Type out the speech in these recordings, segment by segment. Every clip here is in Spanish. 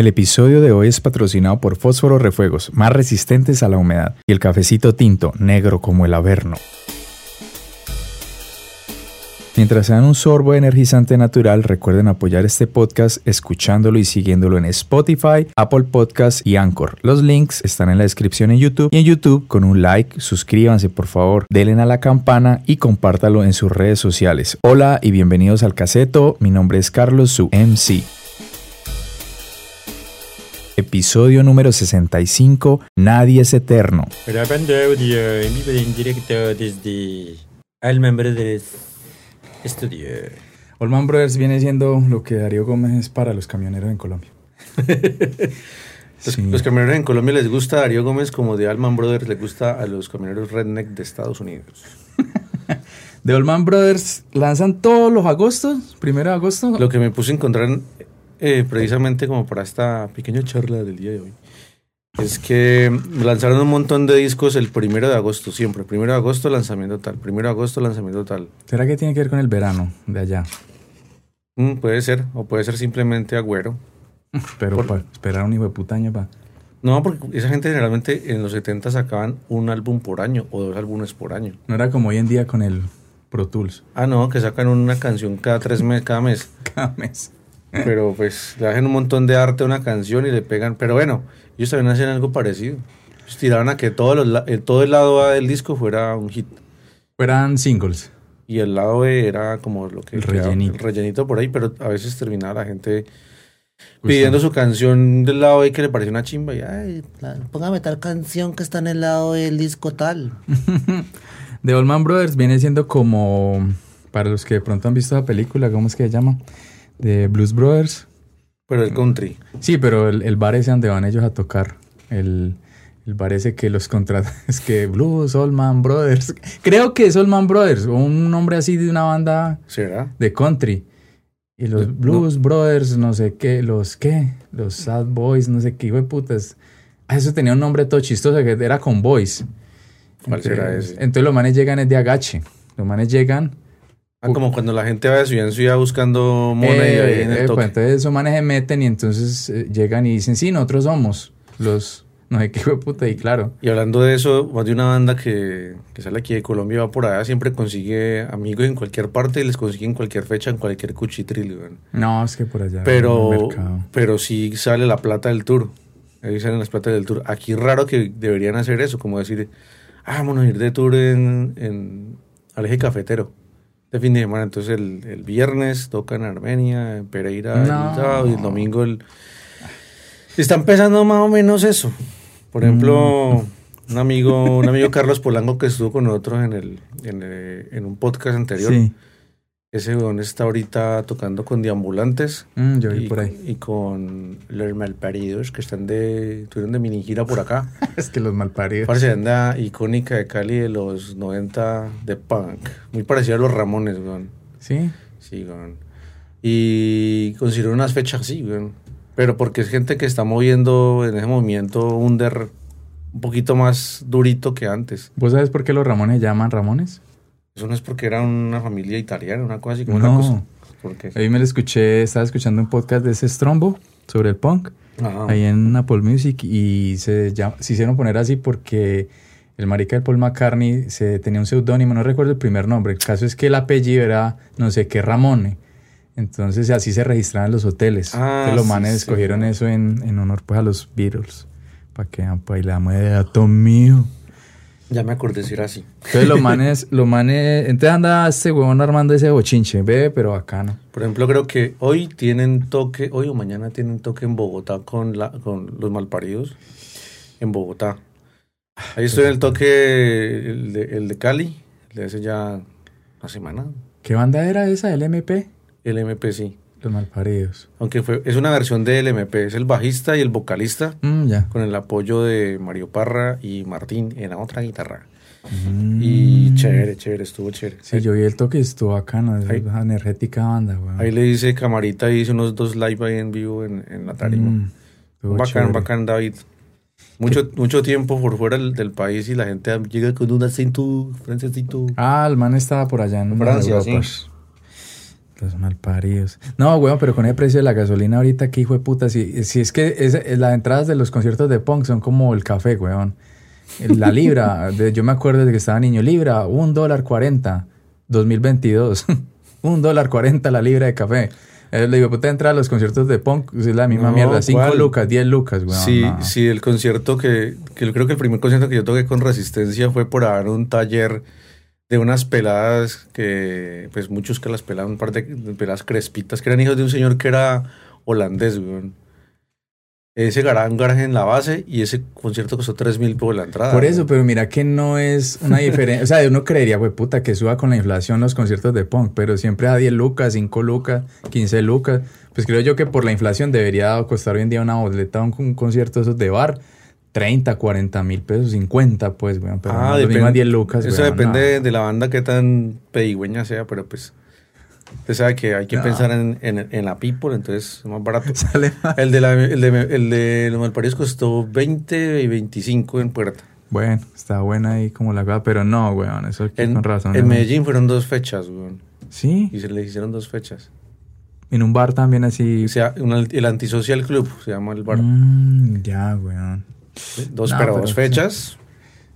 El episodio de hoy es patrocinado por Fósforo Refuegos, más resistentes a la humedad, y el cafecito tinto, negro como el averno. Mientras se dan un sorbo energizante natural, recuerden apoyar este podcast escuchándolo y siguiéndolo en Spotify, Apple Podcasts y Anchor. Los links están en la descripción en YouTube y en YouTube con un like, suscríbanse por favor, denle a la campana y compártalo en sus redes sociales. Hola y bienvenidos al Caseto, mi nombre es Carlos, su MC. Episodio número 65, Nadie es eterno. Grabando audio en vivo en directo desde Alman Brothers Studio. Olman Brothers viene siendo lo que Darío Gómez es para los camioneros en Colombia. Los, Sí. los camioneros en Colombia les gusta a Darío Gómez como de Alman Brothers les gusta a los camioneros redneck de Estados Unidos. De Olman Brothers lanzan todos los agostos, primero de agosto. Lo que me puse a encontrar eh, precisamente como para esta pequeña charla del día de hoy es que lanzaron un montón de discos el primero de agosto, siempre. Primero de agosto, lanzamiento tal. Primero de agosto, lanzamiento tal. ¿Será que tiene que ver con el verano de allá? Mm, puede ser, o puede ser simplemente agüero. Pero Por- para esperar un hijo de puta año pa. No, porque esa gente generalmente en los 70 sacaban un álbum por año o dos álbumes por año. No era como hoy en día con el Pro Tools. Ah, no, que sacan una canción cada tres meses, cada mes. Cada mes. Pero pues le hacen un montón de arte a una canción y le pegan. Pero bueno, ellos también hacían algo parecido. Ellos tiraban a que todos los todo el lado A del disco fuera un hit. Eran singles. Y el lado B era como lo que El rellenito. el rellenito por ahí, pero a veces terminaba la gente pidiendo su canción del lado B que le parecía una chimba y ay, Póngame tal canción que está en el lado del disco tal. De Olman Brothers viene siendo como, para los que de pronto han visto la película, ¿cómo es que se llama? De Blues Brothers. pero el country. Sí, pero el, el bar ese donde van ellos a tocar. El, el bar ese que los contrata. Es que Blues, Olman Brothers. Creo que es Olman Brothers. O un nombre así de una banda ¿Será? de country. Y los No. Blues Brothers, no sé qué, los qué, los Sad Boys, no sé qué, hijo de putas. Ah, eso tenía un nombre todo chistoso que era con Boys. ¿Cuál será Entonces- ese? Entonces los manes llegan es de agache. Los manes llegan. Ah, como cuando la gente va de ciudad en ciudad buscando mona y eh, ahí en el eh, toque. pues, entonces esos manes se meten y entonces eh, llegan y dicen, sí, nosotros somos los, no sé qué puta. Y claro, Y hablando de eso, más de una banda que, que sale aquí de Colombia y va por allá, siempre consigue amigos en cualquier parte y les consigue en cualquier fecha, en cualquier cuchitril, no, es que por allá. Pero, pero sí sale la plata del tour. Ahí salen las plata del tour. Aquí raro que deberían hacer eso, como decir, ah, vámonos a ir de tour en, en al eje cafetero. De fin de semana, entonces el, el viernes toca en Armenia, en Pereira, el No. sábado y el domingo el... Está empezando más o menos eso. Por ejemplo, un amigo, un amigo Carlos Polanco que estuvo con nosotros en el, en, el- en un podcast anterior. Sí, Ese weón está ahorita tocando con Deambulantes Mm, yo vi y, por ahí. y con los malparidos que están de, estuvieron de mini gira por acá. Es que los malparidos. Parece anda icónica de Cali de los 90 de punk. Muy parecida a los Ramones, weón. Sí, Sí, weón. Y consiguieron unas fechas así, weón. Pero porque es gente que está moviendo en ese movimiento under un poquito más durito que antes. ¿vos sabes por qué los Ramones llaman Ramones? Eso no es porque era una familia italiana, una cosa así como una cosa. No, Porque, ahí me lo escuché, estaba escuchando un podcast de ese Strombo sobre el punk. Ajá. ahí en Apple Music y se, llama- se hicieron poner así porque el marica de Paul McCartney se tenía un seudónimo, no recuerdo el primer nombre. El caso es que el apellido era no sé qué Ramone. Entonces así se registraban los hoteles. Ah, Entonces los manes sí. escogieron eso en, en honor pues a los Beatles. Para que pues la de dato mío. Ya me acordé si era así. Entonces los manes, los manes, entonces anda este huevón armando ese bochinche, ve, pero bacano. Por ejemplo, creo que hoy tienen toque, hoy o mañana tienen toque en Bogotá con, la, con los malparidos. En Bogotá. Ahí estoy en el toque, el de, el de Cali, el de hace ya una semana. ¿Qué banda era esa? ¿El MP? El MP sí. Los malparidos. Aunque fue, es una versión del MP, es el bajista y el vocalista Mm, ya. con el apoyo de Mario Parra y Martín en la otra guitarra. Mm. Y chévere, chévere, estuvo chévere. Sí, yo vi el toque y estuvo bacano, es Ahí- una energética banda, weón. Ahí le dice Camarita y hizo unos dos live ahí en vivo en, en la tarima. Mm, Bacán, chévere. bacán, David. Mucho, mucho tiempo por fuera del, del país y la gente llega con un acento francesito. Ah, el man estaba por allá en Francia, Europa. Los malparidos. No, weón, pero con el precio de la gasolina ahorita, qué hijo de puta. Si, si es que es, es- las entradas de los conciertos de punk son como el café, weón. La libra, de- yo me acuerdo de que estaba niño, libra, un dólar cuarenta, 2022. un dólar cuarenta la libra de café. Eh, le digo, puta, entrar a los conciertos de punk, es la misma No, mierda. Cinco ¿cuál? lucas, 10 lucas, weón. sí, no. sí, el concierto que, que yo creo que el primer concierto que yo toqué con Resistencia fue por dar un taller de unas peladas que, pues muchos que las pelaban, un par de peladas crespitas, que eran hijos de un señor que era holandés, weón. Ese garaje, un garaje en la base y ese concierto costó 3 mil por la entrada. Por eso, pero mira que no es una diferencia. O sea, uno creería, güey, puta, que suba con la inflación los conciertos de punk, pero siempre a 10 lucas, 5 lucas, 15 lucas. Pues creo yo que por la inflación debería costar hoy en día una boleta, un, un concierto esos de bar, 30, 40 mil pesos, 50, pues, güey. Pero no, las depende- mismas 10 lucas, Eso weón, depende no. de, la banda que tan pedigüeña sea, pero pues. Usted sabe que hay que No. pensar en, en, en la people, entonces es más barato. Sale. El de, la, el, de, el de los malparidos costó 20 y 25 en puerta. Bueno, está buena ahí como la cosa, pero no, weón, eso aquí En, con razón. en ¿no? Medellín fueron dos fechas, weón. Sí, Y se le hicieron dos fechas. en un bar también así. O sea, una- el Antisocial Club se llama el bar. Mm, ya, weón. Dos, no, pero, dos sí. fechas.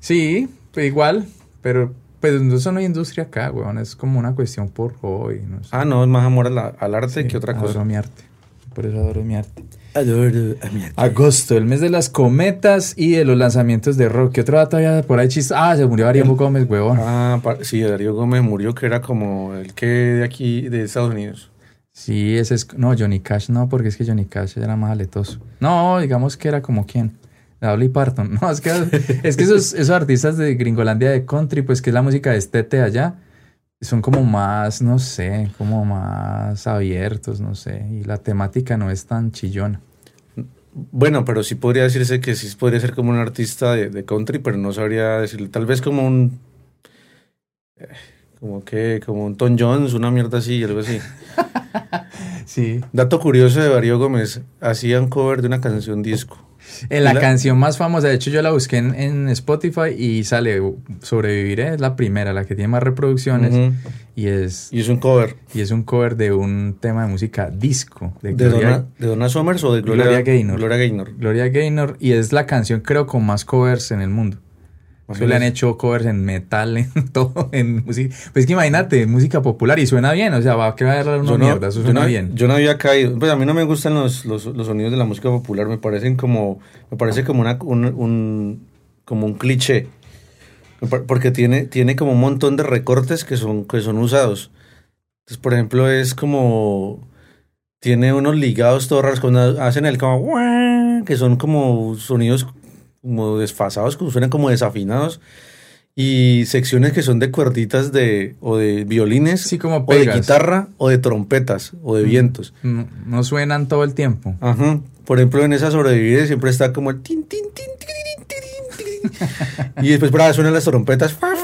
Sí, pues igual, pero pues eso no hay industria acá, weón. Es como una cuestión por hobby, no sé. Ah, no, es más amor la- al arte Sí, que otra Adoro cosa. mi arte. Por eso adoro mi arte. Adoro a mi arte. Agosto, el mes de las cometas y de los lanzamientos de rock. ¿Qué otro dato había por ahí chiste? Ah, se murió Ariel Gómez, huevón. Ah, sí, Darío Gómez murió, que era como el que de aquí, de Estados Unidos. Sí, ese es. No, Johnny Cash no, porque es que Johnny Cash era más aletoso. No, digamos que era como quién. Dolly Parton. No, es que, es que esos, esos artistas de Gringolandia de country, pues que es la música de estete allá, son como más, no sé, como más abiertos, no sé. Y la temática no es tan chillona. Bueno, pero sí podría decirse que sí podría ser como un artista de, de country, pero no sabría decirle. Tal vez como un. eh, Como que, como un Tom Jones, una mierda así, algo así. Sí. Dato curioso de Darío Gómez: hacía un cover de una canción disco. En la, La- canción más famosa, de hecho yo la busqué en, en Spotify y sale Sobreviviré, es la primera, la que tiene más reproducciones. Y es Y es un cover. y es un cover de un tema de música disco de ¿De Gloria, Donna, de Donna Summers o de Gloria, Gloria Gaynor. Gloria Gaynor. Gloria Gaynor y es la canción creo con más covers en el mundo. Le han hecho covers en metal, en todo, en música. Pues que imagínate, música popular y suena bien, o sea, va a quedar una Yo no, mierda, eso yo suena no- bien. yo no había caído. Pues a mí no me gustan los, los, los sonidos de la música popular. Me parecen como. Me parece como una, un, un- como un cliché. Porque tiene, tiene como un montón de recortes que son, que son usados. Entonces, por ejemplo, es como. Tiene unos ligados todos raros. Cuando hacen el como. Que son como sonidos como desfasados, como suenan como desafinados. Y secciones que son de cuerditas de, o de violines Sí, como o de guitarra o de trompetas o de vientos. No, no suenan todo el tiempo. Ajá. Por ejemplo, en esa sobrevivir siempre está como el tin, tin, tin, tin, tin, tin, tin. Y después para suenan las trompetas.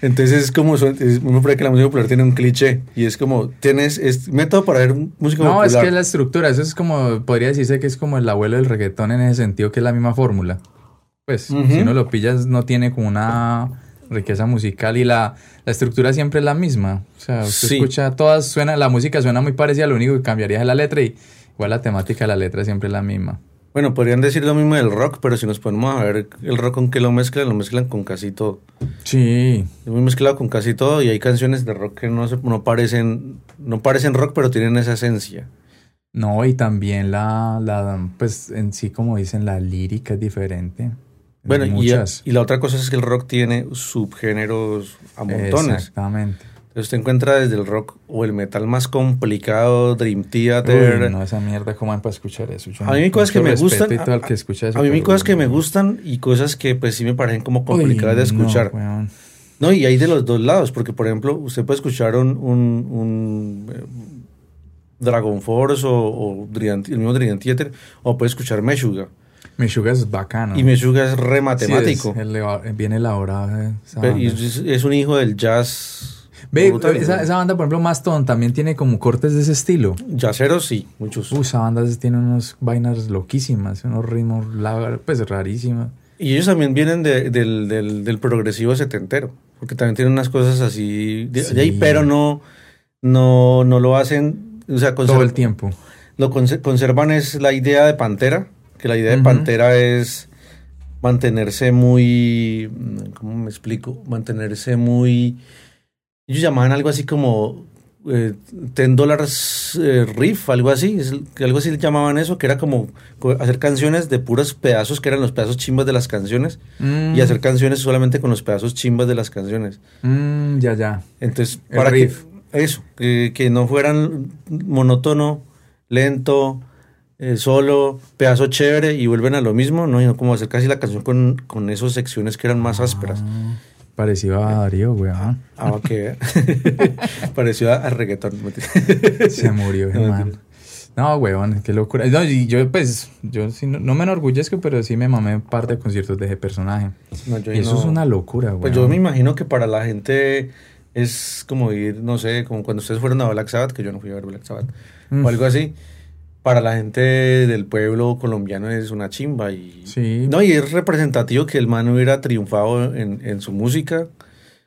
Entonces es como es, me parece que la música popular tiene un cliché y es como tienes es método para ver música No, popular. es que la estructura, eso es como, podría decirse que es como el abuelo del reggaetón en ese sentido, que es la misma fórmula. Pues, si uno lo pillas, no tiene como una riqueza musical y la, la estructura siempre es la misma. O sea, usted Sí. escucha, todas suena, la música suena muy parecida, lo único que cambiaría es la letra y igual la temática de la letra siempre es la misma. Bueno, podrían decir lo mismo del rock, pero si nos ponemos a ver el rock con qué lo mezclan, lo mezclan con casi todo. Sí, Es muy mezclado con casi todo y hay canciones de rock que no, se- no parecen no parecen rock, pero tienen esa esencia. no, y también la, la, pues en sí, como dicen, la lírica es diferente. Bueno, y, y la otra cosa es que el rock tiene subgéneros a montones. Exactamente. Entonces usted encuentra desde el rock o el metal más complicado, Dream Theater. Uy, no, esa mierda, ¿cómo van para escuchar eso? Yo A mí hay cosas que me gustan. Que eso, a mí hay cosas que me gustan y cosas que pues sí me parecen como complicadas de no, escuchar. weón. No, y hay de los dos lados, porque por ejemplo, usted puede escuchar un, un, un, eh, Dragon Force o, o Dream- el mismo Dream Theater, o puede escuchar Meshuga. Meshuggah es bacano. Y Meshuga es re Sí, matemático. es- le va- viene elaborado. Y es, es un hijo del jazz. Ve, brutal, esa, ¿no? esa banda, por ejemplo, Mastodon también tiene como cortes de ese estilo. Jazzeros, sí, muchos. Uy, esa banda tiene unas vainas loquísimas, unos ritmos, pues rarísimas. Y ellos también vienen de- del, del- del progresivo setentero, porque también tienen unas cosas así de, de ahí, Sí. pero no, no, no lo hacen, o sea, Todo el tiempo. lo conse- conservan es la idea de Pantera, que la idea de. Pantera es mantenerse muy, ¿cómo me explico? Mantenerse muy, ellos llamaban algo así como eh, 10 dólares eh, riff, algo así, es- algo así le llamaban eso, que era como co- hacer canciones de puros pedazos, que eran los pedazos chimbas de las canciones, Mm, y hacer canciones solamente con los pedazos chimbas de las canciones. mm, ya, ya. Entonces, El para riff. que eso, que, que no fueran monótono, lento, eh, solo, pedazo chévere y vuelven a lo mismo, no, y no como hacer casi la canción con, con esas secciones que eran más ásperas. Ah, parecido a Darío, weón. Ah, que pareció a, reggaetón. Se murió ese No, weón, qué locura. No, y yo, pues, yo sí, no, no me enorgullezco, pero sí me mamé un par de conciertos de ese personaje. No, yo Y eso es una locura, weón. Pues yo me imagino que para la gente es como ir, no sé, como cuando ustedes fueron a Black Sabbath, que yo no fui a ver Black Sabbath, Mm. o algo así. Para la gente del pueblo colombiano es una chimba y... Sí. No, y es representativo que el man hubiera triunfado en, en su música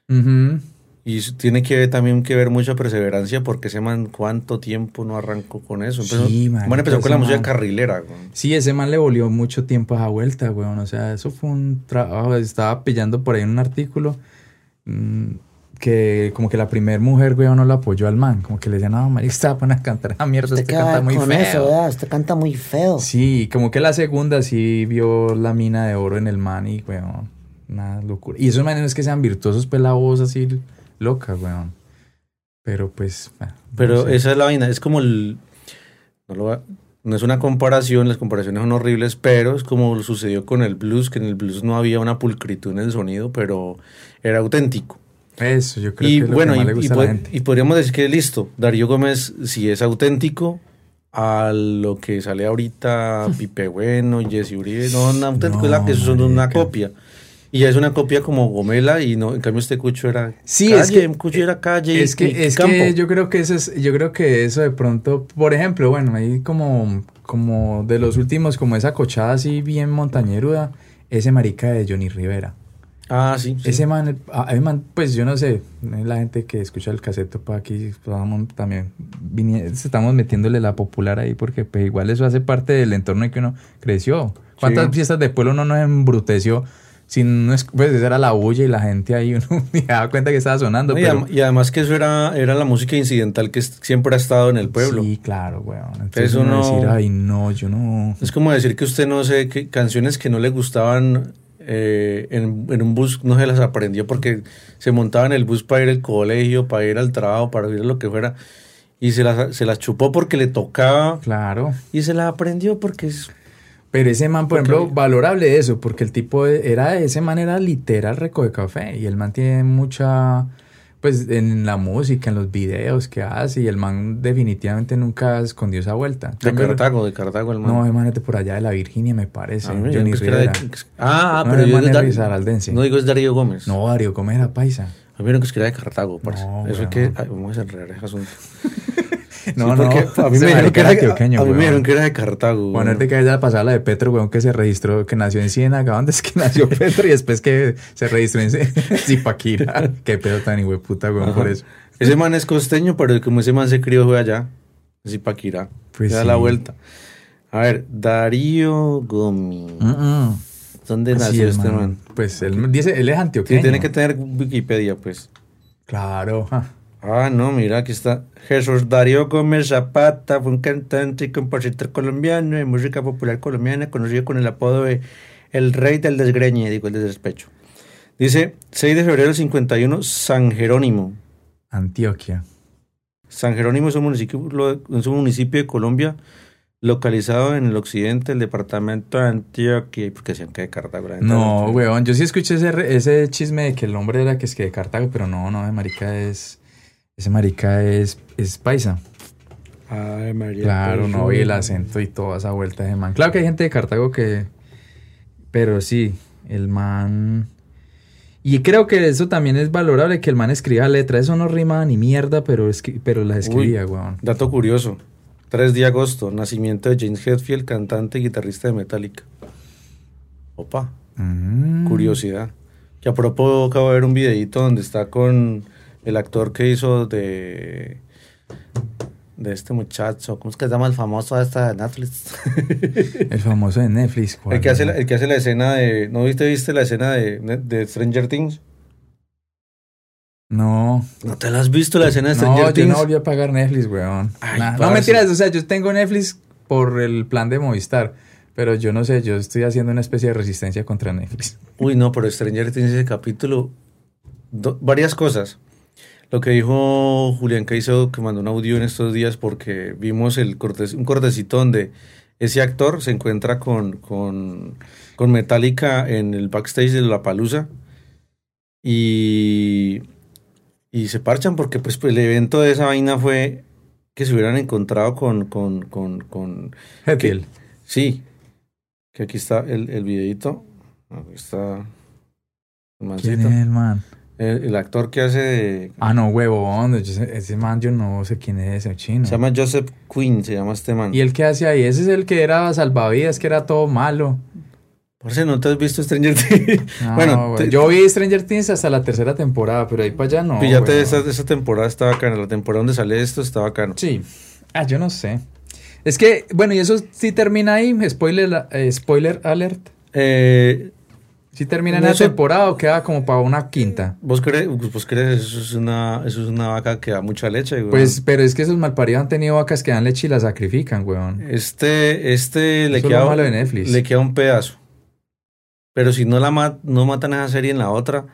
Ujú. y tiene que también que ver mucha perseverancia porque ese man cuánto tiempo no arrancó con eso. Empezó, Sí, marica, man empezó con la música man. carrilera. güey. Sí, ese man le volvió mucho tiempo a esa vuelta, weón. O sea, eso fue un trabajo. Estaba pillando por ahí un artículo mm, que como que la primer mujer, weón, no la apoyó al man. Como que le decía, no, marica, estaba pone a cantar esa mierda, Usted este canta muy con feo. eso, ¿verdad? Usted canta muy feo. Sí, como que la segunda sí vio la mina de oro en el man y, weón, una locura. Y esos manes no es que sean virtuosos, pues la voz así loca, weón. Pero pues... bueno, no Pero sé. esa es la vaina, es como el... No, lo va- no es una comparación, las comparaciones son horribles, pero es como sucedió con el blues, que en el blues no había una pulcritud en el sonido, pero era auténtico. Eso, yo creo Y que es lo bueno, que más y, le y gusta a la gente. y podríamos decir que listo, Darío Gómez si es auténtico a lo que sale ahorita Pipe Bueno, Jesse Uribe, no, no auténtico, es la- eso son una copia. Y es una copia como Gomela y no, en cambio este Cucho era Sí, calle, es que- Cucho era calle Es y que, es campo. que yo creo que eso es, yo creo que eso de pronto, por ejemplo, bueno, ahí como, como de los últimos, como esa cochada así bien montañeruda, ese marica de Johnny Rivera. Ah, sí. sí. Ese man, ah, ese man, pues yo no sé, la gente que escucha el caseto para aquí, vamos también, estamos metiéndole la popular ahí porque pues igual eso hace parte del entorno en que uno creció. ¿Cuántas Sí. fiestas de pueblo uno no embruteció? Si no es, pues esa era la bulla y la gente ahí uno ni daba cuenta que estaba sonando. Y, pero, y además que eso era, era la música incidental que siempre ha estado en el pueblo. Sí, claro, weón. Entonces Eso uno no- decir, ay, no, yo no. Es como decir que usted no sé qué canciones que no le gustaban eh, en, en un bus no se las aprendió porque se montaba en el bus para ir al colegio, para ir al trabajo, para ir a lo que fuera. Y se las, se las chupó porque le tocaba Claro. y se las aprendió porque es... Pero ese man, por Porque- ejemplo, valorable eso, porque el tipo de- era, ese man era literal recoge café y el man tiene mucha, pues en la música, en los videos que hace y el man definitivamente nunca escondió esa vuelta. De Cartago, de Cartago el man. No, de por allá de la Virginia, me parece. A mí Johnny dijeron que era de- Rivera. Ah, ah, No, pero yo digo es Dar-. No digo es Darío Gómez. No, Darío Gómez era paisa. A mí dijeron que es que era de Cartago, parce. No, Eso es que... ay, vamos a enredar ese asunto. No, Sí, no, a mí me dijeron que era antioqueño, a mí me dijeron que era de Cartago. Bueno, es de que ya pasaba la de Petro, weón, que se registró, que nació en Ciénaga. ¿Dónde es que nació Petro? Y después que se registró en Zipaquira. Qué pedo tan hijueputa, weón, Ajá. por eso. Ese man es costeño, pero como ese man se crió fue allá. Así Paquirá. Pues da sí. la vuelta. A ver, Darío. Mm-mm. ¿Dónde Así nació es, este man. man? Pues él dice, él es Sí, antioqueño. tiene que tener Wikipedia, pues. Claro. ja. Ah, no, mira, aquí está. Jesús Darío Gómez Zapata fue un cantante y compositor colombiano de música popular colombiana, conocido con el apodo de El Rey del Desgreñe, digo, el de despecho. Dice, 6 de febrero del 51, San Jerónimo. Antioquia. San Jerónimo es un municipio, es un municipio de Colombia localizado en el occidente del departamento de Antioquia, porque decían que de Cartago. No, de- weón, yo sí escuché ese, ese chisme de que el hombre era que es que de Cartago, pero no, no, ese marica es, ese marica es, es paisa. Ay, María. Claro, pues, no, y el acento y toda esa vuelta de man. Claro que hay gente de Cartago que, pero sí, el man... Y creo que eso también es valorable, que el man escriba letras. Eso no rima ni mierda, pero, escri- pero las escribía, weón. Dato curioso. 3 de agosto, nacimiento de James Hetfield, cantante y guitarrista de Metallica. Opa. Mm. Curiosidad. Que a propósito acabo de ver un videito donde está con el actor que hizo de de este muchacho, ¿cómo es que se llama el famoso de esta de Netflix? El famoso de Netflix. ¿cuál, el, que hace la, no? el que hace la escena de... ¿No viste, viste la escena de, de Stranger Things? No, ¿No te la has visto la escena de no, Stranger yo Things? no volví a pagar Netflix, weón. Ay, Nah, no, mentiras, o sea, yo tengo Netflix por el plan de Movistar, pero yo no sé, yo estoy haciendo una especie de resistencia contra Netflix. Uy, no, pero Stranger Things ese capítulo... do- varias cosas. Lo que dijo Julián Caicedo, que mandó un audio en estos días porque vimos el cortes, un cortecito donde ese actor se encuentra con, con, con Metallica en el backstage de La Palusa y, y se parchan porque pues, pues, el evento de esa vaina fue que se hubieran encontrado con... con, con, con sí, que aquí está el, el videito. Aquí está el ¿Quién es el man? El, el actor que hace de... Ah, no, huevón, ese man yo no sé quién es ese chino. Se llama Joseph Quinn, se llama este man. ¿Y el que hace ahí? Ese es el que era salvavidas, que era todo malo. Por si no te has visto Stranger Things. No, bueno, te- yo vi Stranger Things hasta la tercera temporada, pero ahí para allá no. píllate esa, esa temporada, está bacana. La temporada donde sale esto está bacano. Sí. Ah, yo no sé. Es que, bueno, y eso sí termina ahí, spoiler, eh, spoiler alert. Eh, Sí termina en la temporada o queda como para una quinta. ¿Vos crees, vos crees eso es una, eso es una vaca que da mucha leche? güey? Pues, pero es que esos malparidos han tenido vacas que dan leche y las sacrifican, weón. Este, este le Eso queda, lo malo de Netflix. le queda un pedazo. Pero si no la ma- no matan esa serie en la otra,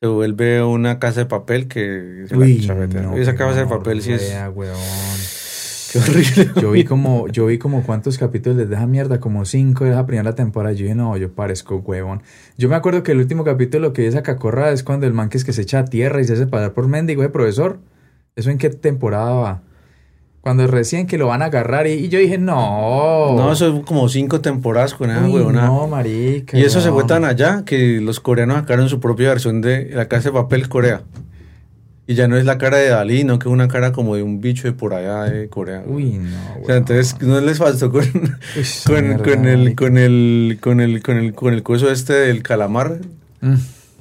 se vuelve una casa de papel que se la no, Esa casa de papel sí es weón. Qué horrible. Yo vi como, yo vi como cuántos capítulos de esa mierda, como cinco de esa primera temporada. Yo dije, no, yo parezco huevón. Yo me acuerdo que el último capítulo que vi esa cacorra es cuando el man que es que se echa a tierra y se hace pasar por mendigo de profesor. ¿Eso en qué temporada va? Cuando recién que lo van a agarrar y, y yo dije, no. No, eso es como cinco temporadas con esa huevona. No, marica. Y eso se fue tan allá que los coreanos sacaron su propia versión de la casa de papel Corea. Y ya no es la cara de Dalí, no que es una cara como de un bicho de por allá de Corea. Uy, no, O sea, entonces no les faltó con, Uy, con, con el, con el, con el, con el, con el coso este del calamar, Mm.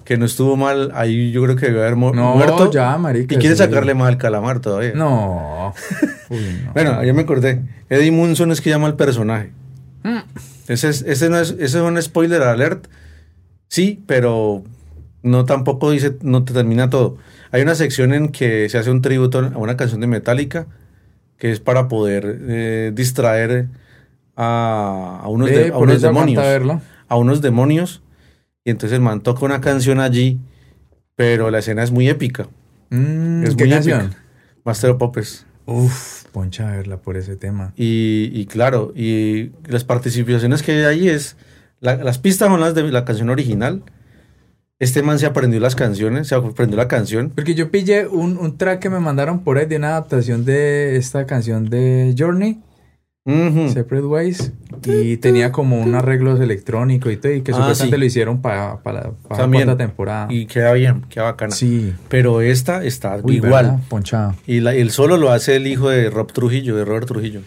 que no estuvo mal, ahí yo creo que debe haber mu- No, muerto. ya, marica. y quiere sí. sacarle más al calamar todavía. No. Uy, no. Bueno, ya me acordé. Eddie Munson es que llama al personaje. Mm. Ese es, ese no es, ese es un spoiler alert. Sí, pero no tampoco dice, no te termina todo. Hay una sección en que se hace un tributo a una canción de Metallica que es para poder eh, distraer a, a unos, de- Eh, a demonios. A unos demonios. Y entonces el man toca una canción allí, pero la escena es muy épica. Mm, Es ¿Qué muy canción? épica. Master of Puppets. Uf, poncha a verla por ese tema. Y, y claro, y las participaciones que hay ahí es. la- las pistas son las de la canción original. Este man se aprendió las canciones, se aprendió la canción. Porque yo pillé un, un track que me mandaron por ahí de una adaptación de esta canción de Journey. Separate Ways, y tenía como un arreglos electrónico y todo, y que Ah, supuestamente sí. lo hicieron para la para También. cuarta temporada. Y queda bien, queda bacana. sí. Pero esta está Uy, igual. ¿verdad? Ponchado. Y la- el solo lo hace el hijo de Rob Trujillo, de Robert Trujillo.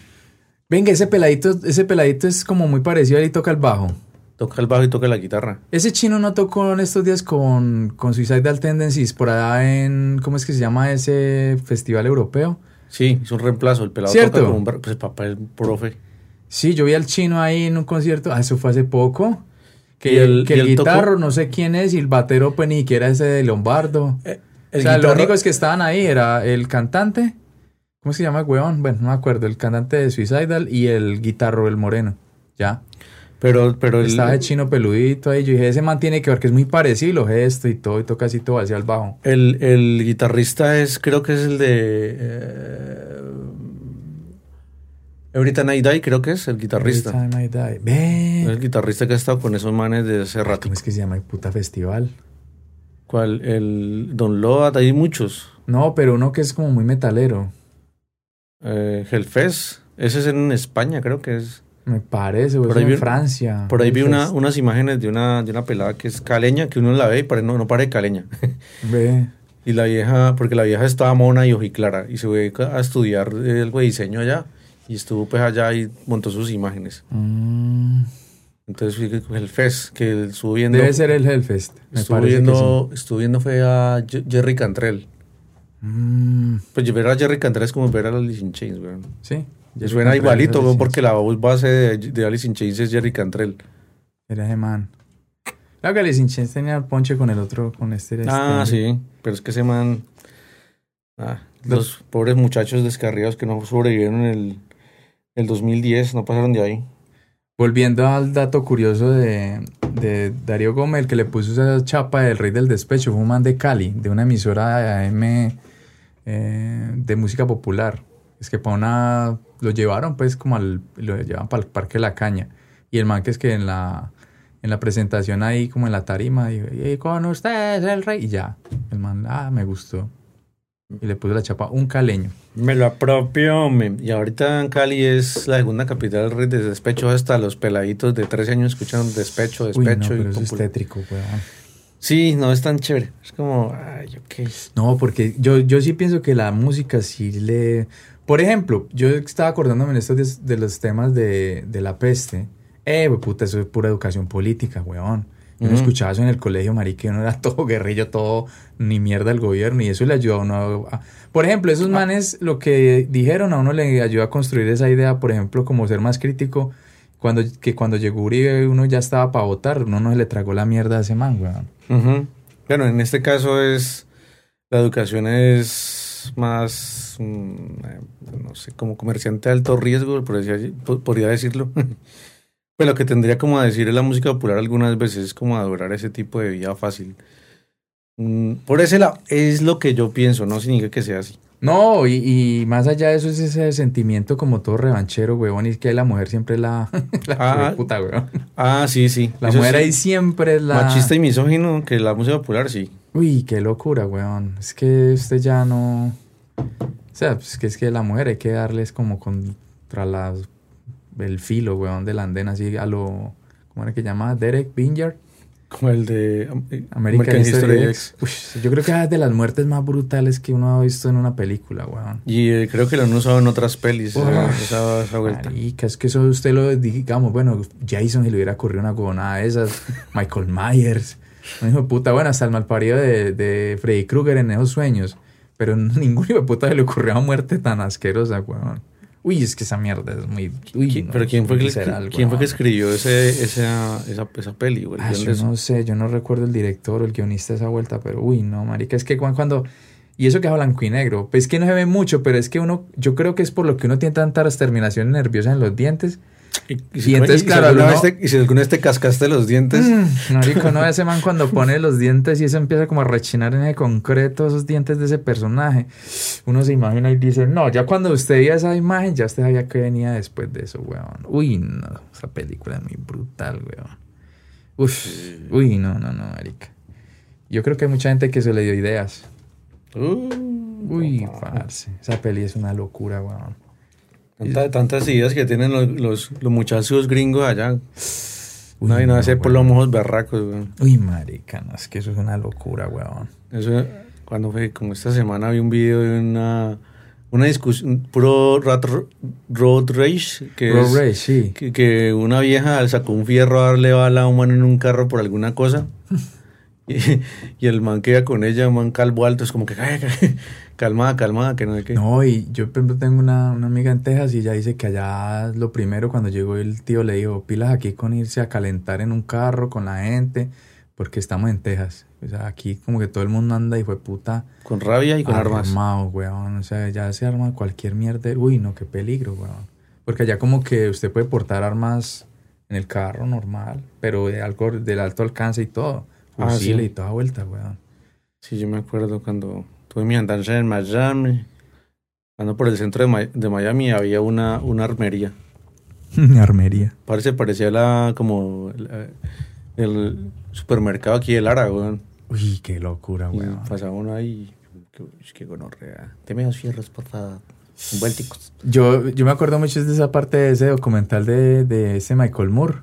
Venga, ese peladito, ese peladito es como muy parecido a él y toca el bajo. Toca el bajo y toca la guitarra. Ese chino no tocó en estos días con, con Suicidal Tendencies por allá en, ¿cómo es que se llama ese festival europeo? Sí, es un reemplazo. El pelado ¿Cierto? toca como un... Pues papá es profe. Sí, yo vi al chino ahí en un concierto, ah, eso fue hace poco. Que Y el, que y el tocó- guitarro, no sé quién es, y el batero, pues ni siquiera ese de Lombardo. Eh, o sea, lo único es que estaban ahí era el cantante, ¿cómo se llama, weón? Bueno, no me acuerdo, el cantante de Suicidal y el guitarro, el moreno. Ya. Pero, pero el, Estaba el chino peludito ahí. Yo dije, ese man tiene que ver que es muy parecido, los gestos y todo, y toca así todo hacia el bajo. El, el guitarrista es, creo que es el de. Eh, Every Night Die, creo que es el guitarrista. Every time I die. El guitarrista que ha estado con esos manes desde hace rato. ¿Cómo es que se llama el puta festival? ¿Cuál? El Don Load, hay muchos. No, pero uno que es como muy metalero. Eh, Hellfest, ese es en España, creo que es. Me parece, o Por ahí en vi- Francia. Por ahí vi una, unas imágenes de una, de una pelada que es caleña, que uno la ve y pare- no, no parece caleña. Ve. y la vieja, porque la vieja estaba mona y ojiclara, y se fue a estudiar algo de diseño allá, y estuvo pues allá y montó sus imágenes. Mm. Entonces fui con el Fest, que estuvo viendo. Debe ser el Hellfest. Me estuvo que viendo, estuvo viendo fue a Jerry Cantrell. Mm, Pues ver a Jerry Cantrell es como ver a Alice in Chains, weón. sí. Suena igualito, weón, porque la voz base de, de Alice in Chains es Jerry Cantrell. Era ese man. Claro que Alice in Chains tenía el ponche con el otro, con este. Ah, este- sí, pero es que ese man. Ah, los pobres muchachos descarriados que no sobrevivieron en el, el 2010, no pasaron de ahí. Volviendo al dato curioso de, de Darío Gómez, el que le puso esa chapa del Rey del Despecho, fue un man de Cali, de una emisora de AM eh, de música popular. Es que para una. Lo llevaron, pues, como al. Lo llevaban para el Parque La Caña. Y el man que es que en la. En la presentación ahí, como en la tarima, dijo, y con usted es el rey. Y ya. El man, ah, me gustó. Y le puso la chapa un caleño. Me lo apropió, me- y ahorita en Cali es la segunda capital del rey de despecho, hasta los peladitos de 13 años escuchan despecho, Uy, no, despecho. y pero eso es tétrico, weón. Sí, no es tan chévere. Es como, ay, ok. No, porque yo, yo sí pienso que la música sí le... Por ejemplo, yo estaba acordándome en estos días de los temas de, de la peste. Eh, puta, eso es pura educación política, weón. Yo no Ujú. escuchaba eso en el colegio, marica, yo no era todo guerrillo, todo ni mierda al gobierno, y eso le ayudó a uno a... Por ejemplo, esos manes lo que dijeron a uno le ayudó a construir esa idea, por ejemplo, como ser más crítico, cuando, que cuando llegó Uribe uno ya estaba para votar, uno no se le tragó la mierda a ese man, weón. Ujú. Bueno, en este caso es, la educación es más, mm, eh, no sé, como comerciante de alto riesgo, podría decirlo. Pero lo que tendría como a decir la música popular algunas veces es como adorar ese tipo de vida fácil. Mm, Por ese lado, es lo que yo pienso, no significa que sea así. No, y, y más allá de eso es ese sentimiento como todo revanchero, weón, y es que la mujer siempre es la, la Ah. puta, weón. Ah, sí, sí. La Eso mujer sí. ahí siempre es la... Machista y misógino, que la música popular sí. Uy, qué locura, weón. Es que usted ya no... O sea, pues que es que la mujer hay que darles como contra las... el filo, weón, del andén, así a lo... ¿Cómo era que llamaba? Derek Binger. Como el de eh, American, History X. Yo creo que es de las muertes más brutales que uno ha visto en una película, weón. Y eh, creo que lo han usado en otras pelis, Uf, esa, vuelta. Marica, es que eso usted lo digamos, bueno, Jason si le hubiera ocurrido una huevonada de esas, Michael Myers, un hijo de puta, bueno, hasta el malparido de, de Freddy Krueger en esos sueños, pero ningún hijo de puta se le ocurrió una muerte tan asquerosa, weón. Uy, es que esa mierda es muy... Uy, ¿Quién- no, pero quién es fue, que, quién fue que escribió ese, esa, esa, esa peli? el Ah, yo no sé, yo no recuerdo el director o el guionista de esa vuelta, pero uy, no, marica, es que cuan- cuando... Y eso que es blanco y negro, pues que no se ve mucho, pero es que uno, yo creo que es por lo que uno tiene tantas terminaciones nerviosas en los dientes, Y, Y entonces, si claro, alguna al vez uno- te- y si alguna vez te cascaste los dientes, Mm, marico, no, ese man cuando pone los dientes y eso empieza como a rechinar en el concreto esos dientes de ese personaje. Uno se imagina y dice, no, ya cuando usted veía esa imagen, ya usted sabía que venía después de eso, weón. Uy, no, esa película es muy brutal, weón. Uf, uy, no, no, no, marica. Yo creo que hay mucha gente que se le dio ideas. uh, Uy, parce, esa peli es una locura, weón. Tanta- tantas ideas que tienen los, los, los muchachos gringos allá. Uy, no no, hace por los ojos berracos. weón. Uy, marica, no, es que eso es una locura, weón. Eso, cuando fue, como esta semana vi un video de una, una discusión, puro rat- road rage, que Road es Rage, sí. que, que una vieja sacó un fierro a darle bala a un man en un carro por alguna cosa. y, y el man que iba con ella, un man calvo alto, es como que "Ay, ay, calmada, calmada, que no sé qué. No, y yo por ejemplo tengo una, una amiga en Texas y ella dice que allá lo primero cuando llegó el tío le dijo, pilas aquí con irse a calentar en un carro con la gente, porque estamos en Texas. O sea, aquí como que todo el mundo anda y fue puta Con rabia y con armas. armado, weón. O sea, ya se arma cualquier mierda. Uy, no, qué peligro, weón. Porque allá como que usted puede portar armas en el carro normal, pero de algo del alto alcance y todo. Ah, Fusiles sí. y toda vuelta, weón. Sí, yo me acuerdo cuando tuve mi andanza en Miami. Ando por el centro de, Mi- de Miami había una, una armería. Armería. Parece, parecía la, como la- el supermercado aquí del Lara, weón. Uy, qué locura, weón. pasaba uno ahí. Qué, qué gonorrea. Deme dos fierros, por favor. Vuelticos. Yo, yo me acuerdo mucho de esa parte de ese documental de, de ese Michael Moore,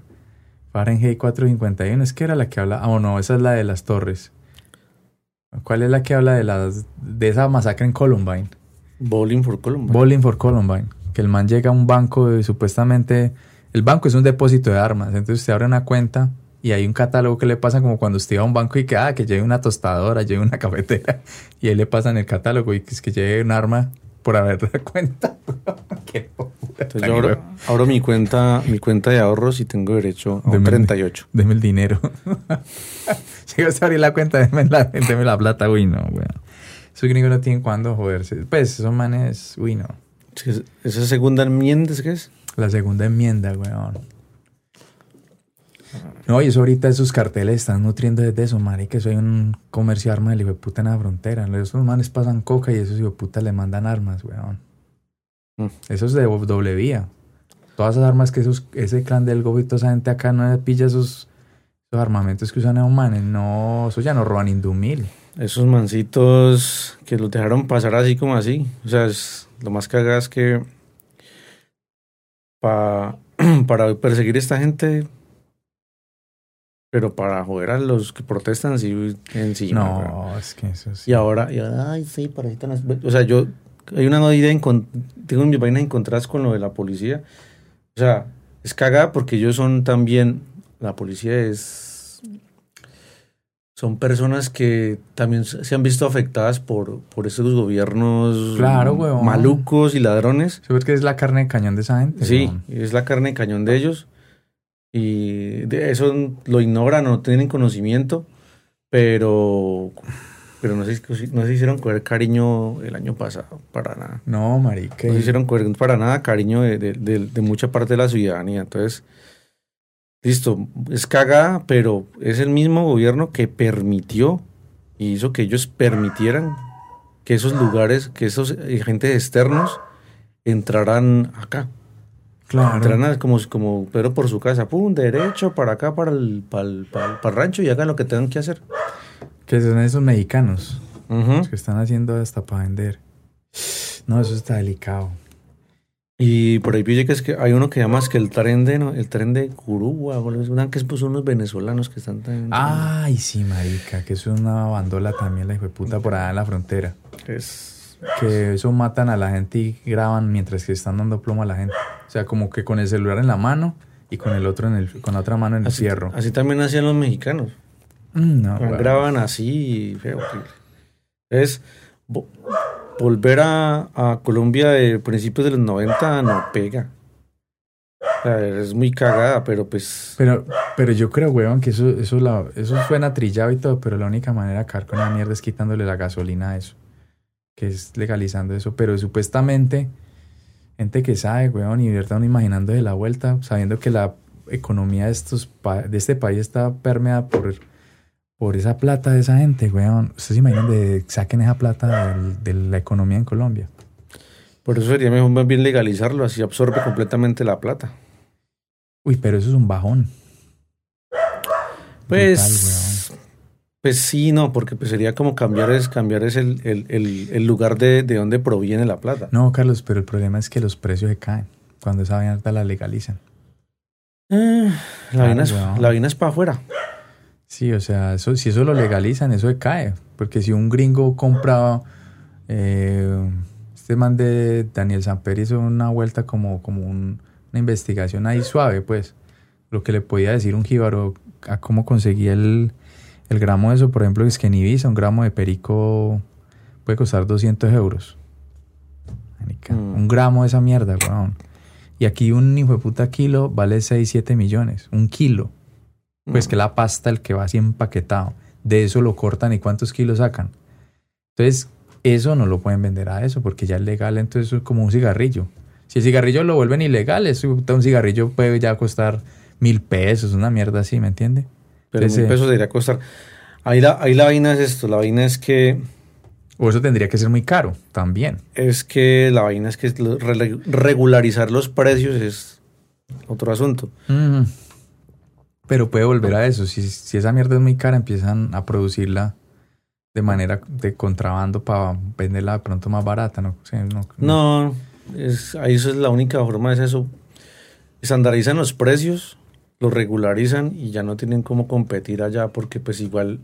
Fahrenheit 451. Es que era la que habla. Ah, oh, no, esa es la de las torres. ¿Cuál es la que habla de las de esa masacre en Columbine? Bowling for Columbine. Bowling for Columbine. Que el man llega a un banco y supuestamente. El banco es un depósito de armas. Entonces usted abre una cuenta y hay un catálogo que le pasa como cuando usted va a un banco y que, ah, que lleve una tostadora, lleve una cafetera. Y ahí le pasan el catálogo y que es que lleve un arma por haber dado cuenta. Qué Entonces yo abro mi cuenta, mi cuenta de ahorros y tengo derecho a un Deme- 38. Deme el dinero. A abrir la cuenta, deme la, deme la plata. Uy, no, weón. Esos gringos no tienen cuándo joderse. Pues, esos manes, uy, no. ¿Esa segunda enmienda es que es? La segunda enmienda, weón. No, y eso ahorita esos carteles están nutriendo desde eso, marica. Eso hay un comercio de armas del hijo de puta en la frontera. Esos manes pasan coca y esos hijo de puta le mandan armas, weón. Mm. Eso es de do- doble vía. Todas esas armas que esos, ese clan del Gobi, toda esa gente acá no pilla esos, armamentos que usan esos manes. No, eso ya no roban indumil. Esos mancitos que los dejaron pasar así como así. O sea, es, lo más cagado es que pa- para perseguir a esta gente, pero para joder a los que protestan sí encima. no, es que eso sí. Y ahora, y ahora, ay, sí, para ahí están- O sea, yo, hay una idea, tengo mis vainas encontradas con lo de la policía. O sea, es cagada porque ellos son también, la policía es, son personas que también se se han visto afectadas por, por esos gobiernos Claro, malucos y ladrones. ¿Sabes que es la carne de cañón de esa gente? Sí, weón? es la carne de cañón de ellos. Y de eso lo ignoran, no tienen conocimiento, pero, pero no, se, no se hicieron coger cariño el año pasado, para nada. No, marica. No se hicieron coger para nada cariño de, de- de- de mucha parte de la ciudadanía. Entonces, listo, es cagada, pero es el mismo gobierno que permitió y hizo que ellos permitieran que esos lugares, que esos agentes externos entraran acá. Claro. Entran a- como, como Pedro por su casa, pum, derecho para acá, para el, para el, para el- para el rancho y hagan lo que tengan que hacer. Que son esos mexicanos. Los que están haciendo hasta para vender. No, eso está delicado. Y por ahí vi que es que hay uno que llama es que el tren de, ¿no? el tren de una que es pues unos venezolanos que están tan... Ay, sí, marica. Que es una bandola también, la hijo de puta, por allá en la frontera. Es, Que eso matan a la gente y graban mientras que están dando plomo a la gente. O sea, como que con el celular en la mano y con el otro en el, con la otra mano en el así, fierro. así también hacían los mexicanos. Mm, no. Graban así, feo, horrible. Es volver a, Colombia de principios de los 90 no pega. O sea, es muy cagada, pero pues... Pero, pero yo creo, weón, que eso, eso, la- eso suena trillado y todo, pero la única manera de acabar con la mierda es quitándole la gasolina a eso. Que es legalizando eso. Pero supuestamente, gente que sabe, weón, y verdad imaginando de la vuelta, sabiendo que la economía de, estos de este país está permeada por, por esa plata de esa gente, weón. ¿Ustedes se imaginan de saquen esa plata del- de la economía en Colombia? Por eso sería mejor más bien legalizarlo, así absorbe completamente la plata. Uy, pero eso es un bajón. Pues, pues sí, no, porque pues sería como cambiar es cambiar es el, el, el, el lugar de, de donde proviene la plata. No, Carlos, pero el problema es que los precios se caen cuando esa vaina la legalizan. Eh, la, vaina es, la vaina es para afuera. Sí, o sea, eso, si eso lo legalizan, eso se cae. Porque si un gringo compra, eh, este man de Daniel Samper hizo una vuelta como, como un- una investigación ahí suave, pues. Lo que le podía decir un jíbaro a cómo conseguía el, el gramo de eso, por ejemplo, es que en Ibiza un gramo de perico puede costar 200 euros. Mm. Un gramo de esa mierda, weón. Y aquí un hijo de puta kilo vale 6, 7 millones. Un kilo. Pues que la pasta, el que va así empaquetado, de eso lo cortan y cuántos kilos sacan. Entonces, eso no lo pueden vender a eso porque ya es legal, entonces es como un cigarrillo. Si el cigarrillo lo vuelven ilegal, eso, un cigarrillo puede ya costar mil pesos, una mierda así, ¿me entiende? Pero Entonces, mil pesos debería costar. Ahí la, ahí la vaina es esto, la vaina es que O eso tendría que ser muy caro también. es que la vaina es que regularizar los precios es otro asunto. Pero puede volver a eso. Si, si esa mierda es muy cara, empiezan a producirla de manera de contrabando para venderla de pronto más barata, ¿no? O sea, no, No, es, ahí eso es la única forma, es eso. Estandarizan los precios, los regularizan y ya no tienen cómo competir allá porque pues igual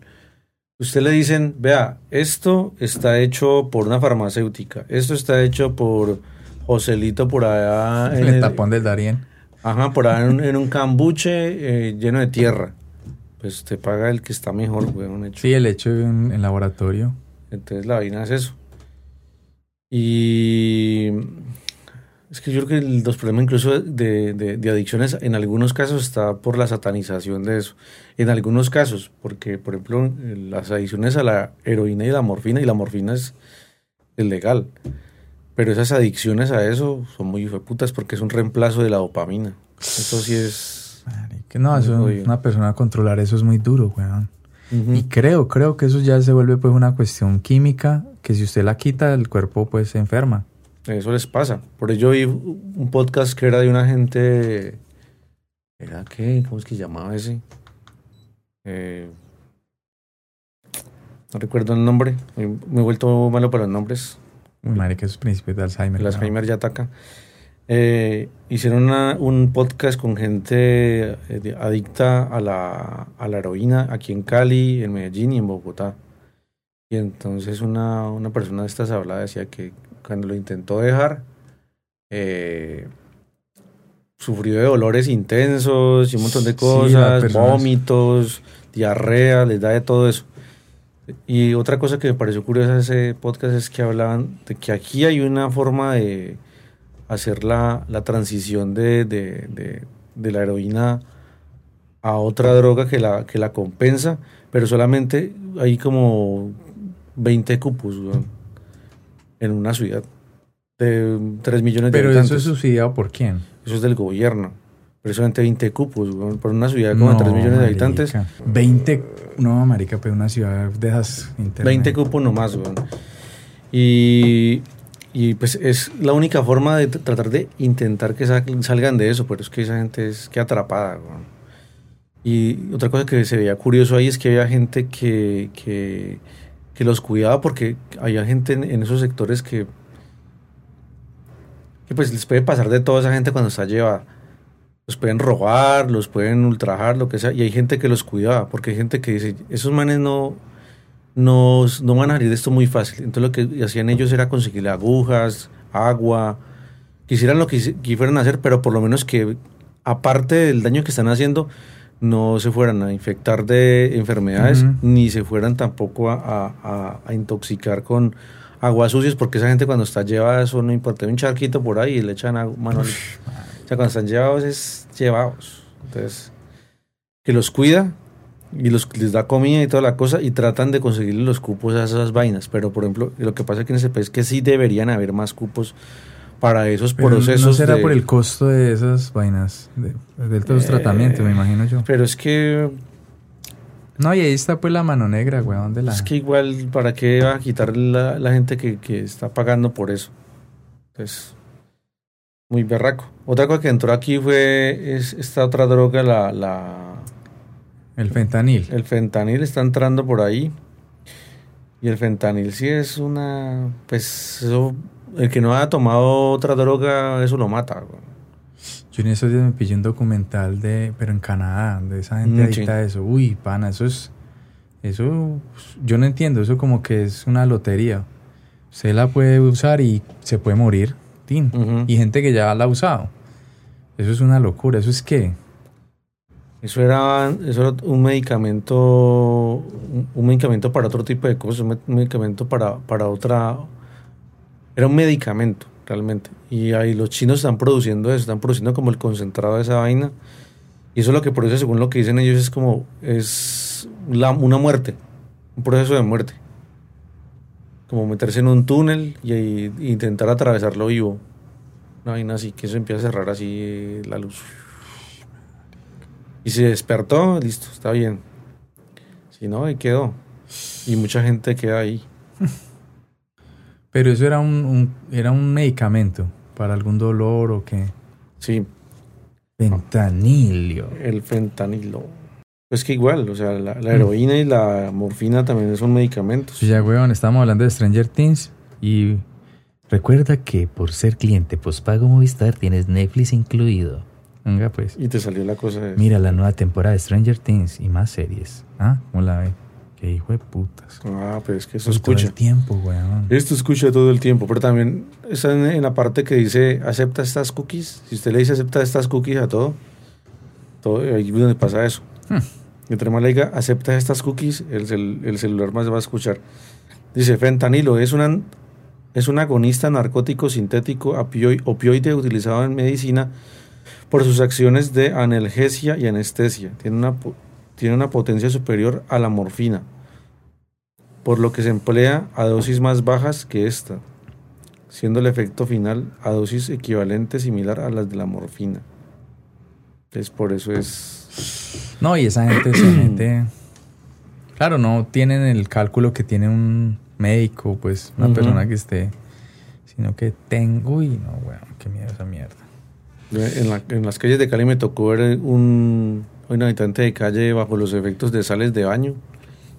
usted le dicen, vea, esto está hecho por una farmacéutica, esto está hecho por Joselito por allá en el el- tapón del Darien. Ajá, por ahí en, un- en un cambuche eh, lleno de tierra. Pues te paga el que está mejor, weón, hecho. Sí, el hecho en, en laboratorio. Entonces la vaina es eso. Y es que yo creo que los problemas incluso de, de- de adicciones en algunos casos está por la satanización de eso. En algunos casos, porque por ejemplo las adicciones a la heroína y la morfina, y la morfina es, es legal. Pero esas adicciones a eso son muy putas porque es un reemplazo de la dopamina. Eso sí es... Marica, No, eso, una persona controlar eso es muy duro, weón. Y creo, creo que eso ya se vuelve pues una cuestión química que si usted la quita, el cuerpo pues se enferma. Eso les pasa. Por ello vi un podcast que era de una gente. ¿Era qué? ¿Cómo es que llamaba ese? Eh, no recuerdo el nombre. Me he vuelto malo para los nombres. Uy, marica, esos principios de Alzheimer. El. Alzheimer ya ataca. Eh, hicieron una- un podcast con gente eh, adicta a la, a la heroína aquí en Cali, en Medellín y en Bogotá. Y entonces una, una persona de estas hablaba, decía que cuando lo intentó dejar, eh, sufrió de dolores intensos y un montón de cosas, vómitos, diarrea, les da de todo eso. Y otra cosa que me pareció curiosa de ese podcast es que hablaban de que aquí hay una forma de hacer la, la transición de, de- de- de la heroína a otra droga que la, que la compensa, pero solamente hay como 20 cupos en una ciudad de 3 millones de Pero eso habitantes. es subsidiado por quién? Eso es del gobierno. Pero solamente 20 cupos, weón, por una ciudad como de 3 millones de habitantes. marica. 20, no, marica, pero una ciudad de esas internet. 20 cupos nomás, weón. Y, y pues es la única forma de tr- tratar de intentar que sa- salgan de eso, pero es que esa gente es que atrapada, weón. Y otra cosa que se veía curioso ahí es que había gente que, que, que los cuidaba porque había gente en, en esos sectores que, que pues les puede pasar de toda esa gente cuando está llevada. Los pueden robar, los pueden ultrajar, lo que sea, y hay gente que los cuidaba, porque hay gente que dice, esos manes no, no, no van a salir de esto muy fácil. Entonces lo que hacían ellos era conseguirle agujas, agua, quisieran lo que quisi- que fueran a hacer, pero por lo menos que aparte del daño que están haciendo, no se fueran a infectar de enfermedades, ni se fueran tampoco a, a- a- a intoxicar con aguas sucias, porque esa gente cuando está llevada, eso no importa, hay un charquito por ahí y le echan agua, mano, sea, cuando están llevados es llevados. Entonces, que los cuida y los, les da comida y toda la cosa y tratan de conseguirle los cupos a esas vainas. Pero, por ejemplo, lo que pasa aquí en ese país es que sí deberían haber más cupos para esos Pero procesos. no será de- por el costo de esas vainas, de, de todos los Eh, tratamientos, me imagino yo. Pero es que, No, y ahí está pues la mano negra, weón, de la... es que igual, ¿para qué va a quitar la, la gente que, que está pagando por eso? Entonces, muy berraco. Otra cosa que entró aquí fue es esta otra droga, la, la, El fentanil. El fentanil está entrando por ahí. Y el fentanil sí es una. Pues eso. El que no haya tomado otra droga, eso lo mata. güey. Yo en esos días me pillé un documental de, pero en Canadá, de esa gente Mm, adicta a eso. Uy, pana, eso es, eso, yo no entiendo, eso como que es una lotería. Usted la puede usar y se puede morir, tin. Ujú. Y gente que ya la ha usado. Eso es una locura, eso es que, Eso era, eso era un medicamento. Un, un medicamento para otro tipo de cosas. Un medicamento para, para otra. Era un medicamento, realmente. Y ahí los chinos están produciendo eso, están produciendo como el concentrado de esa vaina. Y eso es lo que produce, según lo que dicen ellos, es como. Es la- una muerte. Un proceso de muerte. Como meterse en un túnel y, intentar atravesarlo vivo. Una vaina así, que eso empieza a cerrar así la luz. Y se despertó, listo, está bien. Si no, ahí quedó. Y mucha gente queda ahí. pero eso era un, un- era un medicamento para algún dolor o qué. Sí, Fentanilio. el fentanilo. Pues que igual, o sea, la, la heroína y la morfina también son medicamentos. Sí, ya, weón, estamos hablando de Stranger Things y Recuerda que por ser cliente postpago Movistar tienes Netflix incluido. venga pues. Y te salió la cosa de... Mira la nueva temporada de Stranger Things y más series. Ah, ¿cómo la ve? Qué hijo de putas. Ah, pero es que eso todo escucha. el tiempo, weón. Esto escucha todo el tiempo, pero también está en, en la parte que dice acepta estas cookies. Si usted le dice acepta estas cookies a todo, todo ahí es donde pasa eso. Hmm. Entre más le acepta estas cookies, el, el celular más va a escuchar. Dice fentanilo es es un agonista narcótico sintético opio- opioide utilizado en medicina por sus acciones de analgesia y anestesia. Tiene una, tiene una potencia superior a la morfina, por lo que se emplea a dosis más bajas que esta, siendo el efecto final a dosis equivalente similar a las de la morfina. Entonces por eso es... No, y esa gente, esa gente. Claro, no tienen el cálculo que tiene un médico, pues, una persona que esté. Sino que tengo. Uy, no, weón, qué miedo esa mierda. En, la- en las calles de Cali me tocó ver un, un habitante de calle bajo los efectos de sales de baño.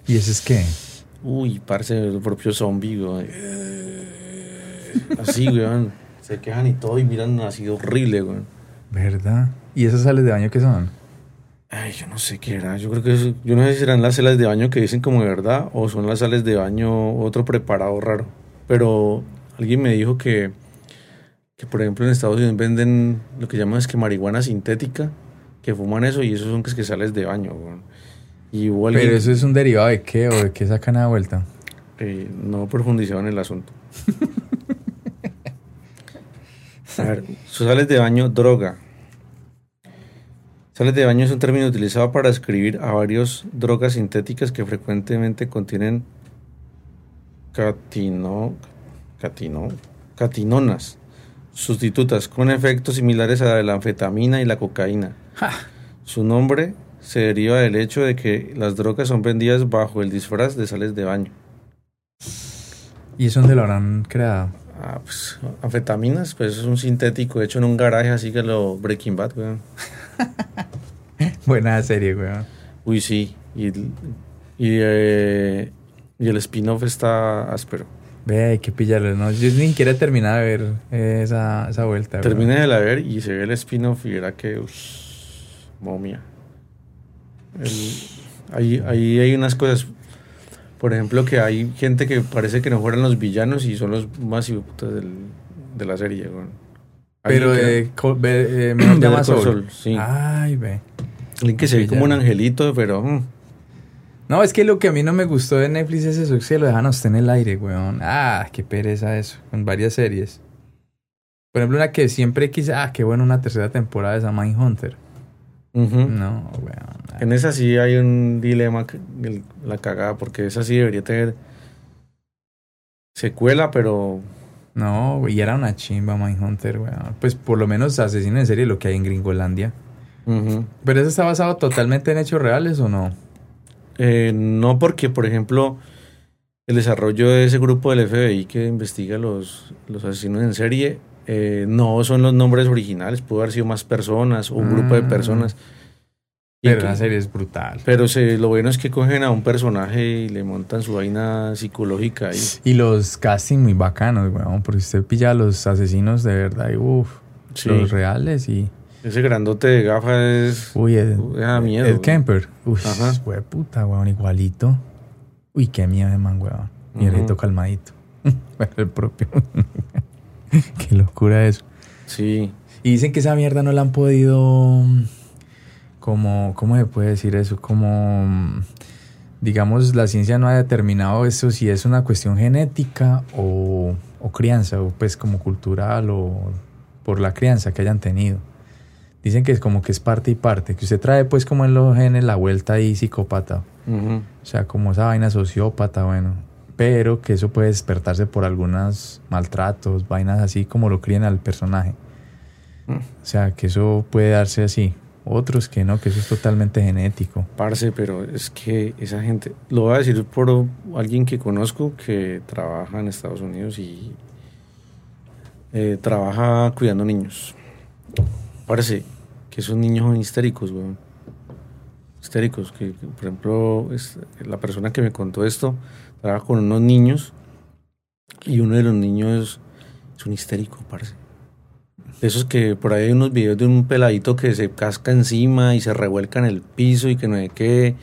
¿Y ese es qué? Uy, parce, el propio zombie, güey. Así, weón. Se quejan y todo y miran así horrible, güey. ¿Verdad? ¿Y esas sales de baño qué son? Ay, yo no sé qué era. Yo creo que es- yo no sé si serán las sales de baño que dicen como de verdad o son las sales de baño otro preparado raro. Pero alguien me dijo que, que por ejemplo en Estados Unidos venden lo que llaman es que marihuana sintética, que fuman eso y eso son que es que sales de baño, güey. Y hubo alguien Pero eso es un derivado de qué o de qué sacan a vuelta. que no profundizaba en el asunto. A ver, sales de baño, droga. Sales de baño es un término utilizado para describir a varias drogas sintéticas que frecuentemente contienen catino, catino, catinonas, sustitutas con efectos similares a la anfetamina y la cocaína. Su nombre se deriva del hecho de que las drogas son vendidas bajo el disfraz de sales de baño. ¿Y eso dónde lo habrán creado? Ah, pues, anfetaminas, pues es un sintético hecho en un garaje, así que lo Breaking Bad, weón. Buena serie, weón. Uy, sí. Y, el- y, eh, y el spin-off está áspero. Ve, hay que pillarlo. No, yo ni siquiera he terminado de ver eh, esa, esa vuelta. weón. Termine de la ver y se ve el spin-off y verá que. ush, momia. El- ahí, ahí hay unas cosas. Por ejemplo, que hay gente que parece que no fueran los villanos y son los más hijueputas del, de la serie, weón. Pero de eh, Better Llama. Saul, sí. Ay, ve. alguien que se ve como un angelito, pero. mm, No, es que lo que a mí no me gustó de Netflix es eso, que se lo dejan a usted en el aire, weón. Ah, qué pereza eso, con varias series. Por ejemplo, una que siempre quise, ah, qué bueno, una tercera temporada de esa Mindhunter. ujú. No, weón. En esa sí hay un dilema, la cagada, porque esa sí debería tener secuela, pero No, y era una chimba Mindhunter, weón. Pues por lo menos asesino en serie lo que hay en Gringolandia. ¿Pero eso está basado totalmente en hechos reales o no? Eh, no porque, por ejemplo, el desarrollo de ese grupo del FBI que investiga los, los asesinos en serie, eh, no son los nombres originales, pudo haber sido más personas o un grupo de Mm. personas. Pero que- la serie es brutal. pero se, lo bueno es que cogen a un personaje y le montan su vaina psicológica ahí. Y los casting muy bacanos, weón. Porque usted pilla a los asesinos de verdad y uff, Sí. los reales y... Ese grandote de gafas es... Uy, Ed, Uy, da miedo, Ed weón. Kemper. Uy, fue puta, weón, igualito. Uy, qué miedo de man, weón. Ujú. el calmadito. El propio. qué locura eso. Sí. Y dicen que esa mierda no la han podido. Como, ¿cómo se puede decir eso? Como, mm, digamos, la ciencia no ha determinado eso si es una cuestión genética o, o crianza, o pues como cultural o por la crianza que hayan tenido. Dicen que es como que es parte y parte, que usted trae pues como en los genes la vuelta ahí psicópata. O sea, como esa vaina sociópata, bueno. Pero que eso puede despertarse por algunos maltratos, vainas así como lo crían al personaje. Mm. O sea, que eso puede darse así. Otros que no, que eso es totalmente genético. Parce, pero es que esa gente, lo voy a decir por alguien que conozco que trabaja en Estados Unidos y eh, trabaja cuidando niños. Parece que esos niños son histéricos, weón. Histéricos, que, por ejemplo, es, la persona que me contó esto trabaja con unos niños y uno de los niños es un histérico, parece. De esos que por ahí hay unos videos de un peladito que se casca encima y se revuelca en el piso y que no sé qué.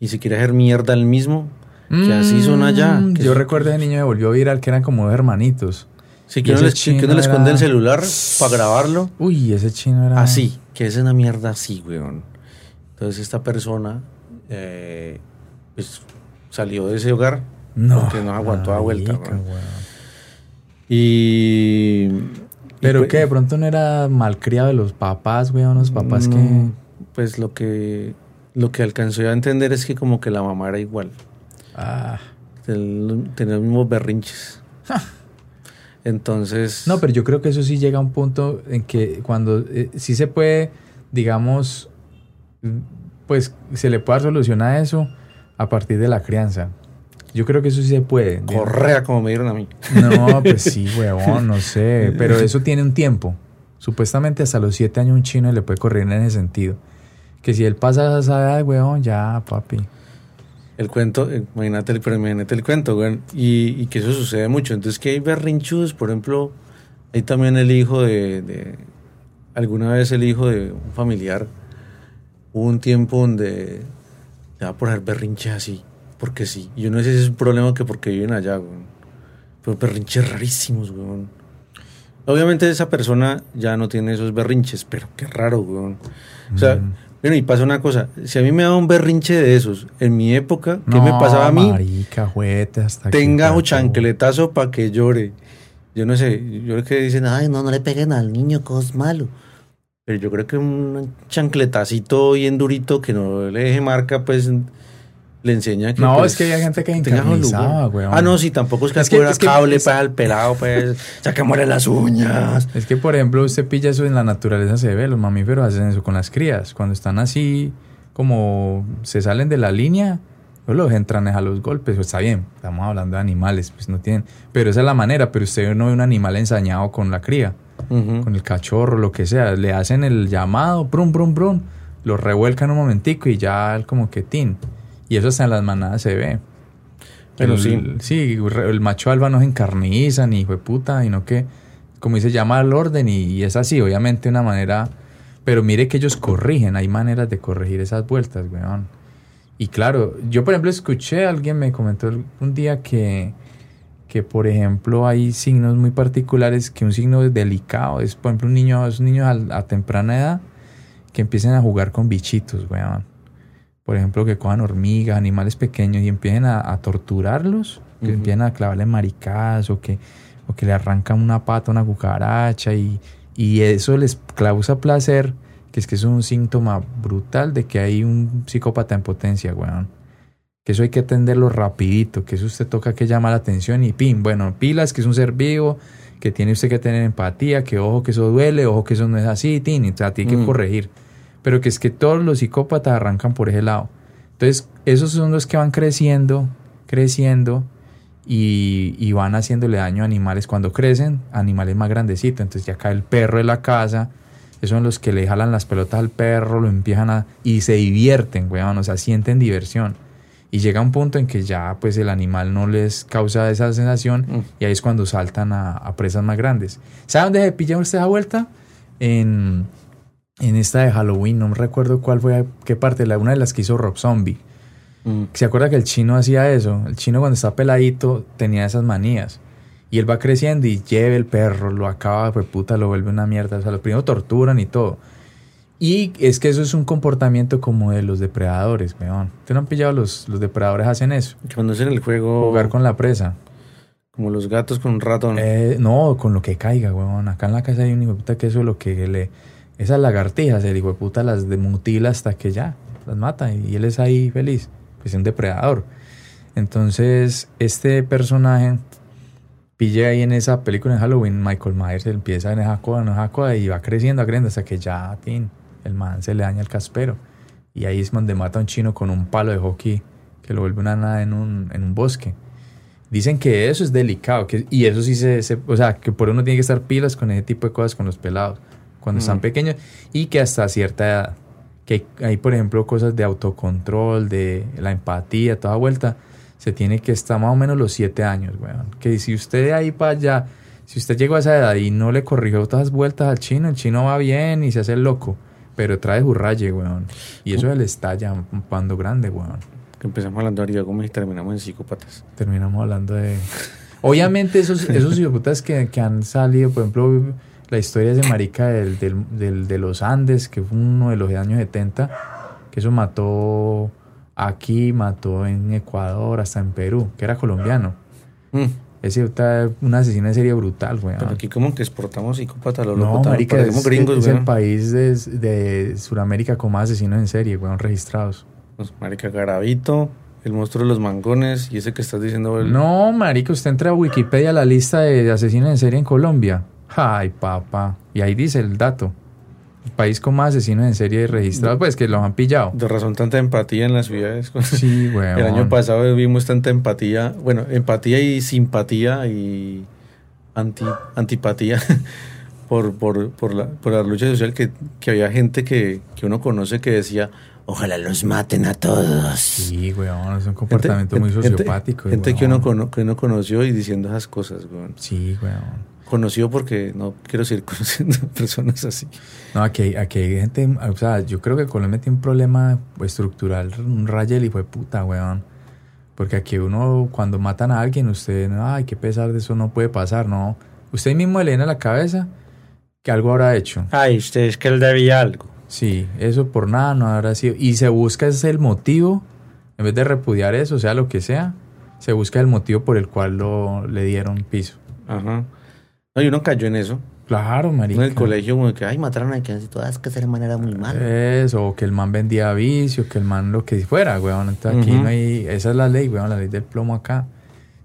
y se quiere hacer mierda el mismo, que así son allá. Mm, que Yo es- recuerdo ese niño me volvió viral que eran como dos hermanitos. Sí, que uno, les, que uno le esconde el celular para grabarlo. Uy, ese chino era. Así, que es una mierda así, weón. Entonces esta persona eh, pues, salió de ese hogar No. porque no aguantó la vuelta. weón. Y... Pero pues- que de pronto no era malcriado de los papás, weón, los papás no, que. Pues lo que, lo que alcanzó a entender es que como que la mamá era igual. Ah. Ten- Tenía los mismos berrinches. Entonces... No, pero yo creo que eso sí llega a un punto en que cuando eh, sí se puede, digamos, mm, pues se le puede dar solución a eso a partir de la crianza. Yo creo que eso sí se puede. De- Correa como me dieron a mí. No, pues sí, huevón, no sé. Pero eso tiene un tiempo. Supuestamente hasta los siete años un chino le puede correr en ese sentido. Que si él pasa esa edad, huevón, ya, papi. El cuento, eh, imagínate pero imagínate el cuento, güey. Y, y que eso sucede mucho. Entonces que hay berrinchudos, por ejemplo, hay también el hijo de, de- alguna vez el hijo de un familiar, hubo un tiempo donde te va a poner berrinches así, porque sí. Yo no sé si es un problema que porque viven allá, güey. Pero berrinches rarísimos, güey. Obviamente esa persona ya no tiene esos berrinches, pero qué raro, güey. O sea, Mm. bueno, y pasa una cosa, si a mí me da un berrinche de esos, en mi época, ¿qué me No, pasaba a mí? Marica, juguete, hasta Tenga un pasó. chancletazo para que llore. Yo no sé, yo creo que dicen, Ay, no, no le peguen al niño, que es malo. pero yo creo que un chancletacito bien durito que no le deje marca, pues le enseña que. No, pues, es que había gente que encarnizaba, weón. Ah, no, sí, tampoco es que Es que- es que- cable es- para el pelado, pues, saquémosle las uñas. Es que, por ejemplo, usted pilla eso en la naturaleza, se ve, los mamíferos hacen eso con las crías. Cuando están así, como se salen de la línea, pues los entran a los golpes. Pues está bien, estamos hablando de animales, pues no tienen. Pero esa es la manera, pero usted no ve un animal ensañado con la cría, Ujú. con el cachorro, lo que sea. Le hacen el llamado, brum, brum, brum, lo revuelcan un momentico y ya como que tin. Y eso hasta en las manadas se ve. Pero El- sí. Sí, el macho alfa no se encarniza ni hijo de puta, sino que, como dice, llama al orden y, y es así, obviamente una manera. Pero mire que ellos corrigen, hay maneras de corregir esas vueltas, weón. Y claro, yo por ejemplo escuché, alguien me comentó un día que, que por ejemplo hay signos muy particulares, que un signo delicado es, por ejemplo, un niño, esos niños a, a temprana edad que empiecen a jugar con bichitos, weón. Por ejemplo, que cojan hormigas, animales pequeños y empiecen a, a torturarlos, que Ujú. empiecen a clavarle maricadas o que, o que le arrancan una pata a una cucaracha y, y eso les causa placer, que es que es un síntoma brutal de que hay un psicópata en potencia, weón. Que eso hay que atenderlo rapidito, que eso usted toca que llama la atención y pin, bueno, pilas, que es un ser vivo, que tiene usted que tener empatía, que ojo que eso duele, ojo que eso no es así, tin, o sea, tiene que Mm. corregir. Pero que es que todos los psicópatas arrancan por ese lado. Entonces, esos son los que van creciendo, creciendo y, y van haciéndole daño a animales cuando crecen, animales más grandecitos. Entonces ya cae el perro de la casa, esos son los que le jalan las pelotas al perro, lo empiezan a... y se divierten, weón, o sea, sienten diversión. Y llega un punto en que ya pues el animal no les causa esa sensación Mm. y ahí es cuando saltan a, a presas más grandes. ¿Sabe dónde se pilla usted esa vuelta? En, en esta de Halloween, no me recuerdo cuál fue, qué parte, la, una de las que hizo Rob Zombie. Mm. ¿Se acuerda que el chino hacía eso? El chino cuando está peladito tenía esas manías. Y él va creciendo y lleva el perro, lo acaba, pues puta, lo vuelve una mierda. O sea, lo primero torturan y todo. Y es que eso es un comportamiento como de los depredadores, weón. ¿Usted no han pillado los, los depredadores hacen eso? Cuando hacen el juego, Jugar con la presa. como los gatos con un ratón. Eh, no, con lo que caiga, weón. Acá en la casa hay un hijo puta que eso es lo que le... Esas lagartijas, el hijo de puta las demutila hasta que ya, las mata. Y él es ahí feliz. Pues es un depredador. Entonces, este personaje pille ahí en esa película de Halloween, Michael Myers empieza en esa coda, en esa y va creciendo, creciendo hasta que ya, el man se le daña el caspero. Y ahí es donde mata a un chino con un palo de hockey que lo vuelve una nada en un, en un bosque. Dicen que eso es delicado, que, y eso sí se, se- O sea, que por uno tiene que estar pilas con ese tipo de cosas con los pelados, cuando están Mm. pequeños, y que hasta cierta edad. Que hay, por ejemplo, cosas de autocontrol, de la empatía, toda vuelta. Se tiene que estar más o menos los siete años, weón. Que si usted de ahí para allá, si usted llegó a esa edad y no le corrigió todas vueltas al chino, el chino va bien y se hace el loco. Pero trae jurraye, weón. Y eso se le estalla cuando grande, weón. Que empezamos hablando de Gómez y terminamos en psicópatas. Terminamos hablando de... Obviamente esos, esos psicópatas que, que han salido, por ejemplo, la historia de marica del, del, del- de los Andes, que fue uno de los años 70, que eso mató aquí, mató en Ecuador, hasta en Perú, que era colombiano. Mm, Ese está un asesino en serie brutal, güey. Pero aquí como que exportamos psicópatas, los No, locos. marica, es, gringos, es el país de, de Sudamérica con más asesinos en serie, weón, registrados. Pues, Marica Garavito, el monstruo de los mangones y ese que estás diciendo. el- No, marica, usted entra a Wikipedia, la lista de asesinos en serie en Colombia. Ay, papá. Y ahí dice el dato. El país con más asesinos en serie registrados, pues que los han pillado. De razón tanta empatía en las ciudades. Sí, weón. El año pasado vimos tanta empatía, bueno, empatía y simpatía y anti, antipatía por, por, por, la, por la lucha social que, que había gente que, que uno conoce que decía, Ojalá los maten a todos. Sí, weón, es un gente- comportamiento muy sociopático. Gente, que, uno que uno conoció y diciendo esas cosas, weón. Sí, weón. Conocido porque no quiero seguir conociendo personas así. No, aquí, hay- aquí hay gente, o sea, yo creo que Colombia tiene un problema estructural, un rayel y fue puta, weón. Porque aquí uno, cuando matan a alguien, usted, ay, qué pesar de eso no puede pasar, no. Usted mismo le viene a la cabeza que algo habrá hecho. Ay, usted es que él debía algo. Sí, eso por nada no habrá sido. Y se busca ese el motivo, en vez de repudiar eso, sea lo que sea, se busca el motivo por el cual lo, le dieron piso. Ajá. No, y uno cayó en eso. Claro, En marica. el colegio, como que, ay, mataron a quien si todas que ese man era muy malo. Eso, o que el man vendía vicio, que el man lo que fuera, weón. Entonces aquí no hay, esa es la ley, weón, la ley del plomo acá.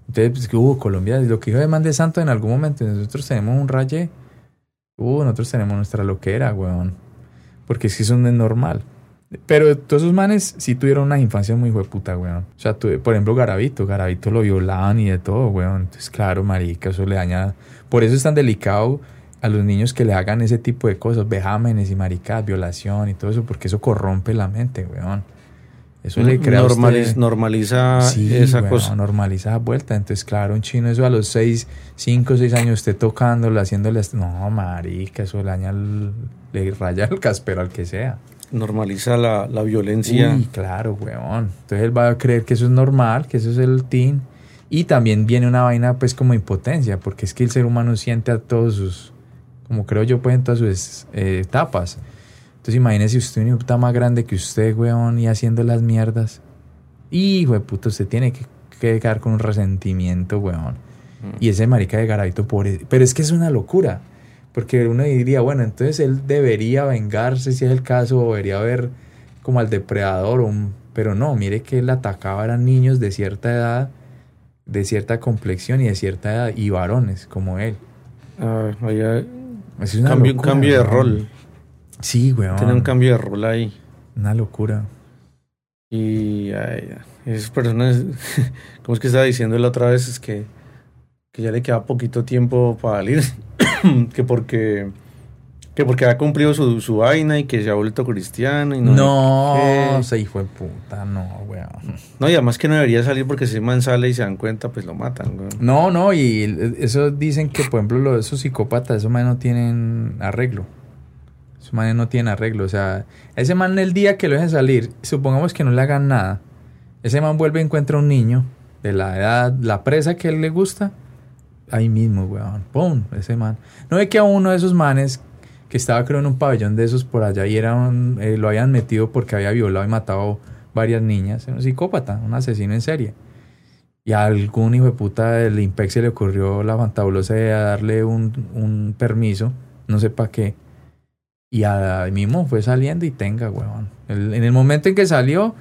Entonces, pues que hubo Colombia, lo que dijo de man de santo en algún momento, nosotros tenemos un raye, uh, nosotros tenemos nuestra loquera, weón. Porque es que eso no es normal. Pero todos esos manes sí tuvieron una infancia muy hueputa, weón. O sea, tuve- por ejemplo, Garavito, Garavito lo violaban y de todo, weón. Entonces, claro, marica, eso le daña. Por eso es tan delicado a los niños que le hagan ese tipo de cosas, vejámenes y maricas, violación y todo eso, porque eso corrompe la mente, weón. Eso le crea a usted- Normaliz- normaliza Sí, esa cosa. normaliza la vuelta. Entonces, claro, un chino, eso a los 6, 5, 6 años, usted tocándolo, haciéndole. No, marica, eso le daña el- le raya el caspero al que sea. Normaliza la, la violencia. Uy, claro, weón. Entonces él va a creer que eso es normal, que eso es el teen. Y también viene una vaina, pues, como impotencia, porque es que el ser humano siente a todos sus, como creo yo, pues, en todas sus eh, etapas. Entonces imagínese usted un puta más grande que usted, weón, y haciendo las mierdas. Hijo de puta, usted tiene que, que quedar con un resentimiento, weón. Y ese marica de Garavito, pobre. Pero es que es una locura. Porque uno diría, bueno, entonces él debería vengarse si es el caso, o debería ver como al depredador. un- Pero no, mire que él atacaba a niños de cierta edad, de cierta complexión y de cierta edad, y varones como él. Ah, vaya, Es una cambio, un cambio de weón. rol. Sí, weón. Tiene un cambio de rol ahí. Una locura. Y ay, esas personas, como es que estaba diciendo la otra vez, es que, que ya le queda poquito tiempo para salir. que porque que porque ha cumplido su, su vaina y que se ha vuelto cristiano y no, No, se hijo de puta, no, weón. no y además que no debería salir porque si el man sale y se dan cuenta pues lo matan weón. No, no, y eso dicen que, por ejemplo, los, esos psicópatas, esos manes no tienen arreglo. Esos manes no tienen arreglo. O sea, ese man el día que lo dejen salir, supongamos que no le hagan nada, ese man vuelve y encuentra un niño de la edad, la presa que él le gusta, ahí mismo, weón. ¡Pum! Ese man. No ve que a uno de esos manes que estaba creo en un pabellón de esos por allá y era un- eh, lo habían metido porque había violado y matado varias niñas. Era un psicópata, un asesino en serie. Y a algún hijo de puta del IMPEC se le ocurrió la fantabulosa de darle un, un permiso, no sé para qué. Y ahí mismo fue saliendo y tenga, weón. En el momento en que salió,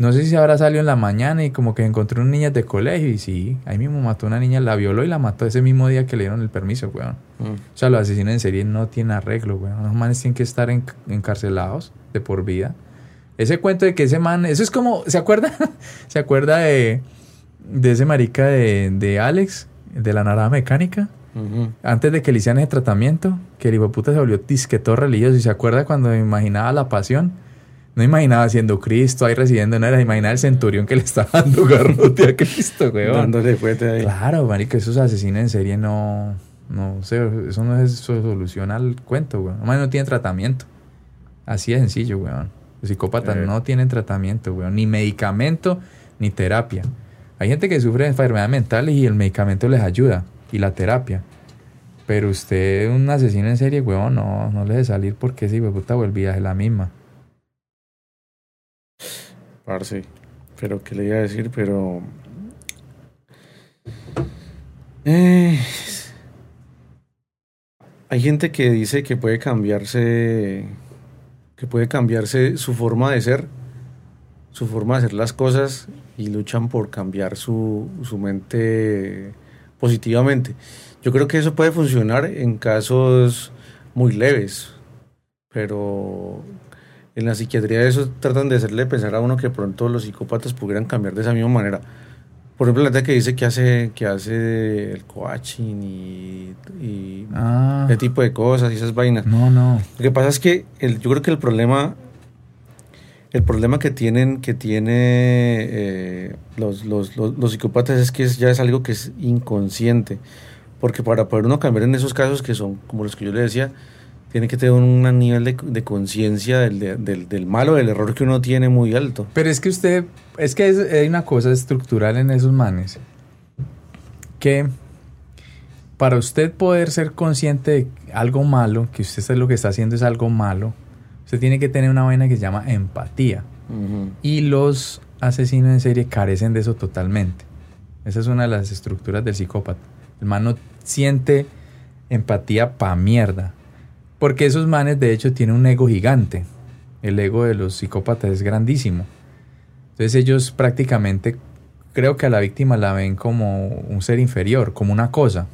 no sé si habrá salido en la mañana y como que encontró un niña de colegio y sí, ahí mismo mató a una niña, la violó y la mató ese mismo día que le dieron el permiso, weón. Mm. O sea, los asesinos en serie no tienen arreglo, weón. Los manes tienen que estar en- encarcelados de por vida. Ese cuento de que ese man, eso es como, ¿se acuerda? ¿Se acuerda de, de ese marica de, de Alex, de la naranja mecánica? Antes de que le hicieran ese tratamiento, que el hijo puta se volvió disqueto religioso. ¿Y se acuerda cuando imaginaba la pasión? No imaginaba siendo Cristo ahí residiendo, no era, imaginaba el centurión que le estaba dando garrote a Cristo, weón. dándole fuerte ahí Claro, marica, esos asesinos en serie no, no sé, eso no es su solución al cuento, weón. Además, no tienen tratamiento. Así de sencillo, weón. Los psicópatas Eh. no tienen tratamiento, weón. Ni medicamento, ni terapia. Hay gente que sufre de enfermedades mentales y el medicamento les ayuda, y la terapia. Pero usted, un asesino en serie, huevón, no, no le de salir porque ese puta volvía es la misma. Parce, pero qué le iba a decir, pero... Eh, hay gente que dice que puede cambiarse, que puede cambiarse su forma de ser, su forma de hacer las cosas y luchan por cambiar su, su mente positivamente. Yo creo que eso puede funcionar en casos muy leves, pero en la psiquiatría eso tratan de hacerle pensar a uno que pronto los psicópatas pudieran cambiar de esa misma manera. Por ejemplo, la gente que dice que hace, que hace el coaching y, y Ah, ese tipo de cosas y esas vainas. no, no. Lo que pasa es que el, yo creo que el problema, el problema que tienen, que tiene eh, los, los, los, los psicópatas es que es- ya es algo que es inconsciente. Porque para poder uno cambiar en esos casos que son como los que yo le decía, tiene que tener un nivel de, de conciencia del, de- del, del malo, del error que uno tiene muy alto. Pero es que usted, es que es- hay una cosa estructural en esos manes. Que para usted poder ser consciente de algo malo, que usted sabe lo que está haciendo es algo malo, usted tiene que tener una vaina que se llama empatía. Y los asesinos en serie carecen de eso totalmente. Esa es una de las estructuras del psicópata. El man no siente empatía pa' mierda. Porque esos manes de hecho tienen un ego gigante. El ego de los psicópatas es grandísimo. Entonces ellos prácticamente creo que a la víctima la ven como un ser inferior, como una cosa.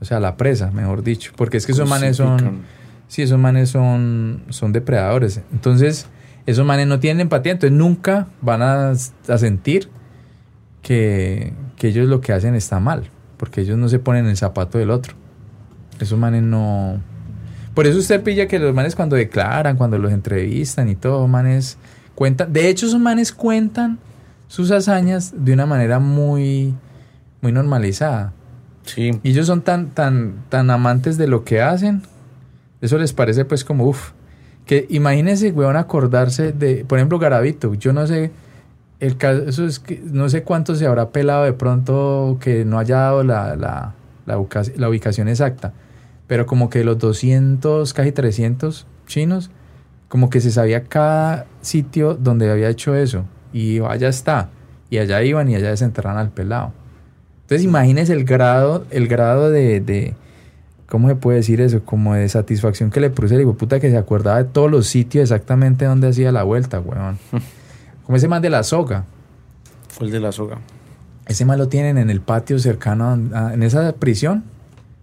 O sea, la presa, mejor dicho. Porque es que esos manes son... Sí, esos manes son, son depredadores. Entonces, esos manes no tienen empatía, entonces nunca van a, a sentir que, que ellos lo que hacen está mal, porque ellos no se ponen en el zapato del otro. Esos manes no... Por eso usted pilla que los manes cuando declaran, cuando los entrevistan y todo, manes cuentan... De hecho, esos manes cuentan sus hazañas de una manera muy, muy normalizada. Sí, Y ellos son tan, tan, tan amantes de lo que hacen. Eso les parece pues como, uff. Que imagínense, weón, acordarse de, por ejemplo, Garavito. Yo no sé, el caso es que no sé cuánto se habrá pelado de pronto que no haya dado la, la, la, ubicación exacta. Pero como que los 200, casi 300 chinos, como que se sabía cada sitio donde había hecho eso. Y allá está. Y allá iban y allá desenterraron al pelado. Entonces imagínese el grado, el grado de, de- ¿cómo se puede decir eso? Como de satisfacción que le produce el hijo puta que se acordaba de todos los sitios exactamente donde hacía la vuelta, weón. Como ese man de la soga. fue el de la soga. Ese man lo tienen en el patio cercano, a- en esa prisión,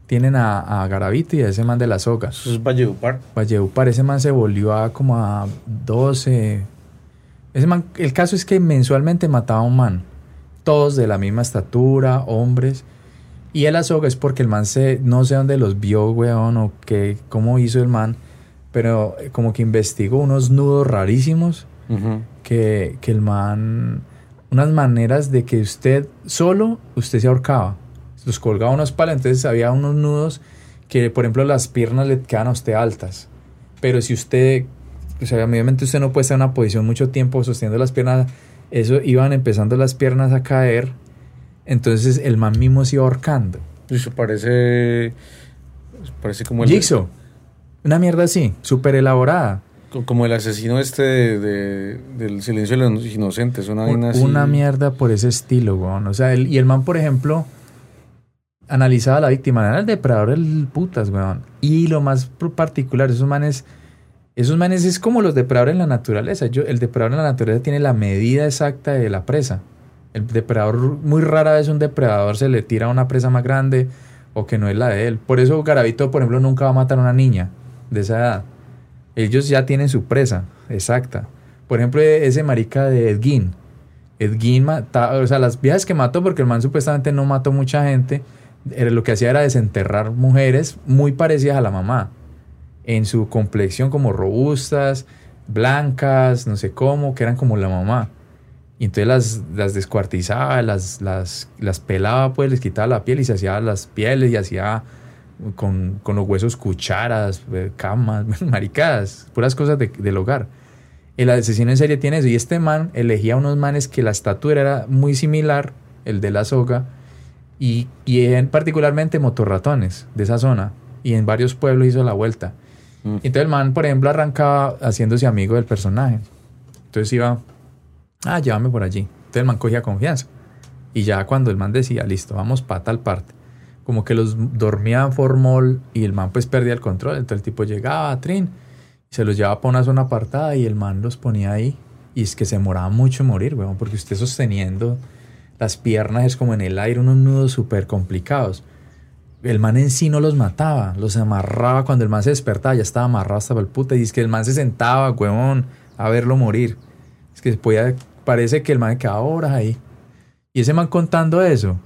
tienen a, a Garavito y a ese man de la soga. Eso es Valledupar. Valledupar, ese man se volvió a como a 12. Ese man, el caso es que mensualmente mataba a un man. Todos de la misma estatura, hombres. Y el azoga es porque el man se, no sé dónde los vio, weón, o que, cómo hizo el man, pero eh, como que investigó unos nudos rarísimos que, que el man, unas maneras de que usted solo, usted se ahorcaba. Los colgaba unos palos, entonces había unos nudos que, por ejemplo, las piernas le quedan a usted altas. Pero si usted, o sea, obviamente usted no puede estar en una posición mucho tiempo sosteniendo las piernas, eso iban empezando las piernas a caer, entonces el man mismo se iba ahorcando. Eso parece. Parece como el. Jigsaw, una mierda así, súper elaborada. Como el asesino este de, de- del silencio de los inocentes. Una así. Una mierda por ese estilo, weón. O sea, el- y el man, por ejemplo, analizaba a la víctima, era el depredador el putas, weón. Y lo más particular, esos manes, esos manes es como los depredadores en la naturaleza. Yo, el depredador en la naturaleza tiene la medida exacta de la presa. El depredador, muy rara vez un depredador se le tira a una presa más grande o que no es la de él. Por eso Garavito, por ejemplo, nunca va a matar a una niña de esa edad. Ellos ya tienen su presa exacta. Por ejemplo, ese marica de. Edgin mataba, o sea, las viejas que mató, porque el man supuestamente no mató mucha gente, lo que hacía era desenterrar mujeres muy parecidas a la mamá. En su complexión como robustas, blancas, no sé cómo, que eran como la mamá. Y entonces las, las descuartizaba, las, las, las pelaba, pues les quitaba la piel y se hacía las pieles y hacía con, con los huesos cucharas, eh, camas, maricadas, puras cosas de- del hogar. El asesino en serie tiene eso. Y este man elegía unos manes que la estatura era muy similar, el de la soga, y, y en particularmente motorratones de esa zona. Y en varios pueblos hizo la vuelta. Mm. Entonces el man, por ejemplo, arrancaba haciéndose amigo del personaje. Entonces iba, ah, llévame por allí. Entonces el man cogía confianza. Y ya cuando el man decía, listo, vamos para tal parte. Como que los dormía formol y el man pues perdía el control. Entonces el tipo llegaba, trin, y se los llevaba para una zona apartada y el man los ponía ahí. Y es que se demoraba mucho morir, weón, porque usted sosteniendo las piernas es como en el aire, unos nudos súper complicados. El man en sí no los mataba, los amarraba cuando el man se despertaba, ya estaba amarrado hasta el puta. Y es que el man se sentaba, weón, a verlo morir. Es que podía, parece que el man quedaba horas ahí. Y ese man contando eso.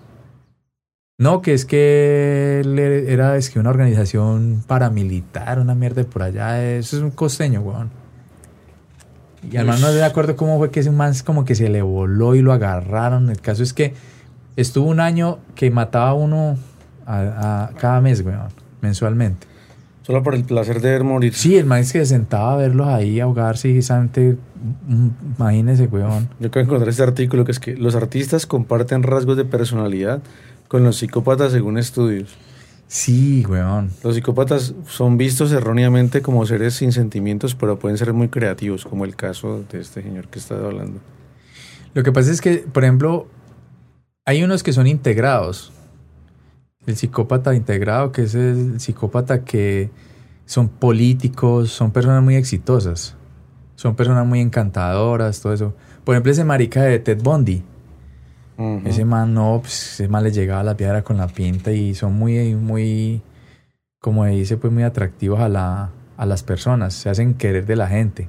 No, que es que él era es que una organización paramilitar, una mierda por allá. Eso es un costeño, weón. Y además no estoy de acuerdo cómo fue que ese man como que se le voló y lo agarraron. El caso es que estuvo un año que mataba a uno a, a cada mes, weón, mensualmente. Solo por el placer de ver morir. Sí, el man es que se sentaba a verlos ahí ahogarse y mm, imagínese, weón. Yo acabo de encontrar este artículo que es que los artistas comparten rasgos de personalidad con los psicópatas según estudios. Sí, weón. Los psicópatas son vistos erróneamente como seres sin sentimientos, pero pueden ser muy creativos, como el caso de este señor que está hablando. Lo que pasa es que, por ejemplo, hay unos que son integrados. El psicópata integrado, que es el psicópata que son políticos, son personas muy exitosas, son personas muy encantadoras, todo eso. Por ejemplo, ese marica de Ted Bundy. Ese man no, pues, ese man le llegaba a la piedra con la pinta y son muy, muy, como dice, pues muy atractivos a, la, a las personas, se hacen querer de la gente.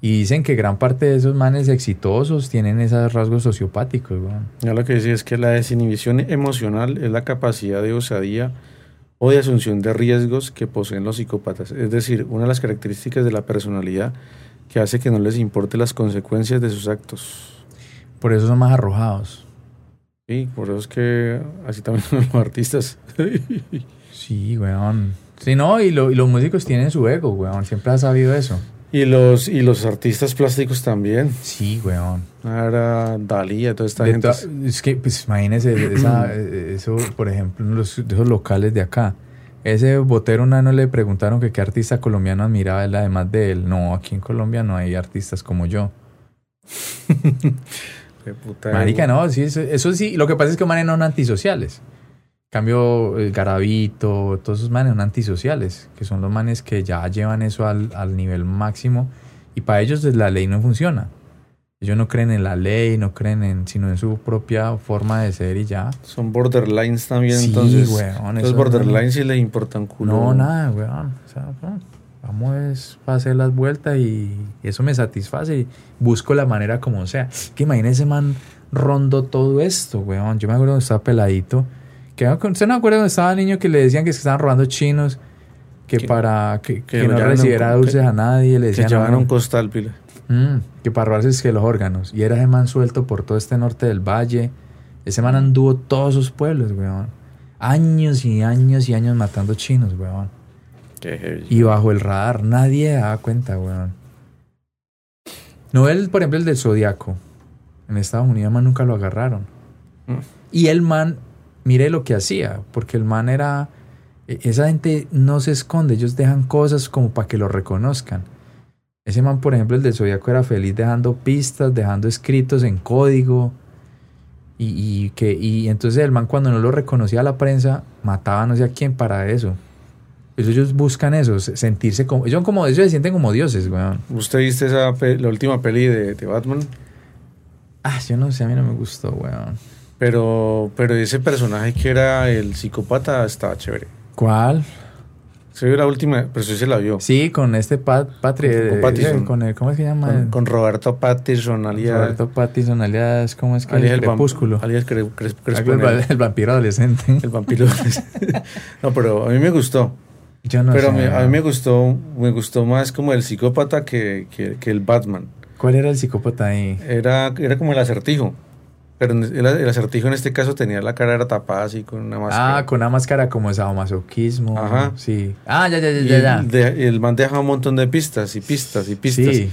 Y dicen que gran parte de esos manes exitosos tienen esos rasgos sociopáticos, weón. Ya lo que decía es que la desinhibición emocional es la capacidad de osadía o de asunción de riesgos que poseen los psicópatas. Es decir, una de las características de la personalidad que hace que no les importe las consecuencias de sus actos. Por eso son más arrojados. Sí, por eso es que así también son los artistas. Sí, weón. Sí, no, y, lo- y los músicos tienen su ego, weón. Siempre has sabido eso. y los y los artistas plásticos también. Sí, weón. Ahora Dalí, toda esta De gente. to- es que, pues imagínese, esa- eh, eso, por ejemplo, en los, esos locales de acá. Ese botero una no le preguntaron que qué artista colombiano admiraba él, además de él. No, aquí en Colombia no hay artistas como yo. Qué puta Marica, no, sí, eso, eso sí. Lo que pasa es que los manes no son antisociales. En cambio, el Garavito, todos esos manes son antisociales, que son los manes que ya llevan eso al, al nivel máximo. Y para ellos pues, la ley no funciona. Ellos no creen en la ley, no creen en, sino en su propia forma de ser y ya. Son borderlines también, Sí, entonces. weón, los borderlines sí les importan culo. No, nada, weón. O sea, no. Vamos a hacer las vueltas y eso me satisface y busco la manera como sea. Que imagínese, man, rondo todo esto, weón. Yo me acuerdo cuando estaba peladito. Que, ¿Usted no acuerda cuando estaba niño que le decían que se estaban robando chinos? Que, Que- para que, que que no un recibiera co- dulces que- a nadie. Le Que decían, no, un costal, pila. Mm, que para robarse es que los órganos. Y era ese man suelto por todo este norte del valle. Ese man anduvo todos sus pueblos, weón. Años y años y años matando chinos, weón. Y bajo el radar, nadie daba cuenta, weón. No el, por ejemplo, el del Zodíaco. En Estados Unidos, man, nunca lo agarraron. Mm. Y el man, mire lo que hacía, porque el man era... e- Esa gente no se esconde, ellos dejan cosas como para que lo reconozcan. Ese man, por ejemplo, el del Zodíaco era feliz dejando pistas, dejando escritos en código. Y, y que, y entonces el man cuando no lo reconocía a la prensa, mataba no sé a quién para eso. Ellos buscan eso, se- sentirse como... Ellos, como, ellos se sienten como dioses, weón. ¿Usted viste esa la última peli de, de Batman? Ah, yo no sé, a mí no me gustó, weón. Pero, pero ese personaje que era el psicópata estaba chévere. ¿Cuál? Se vio la última, pero sí se la vio. Sí, con este Pat, Patri, Con- eh, Pattinson. con el, ¿cómo es que se llama? Con, con Roberto Pattinson, alias, Roberto Pattinson, alias, ¿cómo es que? alias el el, crepúsculo. alias Cre- Cres- el, Cresponel, el vampiro adolescente. el vampiro. no, pero a mí me gustó. Yo no pero sé. a mí weón. me gustó, me gustó más como el psicópata que, que, que el Batman. ¿Cuál era el psicópata ahí? Era, era como el acertijo. Pero el, el acertijo en este caso tenía la cara era tapada así con una máscara. Ah, con una máscara como sadomasoquismo. Ajá. Sí. Ah, ya, ya, ya, Y ya. ya. de- el man deja un montón de pistas y pistas y pistas. Sí.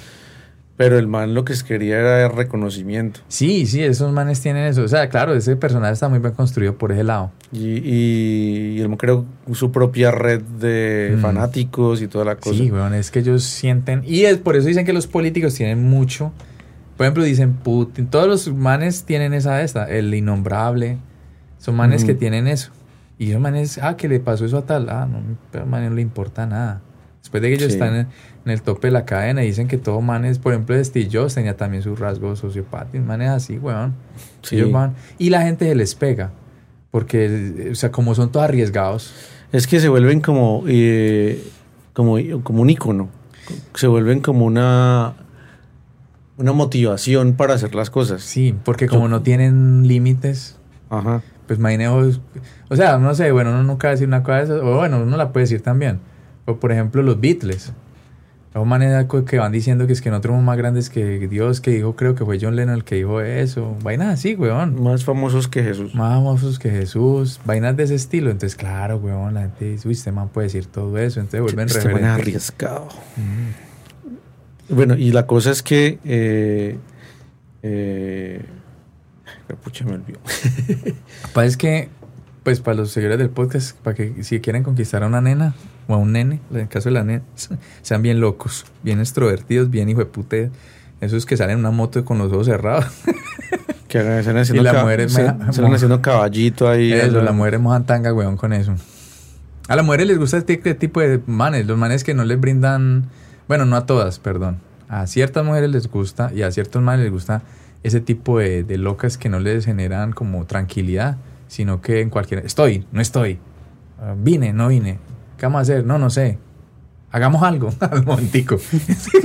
Pero el man lo que quería era el reconocimiento. Sí, sí, esos manes tienen eso. O sea, claro, ese personaje está muy bien construido por ese lado. Y, y, y el man creó su propia red de Mm. fanáticos y toda la cosa. Sí, weón, es que ellos sienten. Y es por eso dicen que los políticos tienen mucho. Por ejemplo, dicen Putin. Todos los manes tienen esa esta, el innombrable. Son manes que tienen eso. Y esos manes, ah, que le pasó eso a tal. Ah, no, pero man no le importa nada. Después de que ellos Sí. están en, el tope de la cadena, dicen que todo manes, por ejemplo, Steve Jobs tenía también sus rasgos sociopáticos. Manes así, weón. Sí. Ellos van. Y la gente se les pega. Porque, o sea, como son todos arriesgados. Es que se vuelven como, eh, como, como un icono. Se vuelven como una, una motivación para hacer las cosas. Sí, porque como no tienen límites, Ajá. pues imagínate, o sea, no sé, bueno, uno nunca va a decir una cosa de esas, o bueno, uno la puede decir también. O por ejemplo, los Beatles. Hay manera que van diciendo que es que nosotros somos más grandes que Dios, que dijo, creo que fue John Lennon el que dijo eso. Vainas así, weón. Más famosos que Jesús. Más famosos que Jesús. Vainas de ese estilo. Entonces, claro, weón, la gente dice, uy, este man puede decir todo eso. Entonces vuelven Este man referentes. arriesgado. Mm. Bueno, y la cosa es que... Eh, eh, pucha, me olvidó. Pasa es que, pues para los seguidores del podcast, para que si quieren conquistar a una nena o a un nene, en el caso de la nena, sean bien locos, bien extrovertidos, bien hijo de puta. Esos que salen en una moto con los ojos cerrados. Que están haciendo, Y la ca- mujer es se- están haciendo caballito ahí. Eso, las mujeres mojan tanga, weón, con eso. A las mujeres les gusta este tipo de manes, los manes que no les brindan, bueno, no a todas, perdón. A ciertas mujeres les gusta y a ciertos manes les gusta ese tipo de, de locas que no les generan como tranquilidad, sino que en cualquier... Estoy, no estoy. Vine, no vine. ¿Qué vamos a hacer? No, no sé. Hagamos algo al momentico.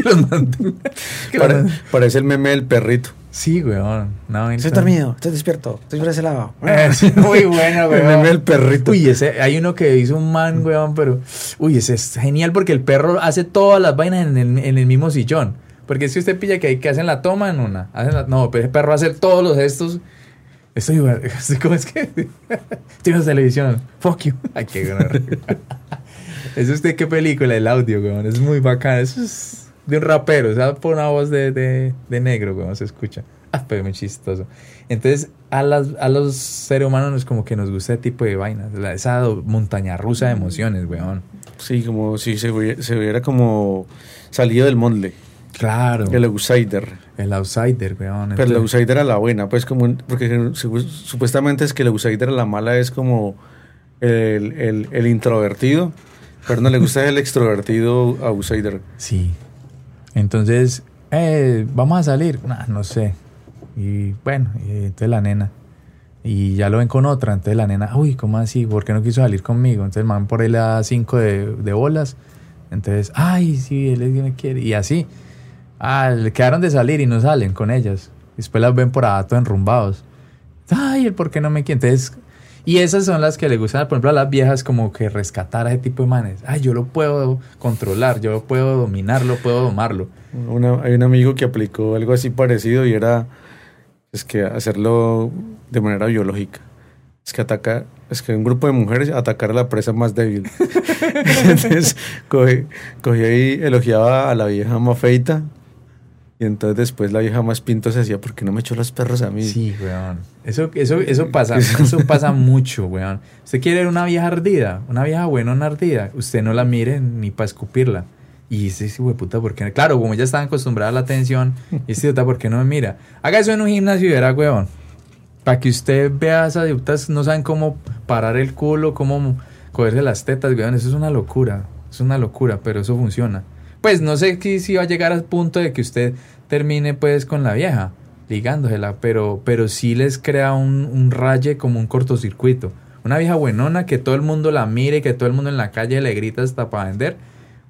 Pare- parece el meme del perrito. Sí, weón. No, Estoy dormido, estoy despierto, estoy por ese lado. Es muy bueno, El weón. meme del perrito. Uy, ese, hay uno que hizo un man, weón, pero. Uy, ese es genial porque el perro hace todas las vainas en el, en el mismo sillón. Porque si usted pilla que hay que hacen la toma en una. hacen la- no, pero el perro hace todos los gestos. Estoy, ¿cómo es que? Estoy en televisión. Fuck you. Ay, qué. ¿Es usted qué película? El audio, weón. Es muy bacán. Eso es de un rapero. O sea, por una voz de, de, de negro, weón. Se escucha. Ah, pero muy chistoso. Entonces, a, las, a los seres humanos nos como que nos gusta ese tipo de vainas. esa montaña rusa de emociones, weón. Sí, como si se hubiera, se hubiera como salido del molde. Claro. El outsider. El outsider, weón. Pero el Entonces- outsider a la buena, pues como... un- Porque su- supuestamente es que el outsider a la mala es como el, el- el introvertido, pero no le gusta el extrovertido outsider. Sí. Entonces, eh, vamos a salir. Nah, no sé. Y bueno, entonces la nena. Y ya lo ven con otra. Entonces la nena, uy, ¿cómo así? ¿Por qué no quiso salir conmigo? Entonces man por ahí le da cinco de, de bolas. Entonces, ay, sí, él es que me quiere. Y así. Ah, le quedaron de salir y no salen con ellas. Después las ven por todos enrumbados. Ay, el por qué no me quiere. Entonces, y esas son las que le gustan, por ejemplo, a las viejas, como que rescatar a ese tipo de manes. Ay, yo lo puedo controlar, yo lo puedo dominarlo, puedo domarlo. Una- hay un amigo que aplicó algo así parecido y era es que hacerlo de manera biológica. Es que ataca, es que un grupo de mujeres atacar a la presa más débil. entonces cogía y elogiaba a la vieja más feita y entonces después la vieja más pinto se hacía porque no me echó los perros a mí. Sí, weón. Eso, eso, eso pasa, eso pasa mucho, weón. Usted quiere una vieja ardida, una vieja buena ardida, usted no la mire ni para escupirla. Y dice, sí, güey, puta, ¿por qué no? Claro, como ya están acostumbradas a la atención, y este ¿por qué no me mira? Haga eso en un gimnasio y verá, weón. Para que usted vea esas adultas, no saben cómo parar el culo, cómo cogerse las tetas, weón. Eso es una locura. Es una locura, pero eso funciona. Pues no sé si va a llegar al punto de que usted termine pues con la vieja, ligándosela, pero, pero sí les crea un, un raye como un cortocircuito. Una vieja buenona que todo el mundo la mire, que todo el mundo en la calle le grita hasta para vender.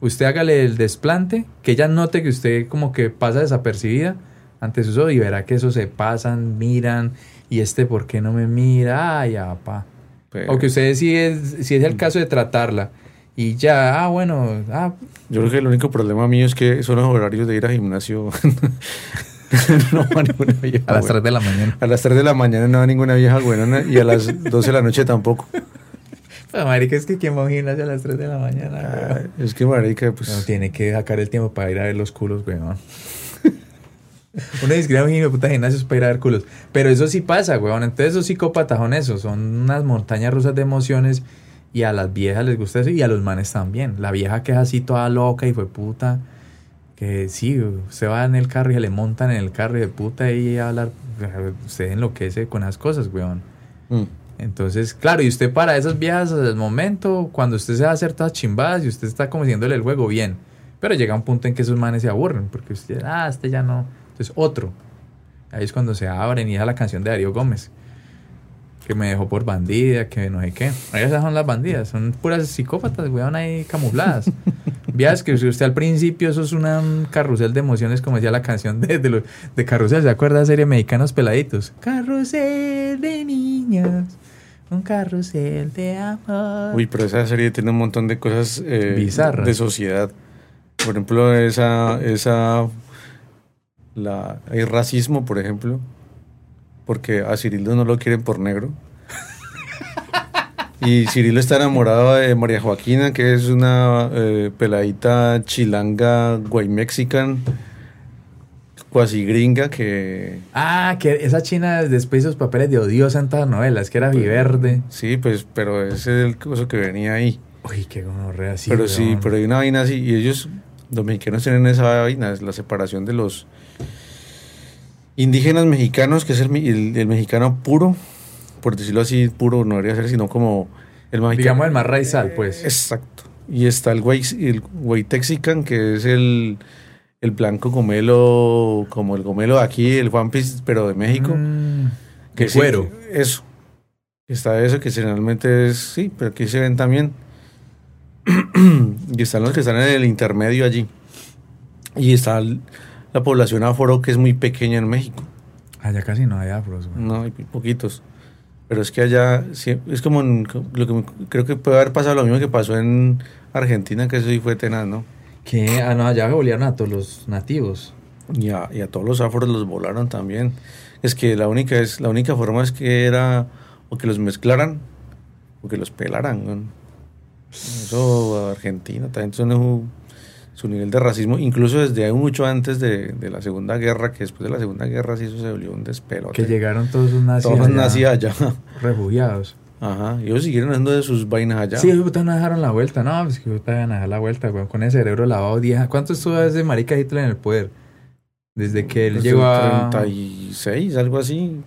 Usted hágale el desplante, que ella note que usted como que pasa desapercibida ante sus ojos y verá que eso se pasan, miran, y este por qué no me mira, ay, apa. Pero O que usted si es, si es el caso de tratarla y ya, ah, bueno, ah, Yo creo que el único problema mío es que son los horarios de ir al gimnasio. no va ninguna vieja a las buena. 3 de la mañana. A las 3 de la mañana no va ninguna vieja buena y a las 12 de la noche tampoco. Pero, marica, es que quien va a un gimnasio a las 3 de la mañana, Ah, es que marica, pues... No, tiene que sacar el tiempo para ir a ver los culos, weón. Uno dice que un hijo de puta gimnasios para ir a ver culos. Pero eso sí pasa, weón. Entonces esos psicópatas son eso. Son unas montañas rusas de emociones. Y a las viejas les gusta eso. Y a los manes también. La vieja que es así toda loca y fue puta. Que sí, se va en el carro y se le montan en el carro y de puta y a hablar. Usted enloquece con esas cosas, weón. Mm. Entonces, claro, y usted para esas viejas al momento, cuando usted se va a hacer todas chimbadas y usted está como haciéndole el juego bien. Pero llega un punto en que esos manes se aburren, porque usted, ah, este ya no. Entonces, otro. Ahí es cuando se abren y es la canción de Darío Gómez. Que me dejó por bandida, que no sé qué. Esas son las bandidas, son puras psicópatas, weón, ahí camufladas. Vías que usted al principio eso es una, un carrusel de emociones, como decía la canción de, de, los- de Carrusel, ¿se acuerda de la serie Mexicanos Peladitos? Carrusel de niños, un carrusel de amor. Uy, pero esa serie tiene un montón de cosas eh, Bizarras. de sociedad. Por ejemplo, esa, esa, la, hay racismo, por ejemplo, porque a Cirilo no lo quieren por negro. Y Cirilo está enamorado de María Joaquina, que es una eh, peladita chilanga, guay mexican, cuasi gringa, que Ah, que esa china después hizo sus papeles de odiosa en todas las novelas, que era viverde. sí, pues, pero ese es el cosa que venía ahí. Uy, qué gonorrea, sí. pero sí, pero hay una vaina así, y ellos, los mexicanos tienen esa vaina, es la separación de los indígenas mexicanos, que es el, me- el- el mexicano puro, por decirlo así, puro no debería ser, sino como el mexicano. Digamos el más raizal, pues. Exacto. Y está el güey, el güey texican, que es el, el blanco gomelo, como el gomelo de aquí, el One Piece, pero de México. Mm, que sí, cuero. eso. Está eso, que generalmente es, sí, pero aquí se ven también. y están los que están en el intermedio allí. Y está el- la población afro, que es muy pequeña en México. Allá casi no hay afros, güey. No, hay poquitos. Pero es que allá sí, es como en- lo que creo que puede haber pasado lo mismo que pasó en Argentina, que eso sí fue tenaz, ¿no? Que, ah, no, allá volvieron a todos los nativos. Y a, y a todos los afros los volaron también. Es que la única es la única forma es que era o que los mezclaran o que los pelaran. ¿no? Eso Argentina también tiene su, su nivel de racismo, incluso desde mucho antes de, de la Segunda Guerra, que después de la Segunda Guerra sí eso se volvió un despelote. Que llegaron todos los nazis. Todos allá, nací allá. Refugiados. Ajá. Y ellos siguieron haciendo de sus vainas allá. Sí, puta, no dejaron la vuelta. No, pues que van a dejar la vuelta, güey. Con ese cerebro lavado, vieja. ¿Cuánto estuvo ese marica Hitler en el poder? Desde que él Desde llegó a... 36, algo así.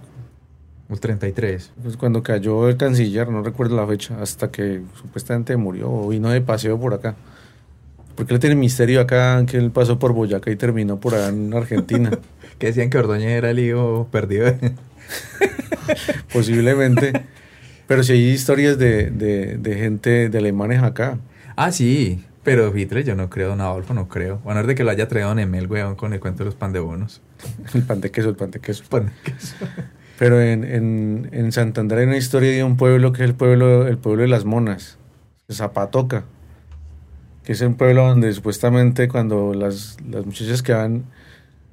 El 33. Pues cuando cayó el canciller, no recuerdo la fecha, hasta que supuestamente murió o vino de paseo por acá. Porque él tiene misterio acá que él pasó por Boyacá y terminó por allá en Argentina. Que decían que Ordóñez era el hijo perdido. Posiblemente. Pero si hay historias de, de, de gente de alemanes acá. ah, sí. Pero Hitler yo no creo, Don Adolfo no creo. Bueno, es de que lo haya traído Don Emel, weón, con el cuento de los pan de bonos. El pan de queso, el pan de queso. Pan de queso. Pero en, en, en Santander hay una historia de un pueblo que es el pueblo, el pueblo de las monas, Zapatoca, que es un pueblo donde supuestamente cuando las, las muchachas que van,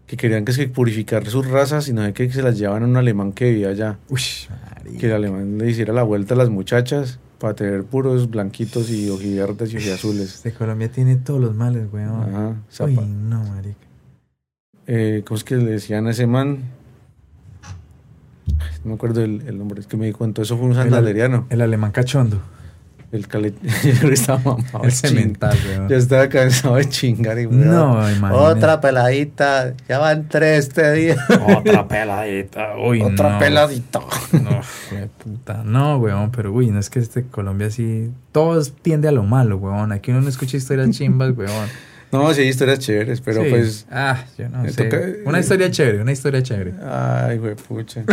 que querían que se purificar sus razas, y no sé qué, que se las llevaban a un alemán que vivía allá, Uy, que el alemán le hiciera la vuelta a las muchachas para tener puros blanquitos y ojiverdes y ojiazules. Este Colombia tiene todos los males, weón. Ajá, Uy, zapa. no, marica. Eh, ¿Cómo es que le decían a ese man? Ay, No me acuerdo el, el nombre, es que me di cuenta, eso fue un El, santanderiano. el alemán cachondo. El cale... Yo creo que estaba mamado. El cemental, weón. Ya estaba cansado de chingar y No, imagínate. Otra peladita. Ya van tres este día. Otra peladita. Uy, Otra no. peladita. No, puta. No, weón, pero uy, no es que este Colombia sí. Todo tiende a lo malo, weón. Aquí uno no escucha historias chimbas, weón. No, sí hay historias chéveres, pero Sí. pues. Ah, yo no sé. toca- Una historia chévere, una historia chévere. Ay, güey, pucha.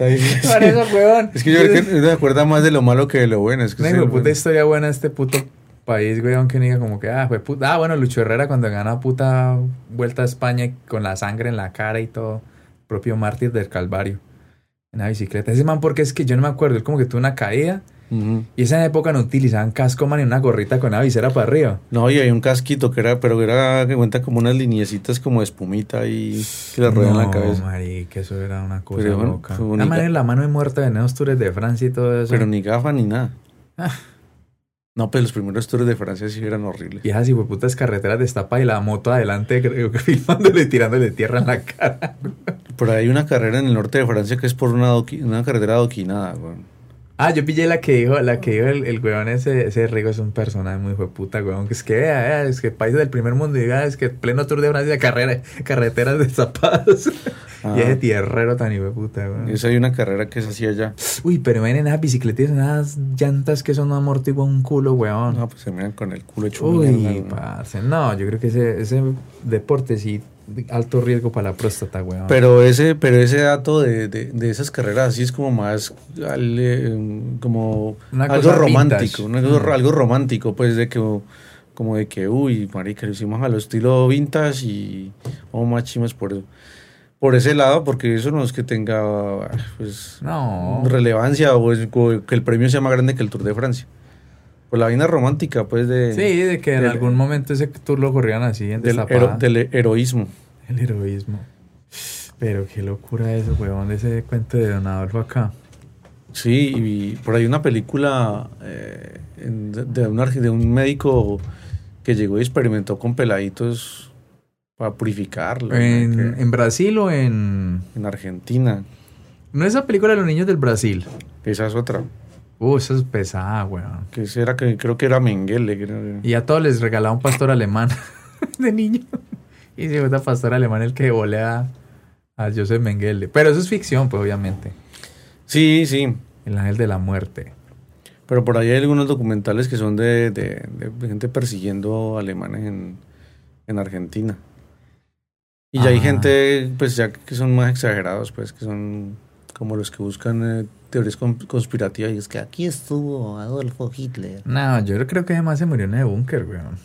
Está difícil. Por eso, weón. Es que yo creo que se acuerda más de lo malo que de lo bueno. Es que sí, de puta bueno. historia buena este puto país, weón, que diga como que, ah, fue puta. Ah, bueno, Lucho Herrera cuando gana puta vuelta a España con la sangre en la cara y todo. Propio mártir del Calvario. En la bicicleta. Ese man, porque es que yo no me acuerdo, él como que tuvo una caída. Y esa época no utilizaban casco, man, y una gorrita con una visera para arriba. No, y hay un casquito que era, pero era que cuenta como unas liniecitas como de espumita y que le rodean la No, cabeza. marica, eso era una cosa Pero, bueno, loca. fue La en mano de muerta de los tours de Francia y todo eso. Pero ni gafa ni nada. Ah. No, pues los primeros tours de Francia sí eran horribles. Y esas hijueputas carreteras destapadas y la moto adelante creo que filmándole y tirándole tierra en la cara. Ahí hay una carrera en el norte de Francia que es por una, una carretera adoquinada, weón. Ah, yo pillé la que dijo, la que dijo el, el weón ese, ese Rigo es un personaje muy de puta, weón. Que es que vea, es que países del primer mundo y vea, es que pleno tour de Francia, carrera, carreteras destapadas. Ah. Y ese tierrero tan hijo de puta, weón. Esa hay una carrera que es así allá. Uy, pero ven en esas bicicletas, esas llantas que son amortiguan un culo, weón. No, pues se miran con el culo hecho Uy, mierda, parce, no, yo creo que ese, ese deporte sí, de alto riesgo para la próstata, weón. Pero ese, pero ese dato de, de, de esas carreras así es como más eh, como algo romántico, una Mm. algo romántico, pues de que como de que, uy, marica, lo hicimos a lo estilo vintage y vamos más chimas por. Por ese lado, porque eso no es que tenga pues no. relevancia o, es- o que el premio sea más grande que el Tour de Francia. Pues la vaina romántica, pues de Sí, de que en del- algún momento ese tour lo corrían así en del, hero- del heroísmo. El heroísmo. Pero qué locura eso, weón, de ese cuento de Don Adolfo acá. Sí, y por ahí una película eh, de, un, de un médico que llegó y experimentó con peladitos para purificarlo. En, ¿no? Que- en Brasil o en... en Argentina. No esa película de los niños del Brasil. Esa es otra. Uh, eso es pesada, weón. Que ese era que creo que era Mengele. Y a todos les regalaba un pastor alemán de niño. Y se fue pastor alemán el que volea a Joseph Mengele. Pero eso es ficción, pues obviamente. Sí, sí. El ángel de la muerte. Pero por ahí hay algunos documentales que son de, de- de gente persiguiendo alemanes en, en Argentina. Y ya hay Ah. gente, pues ya que son más exagerados, pues que son como los que buscan eh, teorías con- conspirativas y es que Aquí estuvo Adolfo Hitler. No, yo creo que además se murió en el búnker, weón.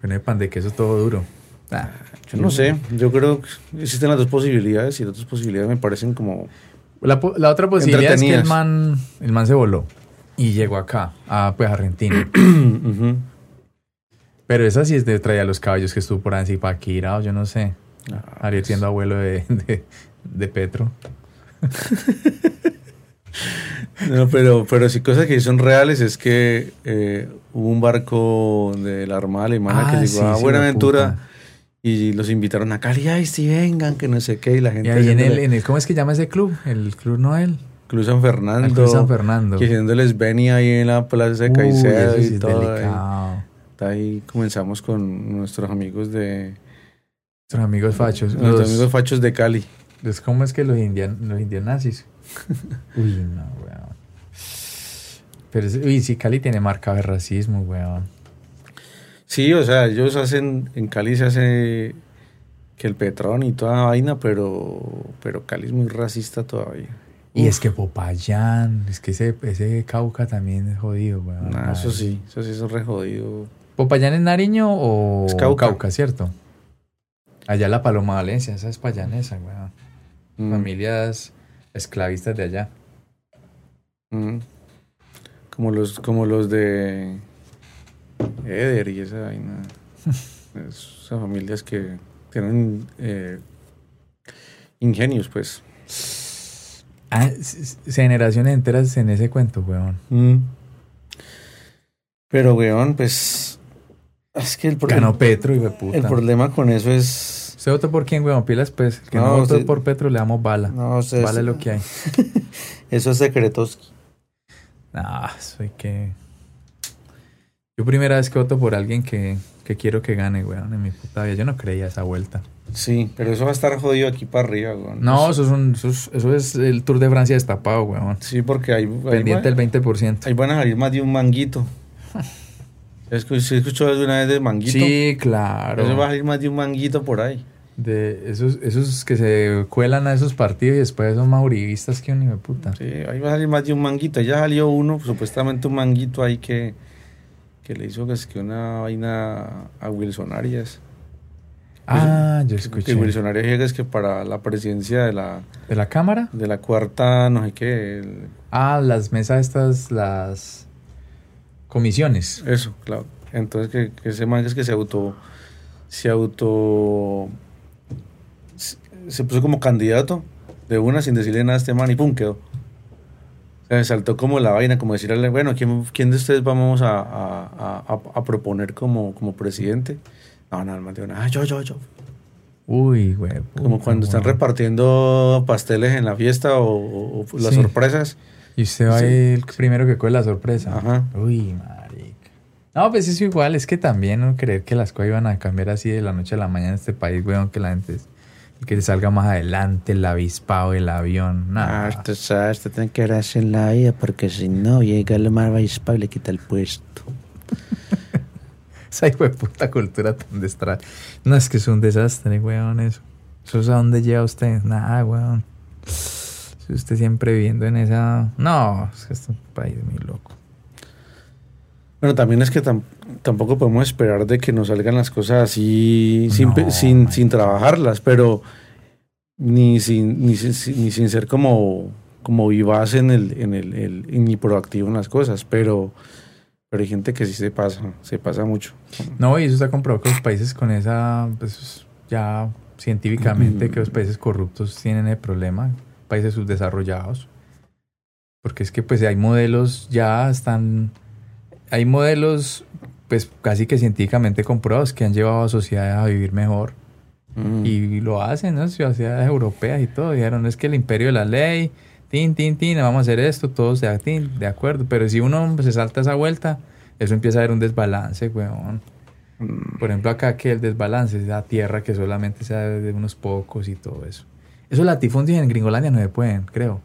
Con el pan de queso todo duro. Ah, Yo no sé, yo creo que existen las dos posibilidades y las dos posibilidades me parecen como... La, otra posibilidad es que el man, el man se voló y llegó acá, a pues Argentina. Pero esa sí es de traía los caballos que estuvo por ahí, Paquira o yo no sé. Ah, Ariel siendo abuelo de, de, de Petro. No, pero, pero sí cosas que son reales es que eh, hubo un barco de la Armada Alemana Ah, que sí, llegó a sí, Buenaventura puta. y los invitaron a Cali, ay, sí, vengan, que no sé qué, y la gente... Y ahí en el, haciéndole- en el, ¿cómo es que llama ese club? El Club Noel. Club San Fernando, Club San Fernando. que diciéndoles Beni ahí en la plaza de Caicedo sí y todo. ahí. comenzamos con nuestros amigos de... Nuestros amigos fachos. Nuestros Los, amigos fachos de Cali. Los- ¿Cómo es que los, indian, los indianazis? Uy, no, weón. Pero, es- uy, sí, Cali tiene marca de racismo, weón. Sí, o sea, ellos hacen, en Cali se hace que el Petrón y toda vaina, pero, pero Cali es muy racista todavía. Y Uf. es que Popayán, es que ese, ese Cauca también es jodido, weón. Nah, eso sí, eso sí es re jodido. ¿Popayán es Nariño o Es Cauca. ¿cierto? Allá la Paloma Valencia, esa es payanesa, weón. Mm, Familias esclavistas de allá. mm. Como los, como los de Eder y esa vaina. Esas familias que tienen eh, ingenios, pues. Ah, generaciones enteras en ese cuento, weón. Mm. Pero, weón, pues. Es que el, pro- Ganó Petro, y puta. el problema con eso es. ¿Usted votó por quién, weón? Pilas, pues. El Que no, No, votó usted- por Petro, le damos bala. No, sea, Vale es- lo que hay. eso es secretos. Ah, soy que. Yo primera vez que voto por alguien que, que quiero que gane, weón, en mi puta vida. Yo no creía esa vuelta. Sí, pero eso va a estar jodido aquí para arriba, weón. No, eso es, un, eso es, eso es el Tour de Francia destapado, weón. Sí, porque hay, hay, Pendiente del 20%. ahí van a salir más de un manguito. ¿Se escuchó alguna vez de manguito? Sí, claro. Eso va a salir más de un manguito por ahí. De esos, esos que se cuelan a esos partidos y después son mauribistas que un hijo de puta. Sí, ahí va a salir más de un manguito. Ya salió uno, supuestamente un manguito ahí que, que le hizo que, que una vaina a Wilson Arias. Ah, yo Que escuché. Wilson Arias llega es que para la presidencia de la, ¿De la cámara? de la cuarta, no sé qué, el- Ah, las mesas estas, las comisiones. eso, claro. Entonces que, que ese man es que se auto, se auto, se, se puso como candidato de una sin decirle nada a este man y pum, quedó. Me saltó como la vaina, como decirle, bueno, ¿quién, quién de ustedes vamos a, a- a- a proponer como, como presidente? No, no, el man dijo, ah, yo, yo, yo. Uy, güey. Como cuando están repartiendo pasteles en la fiesta o, o- o las Sí. sorpresas. Y usted va Sí. el primero que coge la sorpresa. Ajá. Uy, marica. No, pues eso igual, es que también no creer que las cosas iban a cambiar así de la noche a la mañana en este país, weón, que la gente es- que salga más adelante, el avispado, el avión, nada. Ah, usted sabe, usted tiene que gracia en la vida porque si no, llega el más avispado y le quita el puesto. Esa hijo de puta cultura tan destra. No, es que es un desastre, weón, eso. ¿Eso es a dónde lleva usted? Nada, weón. Si usted siempre viviendo en esa... No, es que es un país muy loco. Bueno, también es que tam- tampoco podemos esperar de que nos salgan las cosas así sin, No, sin, sin trabajarlas, pero ni sin, ni sin, ni sin ser como, como vivaz en el, en el, el- ni proactivo en las cosas, pero, pero hay gente que sí se pasa, se pasa mucho. No, y eso está comprobado que los países con esa, pues ya científicamente, que los países corruptos tienen el problema, países subdesarrollados. Porque es que pues hay modelos ya están, hay modelos pues casi que científicamente comprobados que han llevado a sociedades a vivir mejor. Mm. Y lo hacen, ¿no? Sociedades europeas y todo. Dijeron, es que el imperio de la ley, tin, tin, tin, vamos a hacer esto, todos de, tin, de acuerdo. Pero si uno se salta esa vuelta, eso empieza a haber un desbalance, weón. Mm. Por ejemplo, acá que el desbalance es la tierra que solamente sea de unos pocos y todo eso. Esos latifundios en Gringolandia no se pueden, creo.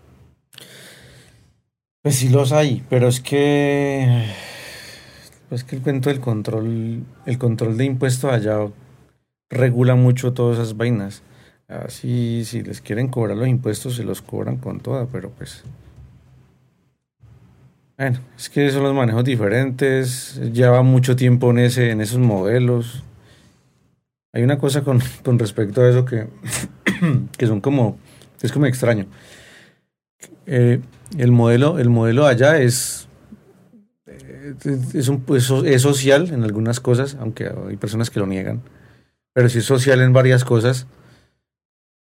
Pues sí los hay, pero es que pues que el cuento del control, el control de impuestos allá regula mucho todas esas vainas. Así, si les quieren cobrar los impuestos, se los cobran con toda, pero pues. Bueno, es que son los manejos diferentes, lleva mucho tiempo en ese, en esos modelos. Hay una cosa con respecto a eso que, que son como, es como extraño. Eh, el modelo, el modelo allá es, eh, es, un, pues, so- es social en algunas cosas, aunque hay personas que lo niegan, pero sí es social en varias cosas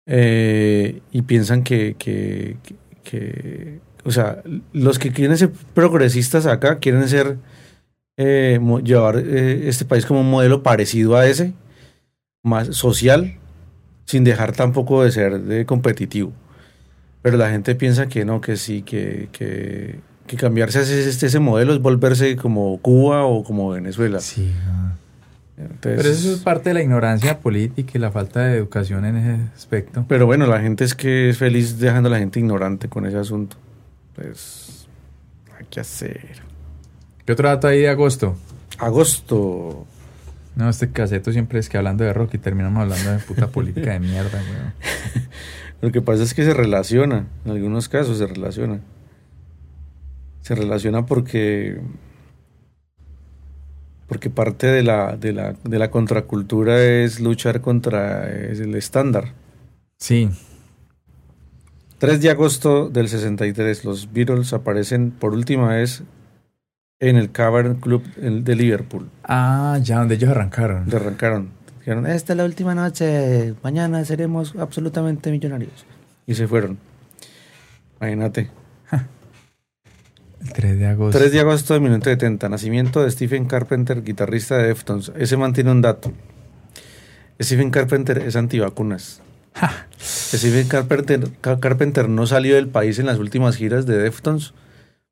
eh, y piensan que, que, o sea, los que quieren ser progresistas acá quieren ser, llevar este país como un modelo parecido a ese, más social, sin dejar tampoco de ser de competitivo. Pero la gente piensa que no, que sí, que, que, que cambiarse a ese, este- ese modelo es volverse como Cuba o como Venezuela. Sí. Entonces- Pero eso es parte de la ignorancia política y la falta de educación en ese aspecto. pero bueno, la gente es que es feliz dejando a la gente ignorante con ese asunto. Pues hay que hacer. ¿Qué otro dato ahí de agosto? Agosto. No, este caseto siempre es que hablando de rock y terminamos hablando de puta política de mierda, weón. Lo que pasa es que se relaciona, en algunos casos se relaciona. Se relaciona porque porque parte de la, de la, de la contracultura es luchar contra es el estándar. Sí, 3 de agosto del 63, los Beatles aparecen por última vez en el Cavern Club de Liverpool. Ah, ya, donde ellos arrancaron. Le arrancaron. Dijeron, Esta es la última noche, mañana seremos absolutamente millonarios. y se fueron. Imagínate. El 3 de agosto. 3 de agosto de 1970, nacimiento de Stephen Carpenter, guitarrista de Deftones. Ese mantiene un dato. Stephen Carpenter es antivacunas. Stephen Carpenter, Ca- Carpenter no salió del país en las últimas giras de Deftones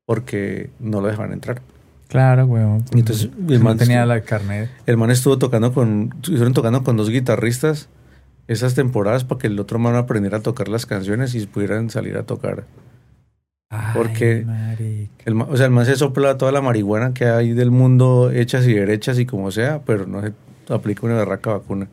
porque no lo dejaban entrar. Claro, weón. Entonces, el el man tenía estuvo- la carnet. El man estuvo tocando con, estuvieron tocando con dos guitarristas esas temporadas para que el otro man aprendiera a tocar las canciones y pudieran salir a tocar. Porque- Ay. El o sea, el man se sopla toda la marihuana que hay del mundo, hechas y derechas y como sea, pero no se aplica una berraca vacuna.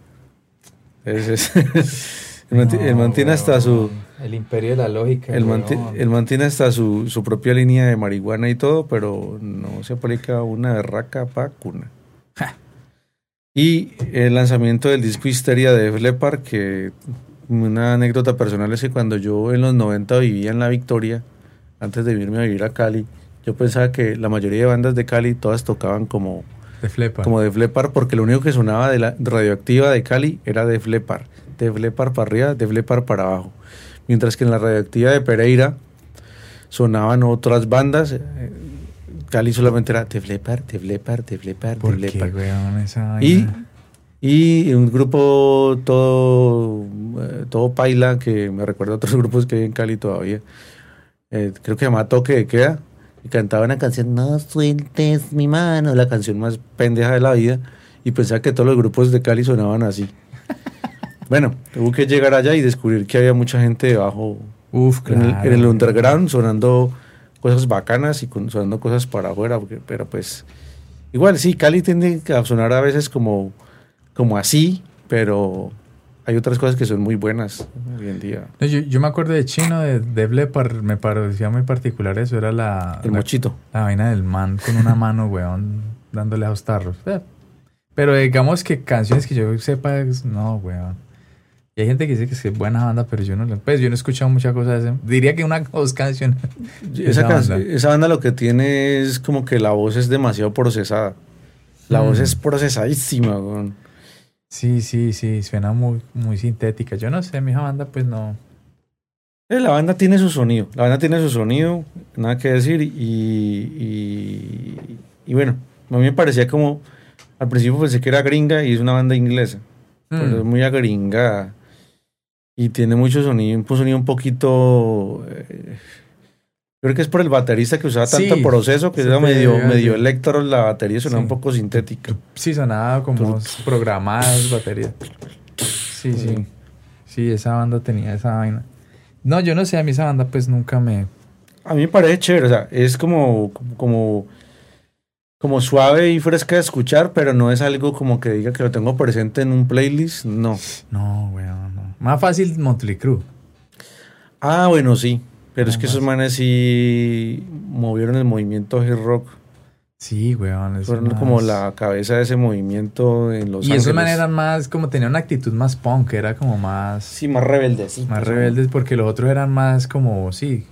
Entonces, es- el, man, ti- el man tiene hasta su... El imperio de la lógica. El man, el man tiene hasta su, su propia línea de marihuana y todo, pero no se aplica una berraca vacuna. Y el lanzamiento del disco Histeria de Def Leppard, que una anécdota personal es que cuando yo en los 90 vivía en La Victoria, antes de irme a vivir a Cali, yo pensaba que la mayoría de bandas de Cali todas tocaban como, De flepa. como Def Leppard, porque lo único que sonaba de la radioactiva de Cali era Def Leppard. Def Leppard para arriba, Def Leppard para abajo. Mientras que en la radioactiva de Pereira sonaban otras bandas. eh, Cali solamente era Teflepar, Teflepar, ¿Por qué, Teflepar. weón, esa Y, y un grupo todo, eh, todo paila que me recuerda a otros grupos que hay en Cali todavía. Eh, creo que se llama Toque de Queda. Y cantaba una canción, No sueltes mi mano, la canción más pendeja de la vida. Y pensaba que todos los grupos de Cali sonaban así. Bueno, tuve que llegar allá y descubrir que había mucha gente debajo Uf, en, el, claro. en el underground sonando cosas bacanas y con- sonando cosas para afuera, porque- pero pues igual sí, Cali tiende a sonar a veces como, como así, pero hay otras cosas que son muy buenas hoy en día. No, yo, yo me acuerdo de Chino, de Def Leppard, me parecía muy particular eso, era la, El la, mochito. la vaina del man con una mano, weón, dándole a los tarros. Eh, Pero digamos que canciones que yo sepa, no, weón. Y hay gente que dice que es buena banda, pero yo no, lo- pues yo no he escuchado muchas cosas de ese. Diría que una o dos canciones. Esa, banda. esa banda lo que tiene es como que la voz es demasiado procesada. La voz Mm. es procesadísima, weón. Sí, sí, sí, suena muy, muy sintética. Yo no sé, mi banda pues no. Eh, La banda tiene su sonido, la banda tiene su sonido, nada que decir y, y, y bueno, a mí me parecía como, al principio pensé que era gringa y es una banda inglesa, pero es Mm. muy agringada y tiene mucho sonido, un sonido un poquito, eh, creo que es por el baterista que usaba tanto Sí, proceso que era medio, medio electro, la batería sonaba Sí. un poco sintética. Sí, sonaba como programadas baterías. Sí, sí. Sí, esa banda tenía esa vaina. No, yo no sé, a mí esa banda pues nunca me... A mí me parece chévere, o sea, es como, como, como suave y fresca de escuchar, pero no es algo como que diga que lo tengo presente en un playlist, no. No, weón. Más fácil Motley Crue. Ah, bueno, sí, pero es que esos manes sí movieron el movimiento hip rock, Sí, weón. fueron más- como la cabeza de ese movimiento en Los Y Ángeles. esos manes eran más, como tenían una actitud más punk, era como más... Sí, más rebeldes, sí. Más rebeldes porque los otros eran más como, sí,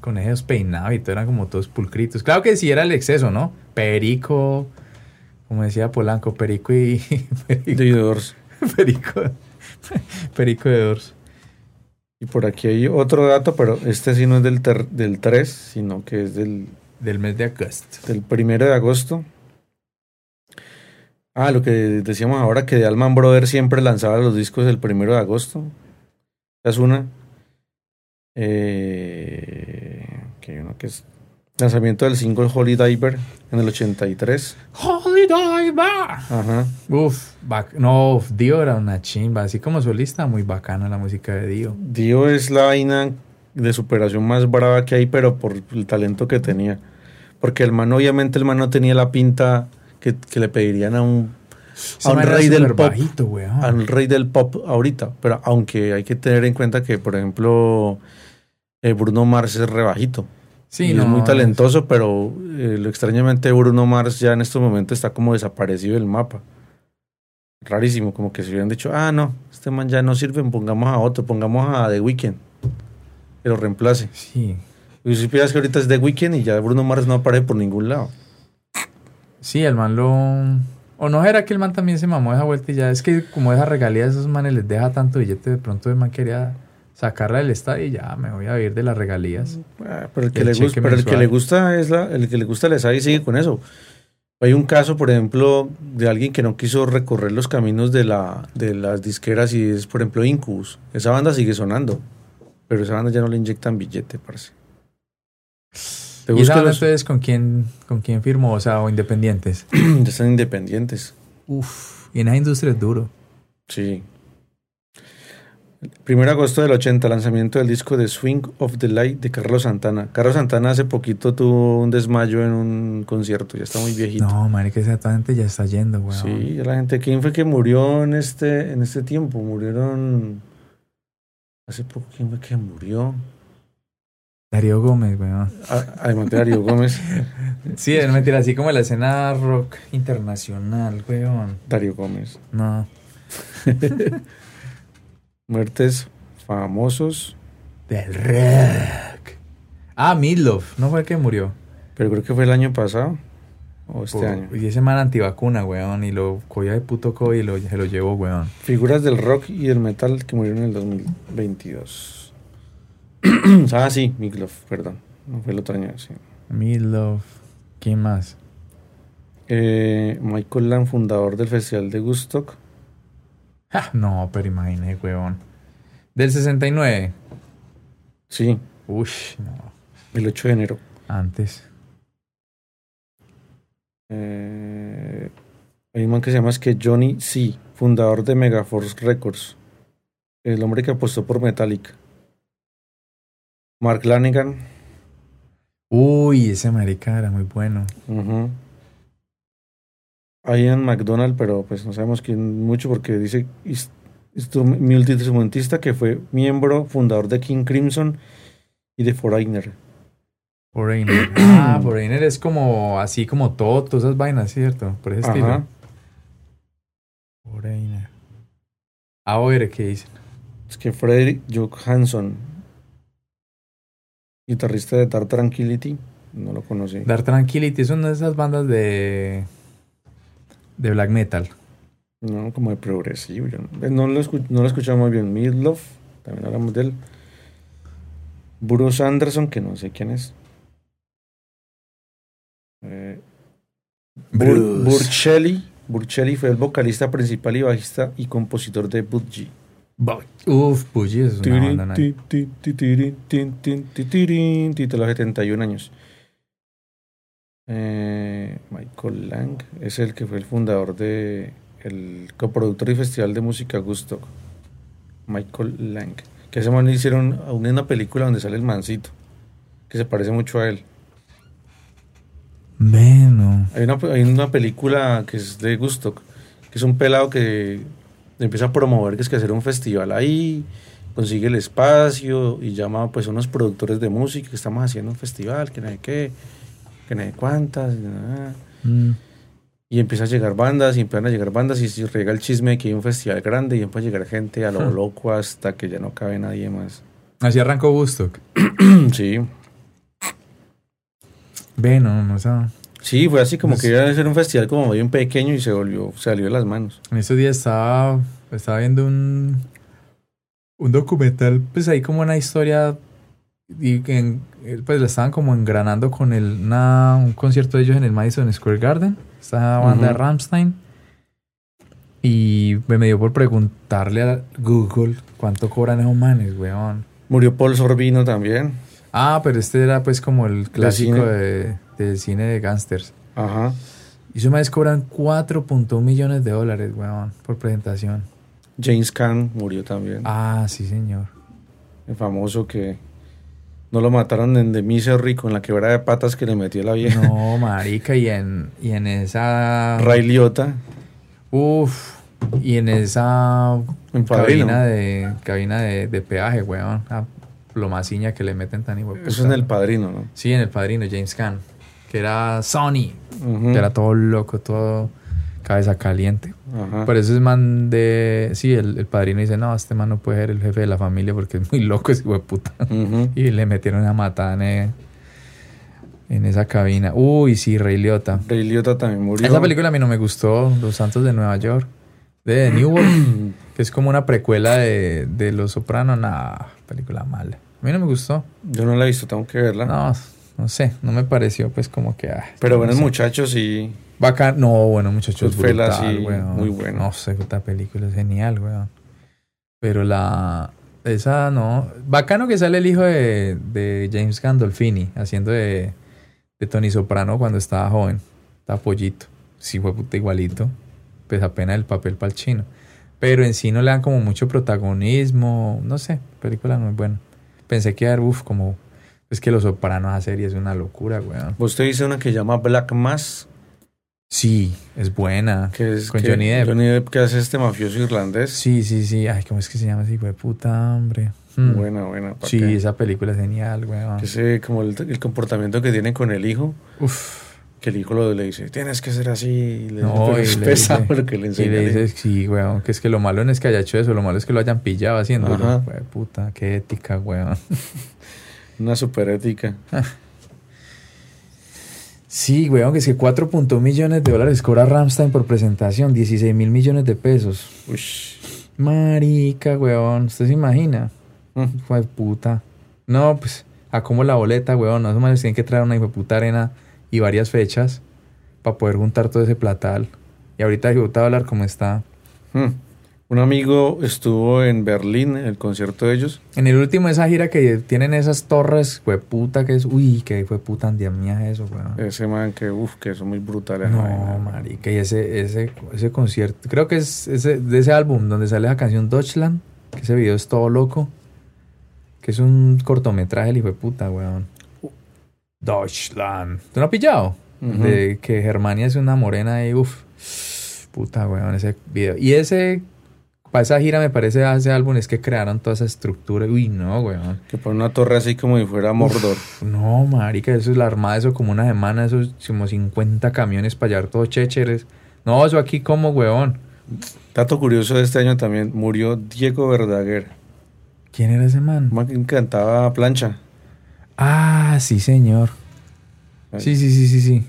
con esos peinados y todo, eran como todos pulcritos. Claro que sí era el exceso, ¿no? Perico, como decía Polanco, perico y... Perico, De perico, perico de Dors. Y por aquí hay otro dato, pero este sí no es del, ter- del 3, sino que es del, Del mes de agosto. del primero de agosto. Ah, lo que decíamos ahora, que The Alman Brothers siempre lanzaba los discos el primero de agosto. Esa es una. Eh, que hay uno que es lanzamiento del single Holy Diver en el 83. ¡Holy Diver! Ajá. Uf, no, Dio era una chimba. Así como solista, muy bacana la música de Dio. Dio es la vaina de superación más brava que hay, pero por el talento que tenía. Porque el man, obviamente, el man no tenía la pinta que, que le pedirían a un, a un rey del pop. bajito, weón. al rey del pop ahorita. Pero aunque hay que tener en cuenta que, por ejemplo, eh, Bruno Mars es rebajito. Sí, no, es muy talentoso, pero eh, lo extrañamente Bruno Mars ya en estos momentos está como desaparecido del mapa. Rarísimo, como que se hubieran dicho, ah, no, este man ya no sirve, pongamos a otro, pongamos a The Weeknd, que lo reemplace. Sí, Y si supieras que ahorita es The Weeknd y ya Bruno Mars no aparece por ningún lado. sí, el man lo... O no era que el man también se mamó esa vuelta y ya es que como esa regalía de esos manes les deja tanto billete, de pronto el man quería sacarla del estadio y ya me voy a vivir de las regalías. Ah, pero el que, El le, gusta, pero el que le gusta es la, el que le gusta les y sigue con eso. Hay un caso, por ejemplo, de alguien que no quiso recorrer los caminos de, la, de las disqueras y es, por ejemplo, Incubus. Esa banda sigue sonando, pero esa banda ya no le inyectan billete, parece. Te ¿Y esa los... entonces con quién, con quién firmó? O sea, o independientes. ya están independientes. Uf, y en esa industria es duro. Sí. Primero de agosto del 80, lanzamiento del disco de Swing of the Light de Carlos Santana. Carlos Santana hace poquito tuvo un desmayo en un concierto, ya está muy viejito. No, man, que esa gente ya está yendo, weón. Sí, la gente, ¿quién fue que murió en este, en este tiempo? Murieron hace poco, ¿quién fue que murió? Darío Gómez, weón. Ah, Además de Darío Gómez. Sí, es mentira, así como la escena rock internacional, weón. Darío Gómez. No. Muertes famosos, Del rock. Ah, Midlove, ¿no fue el que murió? pero creo que fue el año pasado o este Por- año. Y ese man antivacuna, weón, y lo cogía de puto co y lo, se lo llevó, weón. Figuras del rock y del metal que murieron en el 2022. ah, sí, Meatloaf, perdón. No fue el otro año, sí. Meatloaf. ¿Quién más? Eh, Michael Lang, fundador del Festival de Woodstock. Ah, no, pero imagínate, huevón. Del 69. Sí, Uy, no. el 8 de enero. Antes. Eh, hay un man que se llama es que Johnny C., fundador de Megaforce Records. El hombre que apostó por Metallica. Mark Lanigan. Uy, ese marica era muy bueno. Ujú. Ian McDonald, pero pues no sabemos quién mucho porque dice is- instru- multiinstrumentista que fue miembro fundador de King Crimson y de Foreigner. Foreigner. Ah, Foreigner es como así como todo, todas esas vainas, ¿cierto? Por ese estilo. Ajá. Foreigner. A ver, ¿qué dicen? Es que Frederick Johansson, guitarrista de Dark Tranquility, no lo conocí. Dark Tranquility es una de esas bandas de. De black metal. No, como de progresivo. yo no, lo, no lo escuchamos muy bien. Midlove, también hablamos de él. Bruce Anderson, que no sé quién es. Eh, Bur-. Burchelli. Burchelli fue el vocalista principal y bajista y compositor de Budgie. Uf, Puggy es una banda. ¿no? Ti, ti, ti, tirin, tin, tin, ti, tirin, Título 71 años. Eh, Michael Lang es el que fue el fundador de el coproductor y festival de música Gusto. Michael Lang. Que ese man hicieron aún en una película donde sale el mancito. Que se parece mucho a él. Bueno. Hay una, hay una película que es de Gusto. Que es un pelado que empieza a promover que es que hacer un festival ahí. Consigue el espacio y llama pues a unos productores de música que estamos haciendo un festival, que no sé qué, que no sé cuántas. y nada. Mm. Y empieza a llegar bandas, y empiezan a llegar bandas, y se riega el chisme de que hay un festival grande, y empieza a llegar gente a lo Hmm. loco hasta que ya no cabe nadie más. Así arrancó Woodstock. Sí, Ve, no, no, sí, fue así como Pues- que iba a ser un festival como bien pequeño y se volvió, salió de las manos. En estos días estaba, estaba viendo un, un documental, pues ahí como una historia, y que en- eh, pues la estaban como engranando con el, una- un concierto de ellos en el Madison Square Garden, esta banda de Ujú. Rammstein. Y me dio por preguntarle a Google cuánto cobran esos manes, weón. Murió Paul Sorbino también. Ah, pero este era pues como el clásico cine. de, del cine de gangsters. Ajá. Y esos manes cobran 4.1 millones de dólares, weón, por presentación. James Caan murió también. Ah, sí, señor. El famoso que no lo mataron en The Misery con la quebrada de patas que le metió la vieja. No, marica, y en, y en esa... Ray Liotta. Uf, y en esa En cabina de cabina de, de peaje, weón. La plomaciña que le meten tan igual. Eso en el padrino, ¿no? Sí, en el padrino, James Caan. Que era Sony. Que era todo loco, todo cabeza caliente. Ajá. Por eso es man de... Sí, el, el padrino dice, no, este man no puede ser el jefe de la familia porque es muy loco ese hijo de puta. Ujú. Y le metieron una matada en, esa cabina. Uy, sí, Rey Liotta. Ray Liotta también murió. Esa película a mí no me gustó, Los Santos de Nueva York, de New World, que es como una precuela de, de Los Sopranos. Nah, película mala. A mí no me gustó. Yo no la he visto, tengo que verla. No, no sé, no me pareció pues como que... ah, Pero no buenos sé. muchachos y Bacán. No, bueno, muchachos, Goodfellas, brutal, sí, weón. muy bueno. No sé, esta película es genial, weón. Pero la... Esa no... Bacano que sale el hijo de, de James Gandolfini haciendo de, de Tony Soprano cuando estaba joven. Estaba pollito. Sí, fue puta igualito. Pues apenas el papel para el chino. Pero en sí no le dan como mucho protagonismo. No sé, película no es buena. Pensé que iba a haber, uff, como... Es que Los Sopranos a serie es una locura, weón. vos te dice una que llama Black Mass, Sí, es buena. que es Con que- Johnny Depp. Johnny Depp que hace este mafioso irlandés. Sí, sí, sí. Ay, ¿cómo es que se llama ese hijo de puta, hombre? Hmm. Buena, buena. ¿pa' Sí, qué? esa película es genial, weón. Ese, como el, el comportamiento que tiene con el hijo, Uf. que el hijo lo, le dice, tienes que ser así. y le No, y es le pesado dice- lo que le Y enseña. le al hijo. dices, sí, weón, que es que lo malo no es que haya hecho eso, lo malo es que lo hayan pillado haciéndolo. Ajá. De puta, qué ética, weón. Una super ética. Sí, weón, que es que 4.1 millones de dólares cobra Ramstein por presentación, 16 mil millones de pesos. Ush. Marica, weón, ¿usted se imagina? Mm. Hijo de puta. No, pues, a como la boleta, weón. No, manes tienen que traer una hijo de puta arena y varias fechas para poder juntar todo ese platal. Y ahorita hijo de puta dólar como está. Hmm. Un amigo estuvo en Berlín, en el concierto de ellos. En el último de esa gira que tienen esas torres, fue puta que es. Uy, que fue puta andamia eso, weón. Ese man que, uff, que son muy brutales. No, vaina. marica, y ese, ese, ese concierto, creo que es ese, de ese álbum donde sale la canción Deutschland, que ese video es todo loco, que es un cortometraje, el hijo de puta, weón. Deutschland. ¿Tú no has pillado? De que Germania es una morena y uff, puta, weón, ese video. Y ese, para esa gira me parece, ese álbum es que crearon toda esa estructura. Uy, no, weón. Que pone una torre así como si fuera Mordor. No, marica, eso es la armada, eso como una semana, esos como 50 camiones para hallar todos chécheres. No, eso aquí como, weón. Dato curioso de este año también, murió Diego Verdaguer. ¿Quién era ese man? Un man que cantaba plancha. Ah, sí, señor. Sí, sí, sí, sí, sí.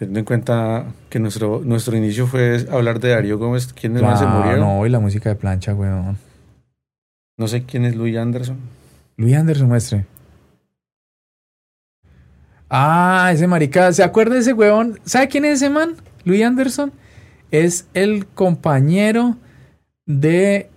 Teniendo en cuenta que nuestro, nuestro inicio fue hablar de Darío Gómez. ¿Quiénes más se murieron? No. no, y la música de plancha, weón. sé quién es Louis Anderson. Luis Anderson, muestre. Ah, ese marica. ¿Se acuerda de ese weón? ¿Sabe quién es ese man? Luis Anderson. Es el compañero de...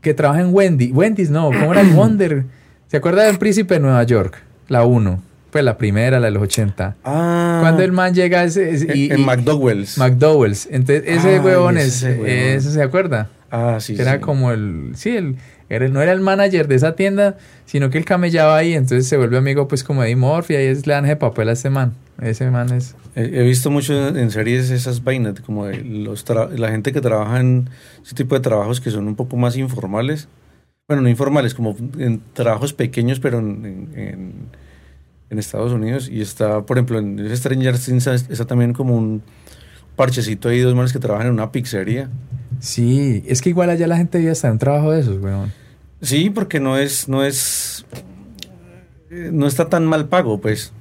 Que trabaja en Wendy. Wendy's, no. ¿Cómo era el Wonder? ¿Se acuerda del Príncipe de Nueva York? La 1. Pues la primera, la de los 80. Ah. Cuando el man llega a ese... en, y- en McDowell's. McDowell's. Entonces, ese ese es... ¿Ese se acuerda? ah, sí, era sí. como el, sí, el, era, no era el manager de esa tienda, sino que él camellaba ahí, entonces se vuelve amigo pues como de Eddie Murphy, ahí es, le dan ese papel a ese man, ese man es, He, he visto mucho en series esas vainas, como de los tra- la gente que trabaja en ese tipo de trabajos que son un poco más informales. Bueno, no informales, como en trabajos pequeños, pero en, en- en- Estados Unidos. Y está, por ejemplo, en Stranger Things está también como un parchecito ahí, dos manes que trabajan en una pizzería. sí, es que igual allá la gente vive hasta en un trabajo de esos, weón. Sí, porque no es, no es, no está tan mal pago, pues.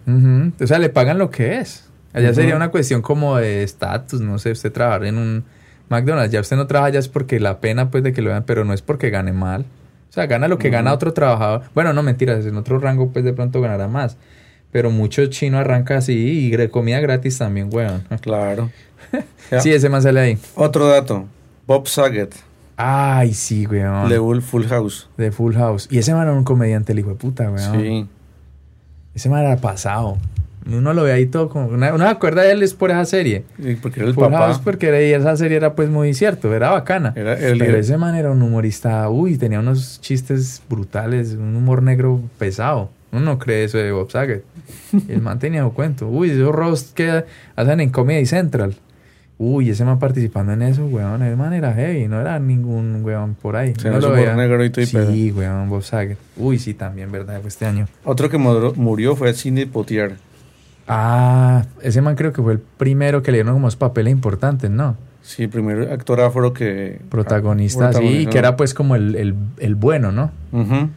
O sea, le pagan lo que es. Allá sería una cuestión como de estatus, no sé, usted trabajar en un McDonald's, ya usted no trabaja ya es porque la pena pues de que lo vean, pero no es porque gane mal. O sea, gana lo que gana otro trabajador. Bueno, no mentiras, en otro rango pues de pronto ganará más. Pero mucho chino arranca así y comida gratis también, weón. Claro. Sí, ese más sale ahí. Otro dato. Bob Saget, Ay, sí, weón. de Full House. De Full House. Y ese man era un comediante, el hijo de puta, weón. Sí. Ese man era pasado. Uno lo ve ahí todo como... Una, uno acuerda de él es por esa serie. Sí, porque era el Full papá. Porque era, y esa serie era pues muy cierto, era bacana. Era el- Pero ese man era un humorista, uy, tenía unos chistes brutales, un humor negro pesado. Uno no cree eso de Bob Saget. El man tenía un cuento. Uy, esos roast que hacen en Comedy Central. Uy, ese man participando en eso, weón. El man era heavy, no era ningún weón por ahí. Sí, no lo veía. negro y. Sí, weón, Bob Saget. Uy, sí, también, ¿verdad? Fue este año. Otro que murió, fue Sidney Poitier. Ah, ese man creo que fue el primero que le dieron como papeles importantes, ¿no? Sí, primer actor afro que... Protagonista, ah, sí, que era pues como el, el, el bueno, ¿no? Ujú.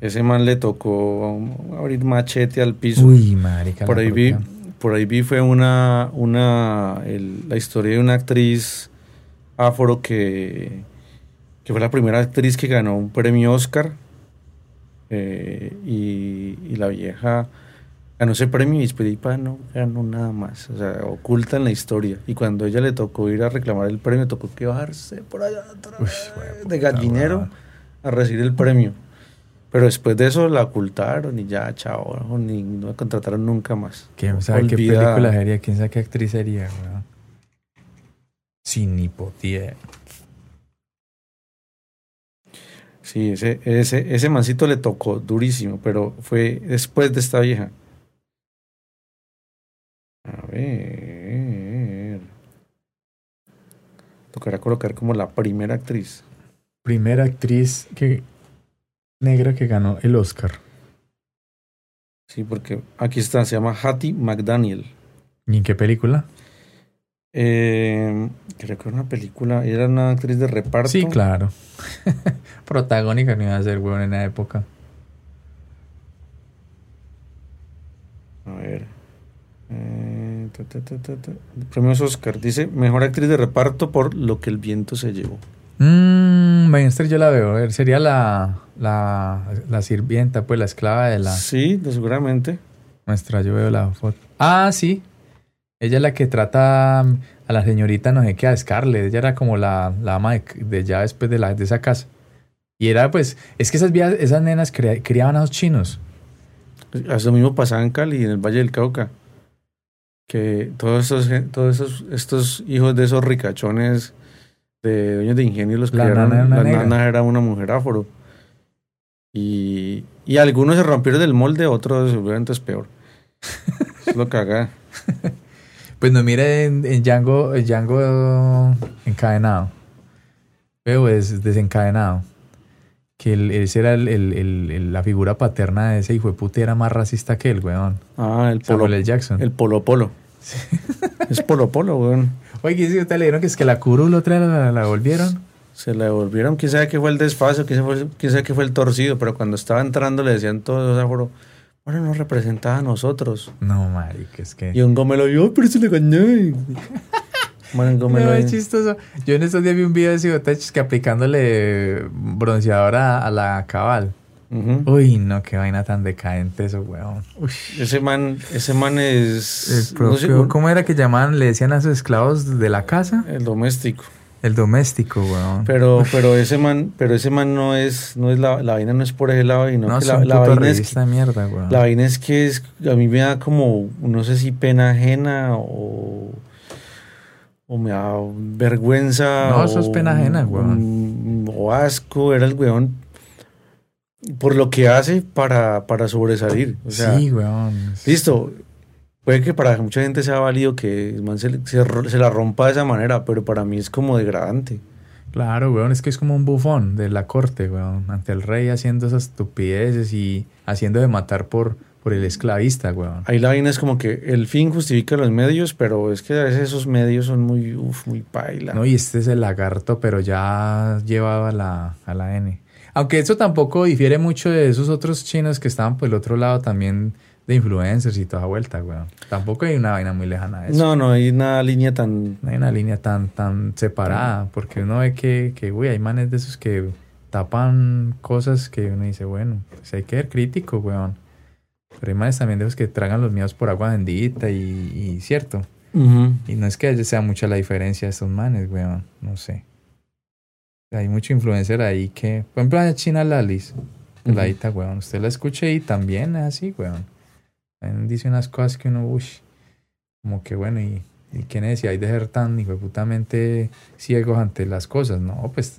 Ese man le tocó abrir machete al piso. Uy, marica. por ahí vi, por ahí vi fue una, una, el- la historia de una actriz afro que, que fue la primera actriz que ganó un premio Oscar eh, y, y la vieja ganó ese premio y después de ahí pa, no ganó nada más, o sea, oculta en la historia. Y cuando ella le tocó ir a reclamar el premio, tocó que bajarse por allá otra Uy, de gallinero a recibir el premio. Pero después de eso la ocultaron y ya, chao, ni no la contrataron nunca más. ¿Quién sabe qué película sería? ¿Quién sabe qué actriz sería, weón? Sin hipotier. Sí, ese, ese, ese mancito le tocó durísimo, pero fue después de esta vieja. A ver. Tocará colocar como la primera actriz. Primera actriz que negra que ganó el Oscar. Sí, porque aquí está, se llama Hattie McDaniel. ¿Y en qué película? Eh, creo que era una película, era una actriz de reparto. Sí, claro. Protagónica no iba a ser, weón, en la época. A ver. Eh, ta, ta, ta, ta, ta. Premios Oscar. Dice, mejor actriz de reparto por Lo que el viento se llevó. Mmm, maestra yo la veo. a ver, Sería la, la, la sirvienta, pues la esclava de la Sí, seguramente. maestra. Yo veo la foto. Ah, sí. Ella es la que trata a la señorita no sé qué, a Scarlett. Ella era como la, la ama de, de ya después de, la, de esa casa. Y era pues, es que esas, viejas- esas nenas criaban a los chinos. Eso mismo pasaba en Cali, en el Valle del Cauca. Que todos estos, todos esos, estos hijos de esos ricachones de dueños de ingenio los La criaron. nana la negra. nana era una mujer afro. Y, y algunos se rompieron del molde, otros obviamente es peor. es lo caga. Pues no mire en, en Django, en Django encadenado. Veo es desencadenado. Que el- ese era el- el- la figura paterna de ese hijo de puta era más racista que el weón. Ah, el polo, Samuel L. Jackson. el polo polo. Es polo polo, weón. Oye, si usted le dijeron que es que la curul otra la, la volvieron. Se le devolvieron, quién sabe qué fue el desfase, quién sabe, quién sabe qué fue el torcido, pero cuando estaba entrando le decían todos los afro, bueno, nos representaba a nosotros. No, marica, es que... Y un gomelo, yo, pero se le gané. No, es chistoso. Yo en estos días vi un video de Cibotech que aplicándole bronceador a, a la cabal. Uy, no, qué vaina tan decadente eso, weón. Uy. Ese man, ese man es El no sé, propio- un- ¿Cómo era que llamaban? Le decían a sus esclavos de la casa. el doméstico. El doméstico, weón. Pero, pero ese man, pero ese man no es, no es la, la vaina no es por ese lado, sino no, que es la, un la vaina es que, mierda, weón. la vaina es que es, a mí me da como, no sé si pena ajena o, o me da vergüenza. No, eso es pena ajena, weón. O asco, era el weón por lo que hace para, para sobresalir. O sea, sí, weón. Listo. Puede que para mucha gente sea válido que man se, se la rompa de esa manera, pero para mí es como degradante. Claro, weón, es que es como un bufón de la corte, weón, ante el rey haciendo esas estupideces y haciendo de matar por, por el esclavista, weón. Ahí la vaina es como que el fin justifica los medios, pero es que a veces esos medios son muy, uf, muy paila. No, y este es el lagarto, pero ya llevado a la, a la N. Aunque eso tampoco difiere mucho de esos otros chinos que estaban por el otro lado también de influencers y toda vuelta, weón. Tampoco hay una vaina muy lejana de eso. no, no hay una línea tan... No hay una línea tan, tan separada, porque uno ve que, que, uy, hay manes de esos que tapan cosas que uno dice, bueno, pues hay que ser crítico, weón. Pero hay manes también de esos que tragan los miedos por agua bendita y, y cierto. Y no es que sea mucha la diferencia de estos manes, weón, no sé. Hay mucho influencer ahí que, por ejemplo, a China Lalis, peladita, weón, usted la escucha y también es así, weón. Dice unas cosas que uno, uy, como que bueno, y, y qué necesidad hay de ser tan hijoputamente ciegos ante las cosas, ¿no? Pues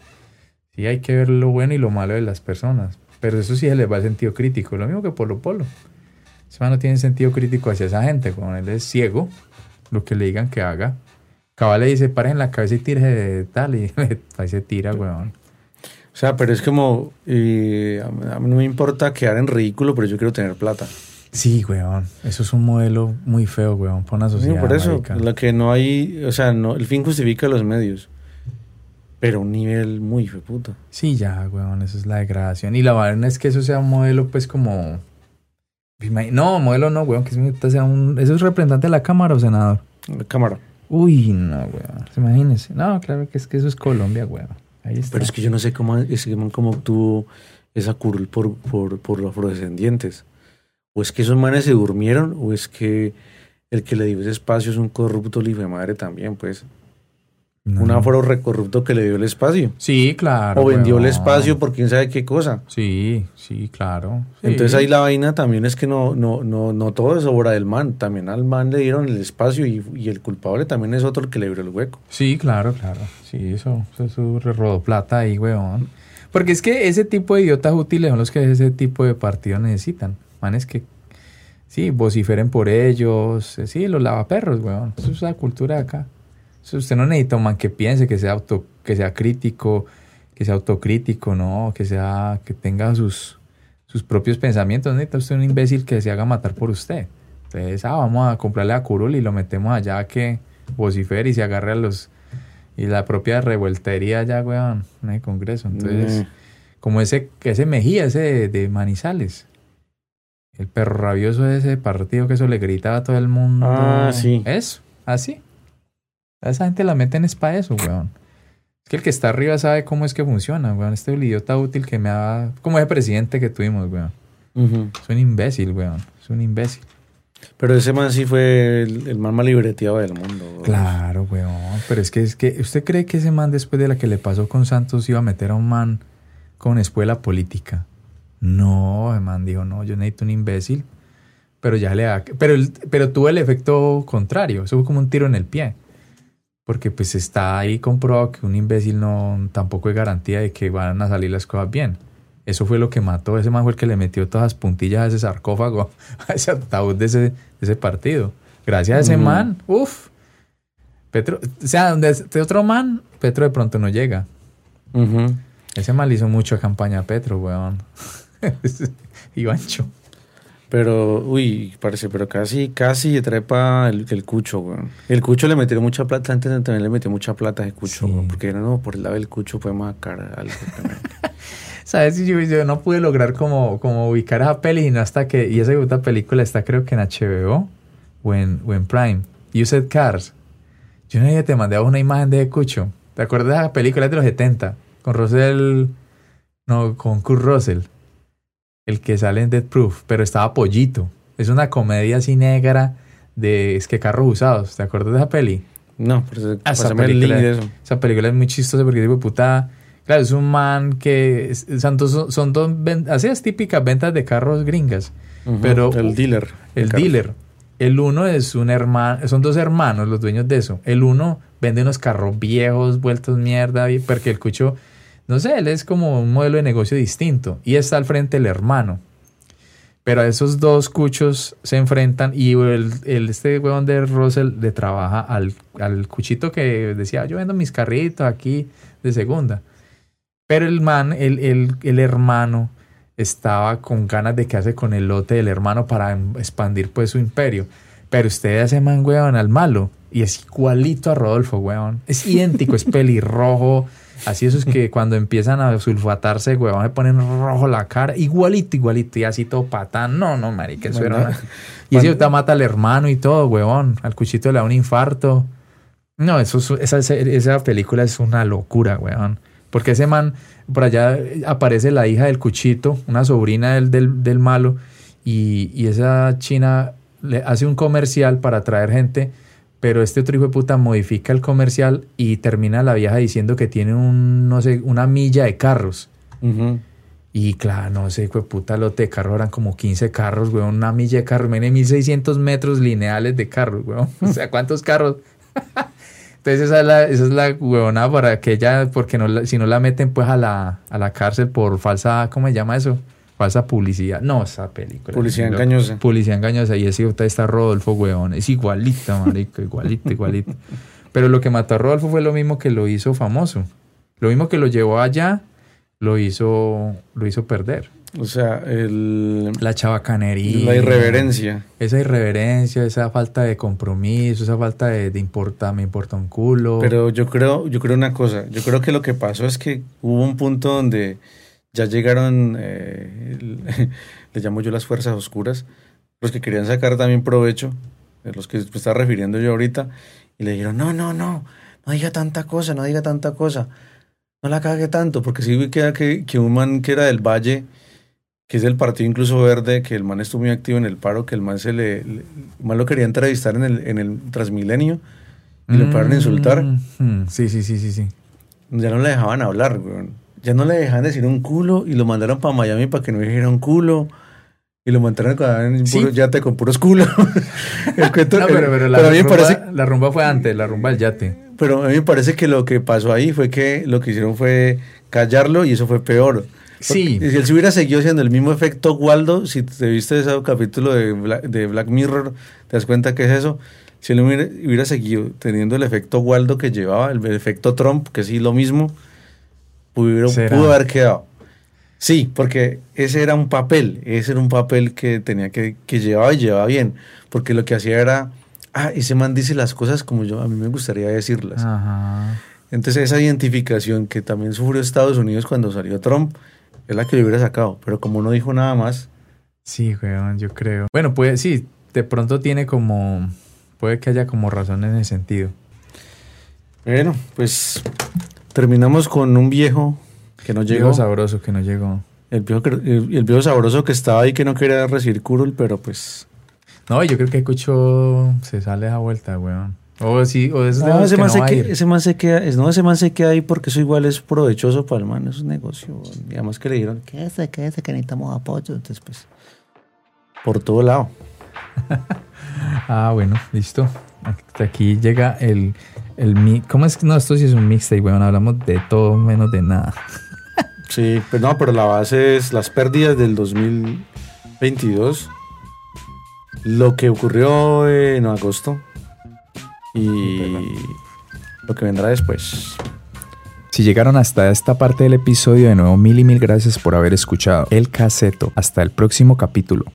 sí hay que ver lo bueno y lo malo de las personas, pero eso sí se les va el sentido crítico, lo mismo que Polo Polo. Ese man no tiene sentido crítico hacia esa gente, como él es ciego, lo que le digan que haga. Cabal le dice, pare en la cabeza y tire de tal, y ahí se tira, weón. O sea, pero es como... eh, a, mí, no me importa quedar en ridículo, pero yo quiero tener plata. Sí, weón. Eso es un modelo muy feo, weón, para una sociedad. por eso, lo que no hay... O sea, no, el fin justifica los medios. Pero un nivel muy puta. Sí, ya, weón, eso es la degradación. Y la vaina es que eso sea un modelo, pues, como... No, modelo no, weón, que eso sea un... ¿Eso es representante de la Cámara o senador? La cámara. Uy, no, weón. Imagínese. No, claro que es que eso es Colombia, weón. Ahí está. Pero es que yo no sé cómo, es cómo obtuvo esa curul por, por, por los afrodescendientes. O es que esos manes se durmieron, o es que el que le dio ese espacio es un corrupto de madre también, pues. No. Un afro recorrupto que le dio el espacio. Sí, claro. o vendió el espacio por quién sabe qué cosa. Sí, sí, claro. Sí. Entonces ahí la vaina también es que no, no, no, no todo es obra del man. También al man le dieron el espacio y, y el culpable también es otro el que le abrió el hueco. Sí, claro, claro. Sí, eso, eso es su rodoplata ahí, weón. Porque es que ese tipo de idiotas útiles son los que ese tipo de partidos necesitan. Manes que, sí, vociferen por ellos. eh, Sí, los lavaperros, weón. Eso es la cultura de acá. Eso usted no necesita un man que piense, que sea auto, que sea crítico, que sea autocrítico, ¿no? Que sea, que tenga sus, sus propios pensamientos. No necesita usted un imbécil que se haga matar por usted. Entonces, ah, vamos a comprarle a Curul y lo metemos allá que vocifere y se agarre a los... Y la propia revueltería allá, weón, en el Congreso. Entonces, Mm. como ese, ese Mejía, ese de, de Manizales. El perro rabioso de ese partido que eso le gritaba a todo el mundo. Ah, sí. Eso, así. A esa gente la meten es para eso, weón. que el que está arriba sabe cómo es que funciona, weón. Este idiota útil que me ha... Como ese presidente que tuvimos, weón. Es un imbécil, weón. Es un imbécil. Pero ese man sí fue el, el man más libreteado del mundo. weón. Claro, weón. Pero es que, es que, ¿usted cree que ese man después de la que le pasó con Santos iba a meter a un man con escuela política? No, el man dijo, no, yo necesito un imbécil. Pero ya le da... Pero, pero tuvo el efecto contrario. Eso fue como un tiro en el pie. Porque pues está ahí comprobado que un imbécil no tampoco es garantía de que van a salir las cosas bien. Eso fue lo que mató. Ese man fue el que le metió todas las puntillas a ese sarcófago, a ese ataúd de ese, de ese partido. Gracias a ese man, uff. Petro, o sea, donde este otro man, Petro de pronto no llega. Ese man le hizo mucho campaña a Petro, weón. Ivancho. Pero, uy, parece, pero casi, casi trepa el, el cucho, weón. El cucho le metió mucha plata, antes también le metió mucha plata a ese cucho, Sí. weón, porque no, por el lado del cucho podemos sacar algo. ¿Sabes? Yo, yo no pude lograr como, como ubicar esa peli sino hasta que... Y esa otra película está creo que en HBO o en, o en Prime. You Said Cars. Yo no te mandé una imagen de Cucho. ¿Te acuerdas de esa película de los 70? Con Russell... No, con Kurt Russell. El que sale en Dead Proof. Pero estaba Pollito. Es una comedia así negra de... Es que carros usados. ¿Te acuerdas de esa peli? No, pues Ah, esa pásame el link película- de eso. Esa película es muy chistosa porque tipo puta. Claro, es un man que. es- Santos son, son dos. Así es típicas ventas de carros gringas. Pero- El dealer. El dealer. El uno es un hermano. Son dos hermanos los dueños de eso. El uno vende unos carros viejos, vueltos mierda. Porque el cucho. No sé, él es como un modelo de negocio distinto. Y está al frente el hermano. Pero esos dos cuchos se enfrentan y el, el- este huevón de Russell le trabaja al, al cuchito que decía, yo vendo mis carritos aquí de segunda. Pero el man, el, el, el hermano, estaba con ganas de quedarse con el lote del hermano para em- expandir pues su imperio. Pero usted hace man, weón, al malo. Y es igualito a Rodolfo, weón. Es idéntico, es pelirrojo. Así esos que cuando empiezan a sulfatarse, weón, se ponen rojo la cara. Igualito, igualito. Y así todo patán. No, no, marica, eso era una- Y ese ahorita mata al hermano y todo, weón. Al cuchito le da un infarto. No, eso, es- esa, esa película es una locura, weón. Porque ese man, por allá aparece la hija del cuchito, una sobrina del, del, del malo, y, y esa china le hace un comercial para atraer gente, pero este otro hijo de puta modifica el comercial y termina la vieja diciendo que tiene un, no sé, una milla de carros. Y claro, no sé, hijo de puta lote de carros eran como 15 carros, weón, una milla de carros, tiene 1600 metros lineales de carros, weón. O sea, ¿cuántos carros? Entonces esa es la, esa es la huevona para que ella, porque no la- si no la meten pues a la, a la cárcel por falsa, ¿cómo se llama eso? Falsa publicidad. No, esa película. Publicidad engañosa. Publicidad engañosa. Y ese puta está Rodolfo, huevón. Es igualito, marico, igualito, igualito. Pero lo que mató a Rodolfo fue lo mismo que lo hizo famoso. Lo mismo que lo llevó allá, lo hizo, lo hizo perder. O sea, el, La chabacanería. la irreverencia. Esa irreverencia, esa falta de compromiso, esa falta de, de importa, me importa un culo. Pero yo creo, yo creo una cosa. Yo creo que lo que pasó es que hubo un punto donde ya llegaron, eh, el- le llamo yo las fuerzas oscuras, los que querían sacar también provecho, de los que me estaba refiriendo yo ahorita, y le dijeron, no, no, no, no diga tanta cosa, no diga tanta cosa, no la cague tanto, porque sí queda que, que un man que era del Valle, que es del partido incluso verde, que el man estuvo muy activo en el paro, que el man se le, le- el man lo quería entrevistar en el, en el Transmilenio, y le pararon a insultar. Mm, sí, sí, sí, sí, sí. Ya no le dejaban hablar, weón. Ya no le dejaban decir un culo y lo mandaron para Miami para que no dijera un culo. Y lo montaron con- Sí. puro yate con puros culos. El cuento- No, pero, pero la, pero a mí rumba, parece, la rumba fue antes, la rumba del yate. pero a mí me parece que lo que pasó ahí fue que lo que hicieron fue callarlo y eso fue peor. Sí. Si él se hubiera seguido haciendo el mismo efecto Waldo, si te viste ese capítulo de Black, de Black Mirror, te das cuenta que es eso. Si él hubiera, hubiera seguido teniendo el efecto Waldo que llevaba, el, efecto Trump, que sí lo mismo, pudo, ¿Será? pudo haber quedado. Sí, porque ese era un papel, ese era un papel que tenía que, que llevaba y llevaba bien, porque lo que hacía era, ah, ese man dice las cosas como yo, a mí me gustaría decirlas. Ajá. Entonces esa identificación que también sufrió Estados Unidos cuando salió Trump es la que le hubiera sacado, pero como no dijo nada más, Sí, weón, yo creo. Bueno, pues sí, de pronto tiene como. Puede que haya como razón en ese sentido. bueno, pues Terminamos con un viejo que no llegó. Llegó sabroso que no llegó. El viejo, el, el viejo sabroso que estaba ahí que no quería recibir curul, pero pues. No, yo creo que Cucho se sale a vuelta, weón. O sí, o es de No, ese, que man no se va a que- ir. ese man se queda, no, ese man se queda ahí porque eso igual es provechoso para el man, es un negocio. weón. Y además que le dieron, quédese, quédese, que necesitamos apoyo. Entonces, pues, por todo lado. Ah, bueno, listo. Hasta aquí llega el, el mi- ¿Cómo es que no? Esto sí es un mixtape, weón. Hablamos de todo menos de nada. Sí, pero no, pero la base es las pérdidas del 2022, lo que ocurrió en agosto y lo que vendrá después. Si llegaron hasta esta parte del episodio, de nuevo mil y mil gracias por haber escuchado El Caseto. Hasta el próximo capítulo.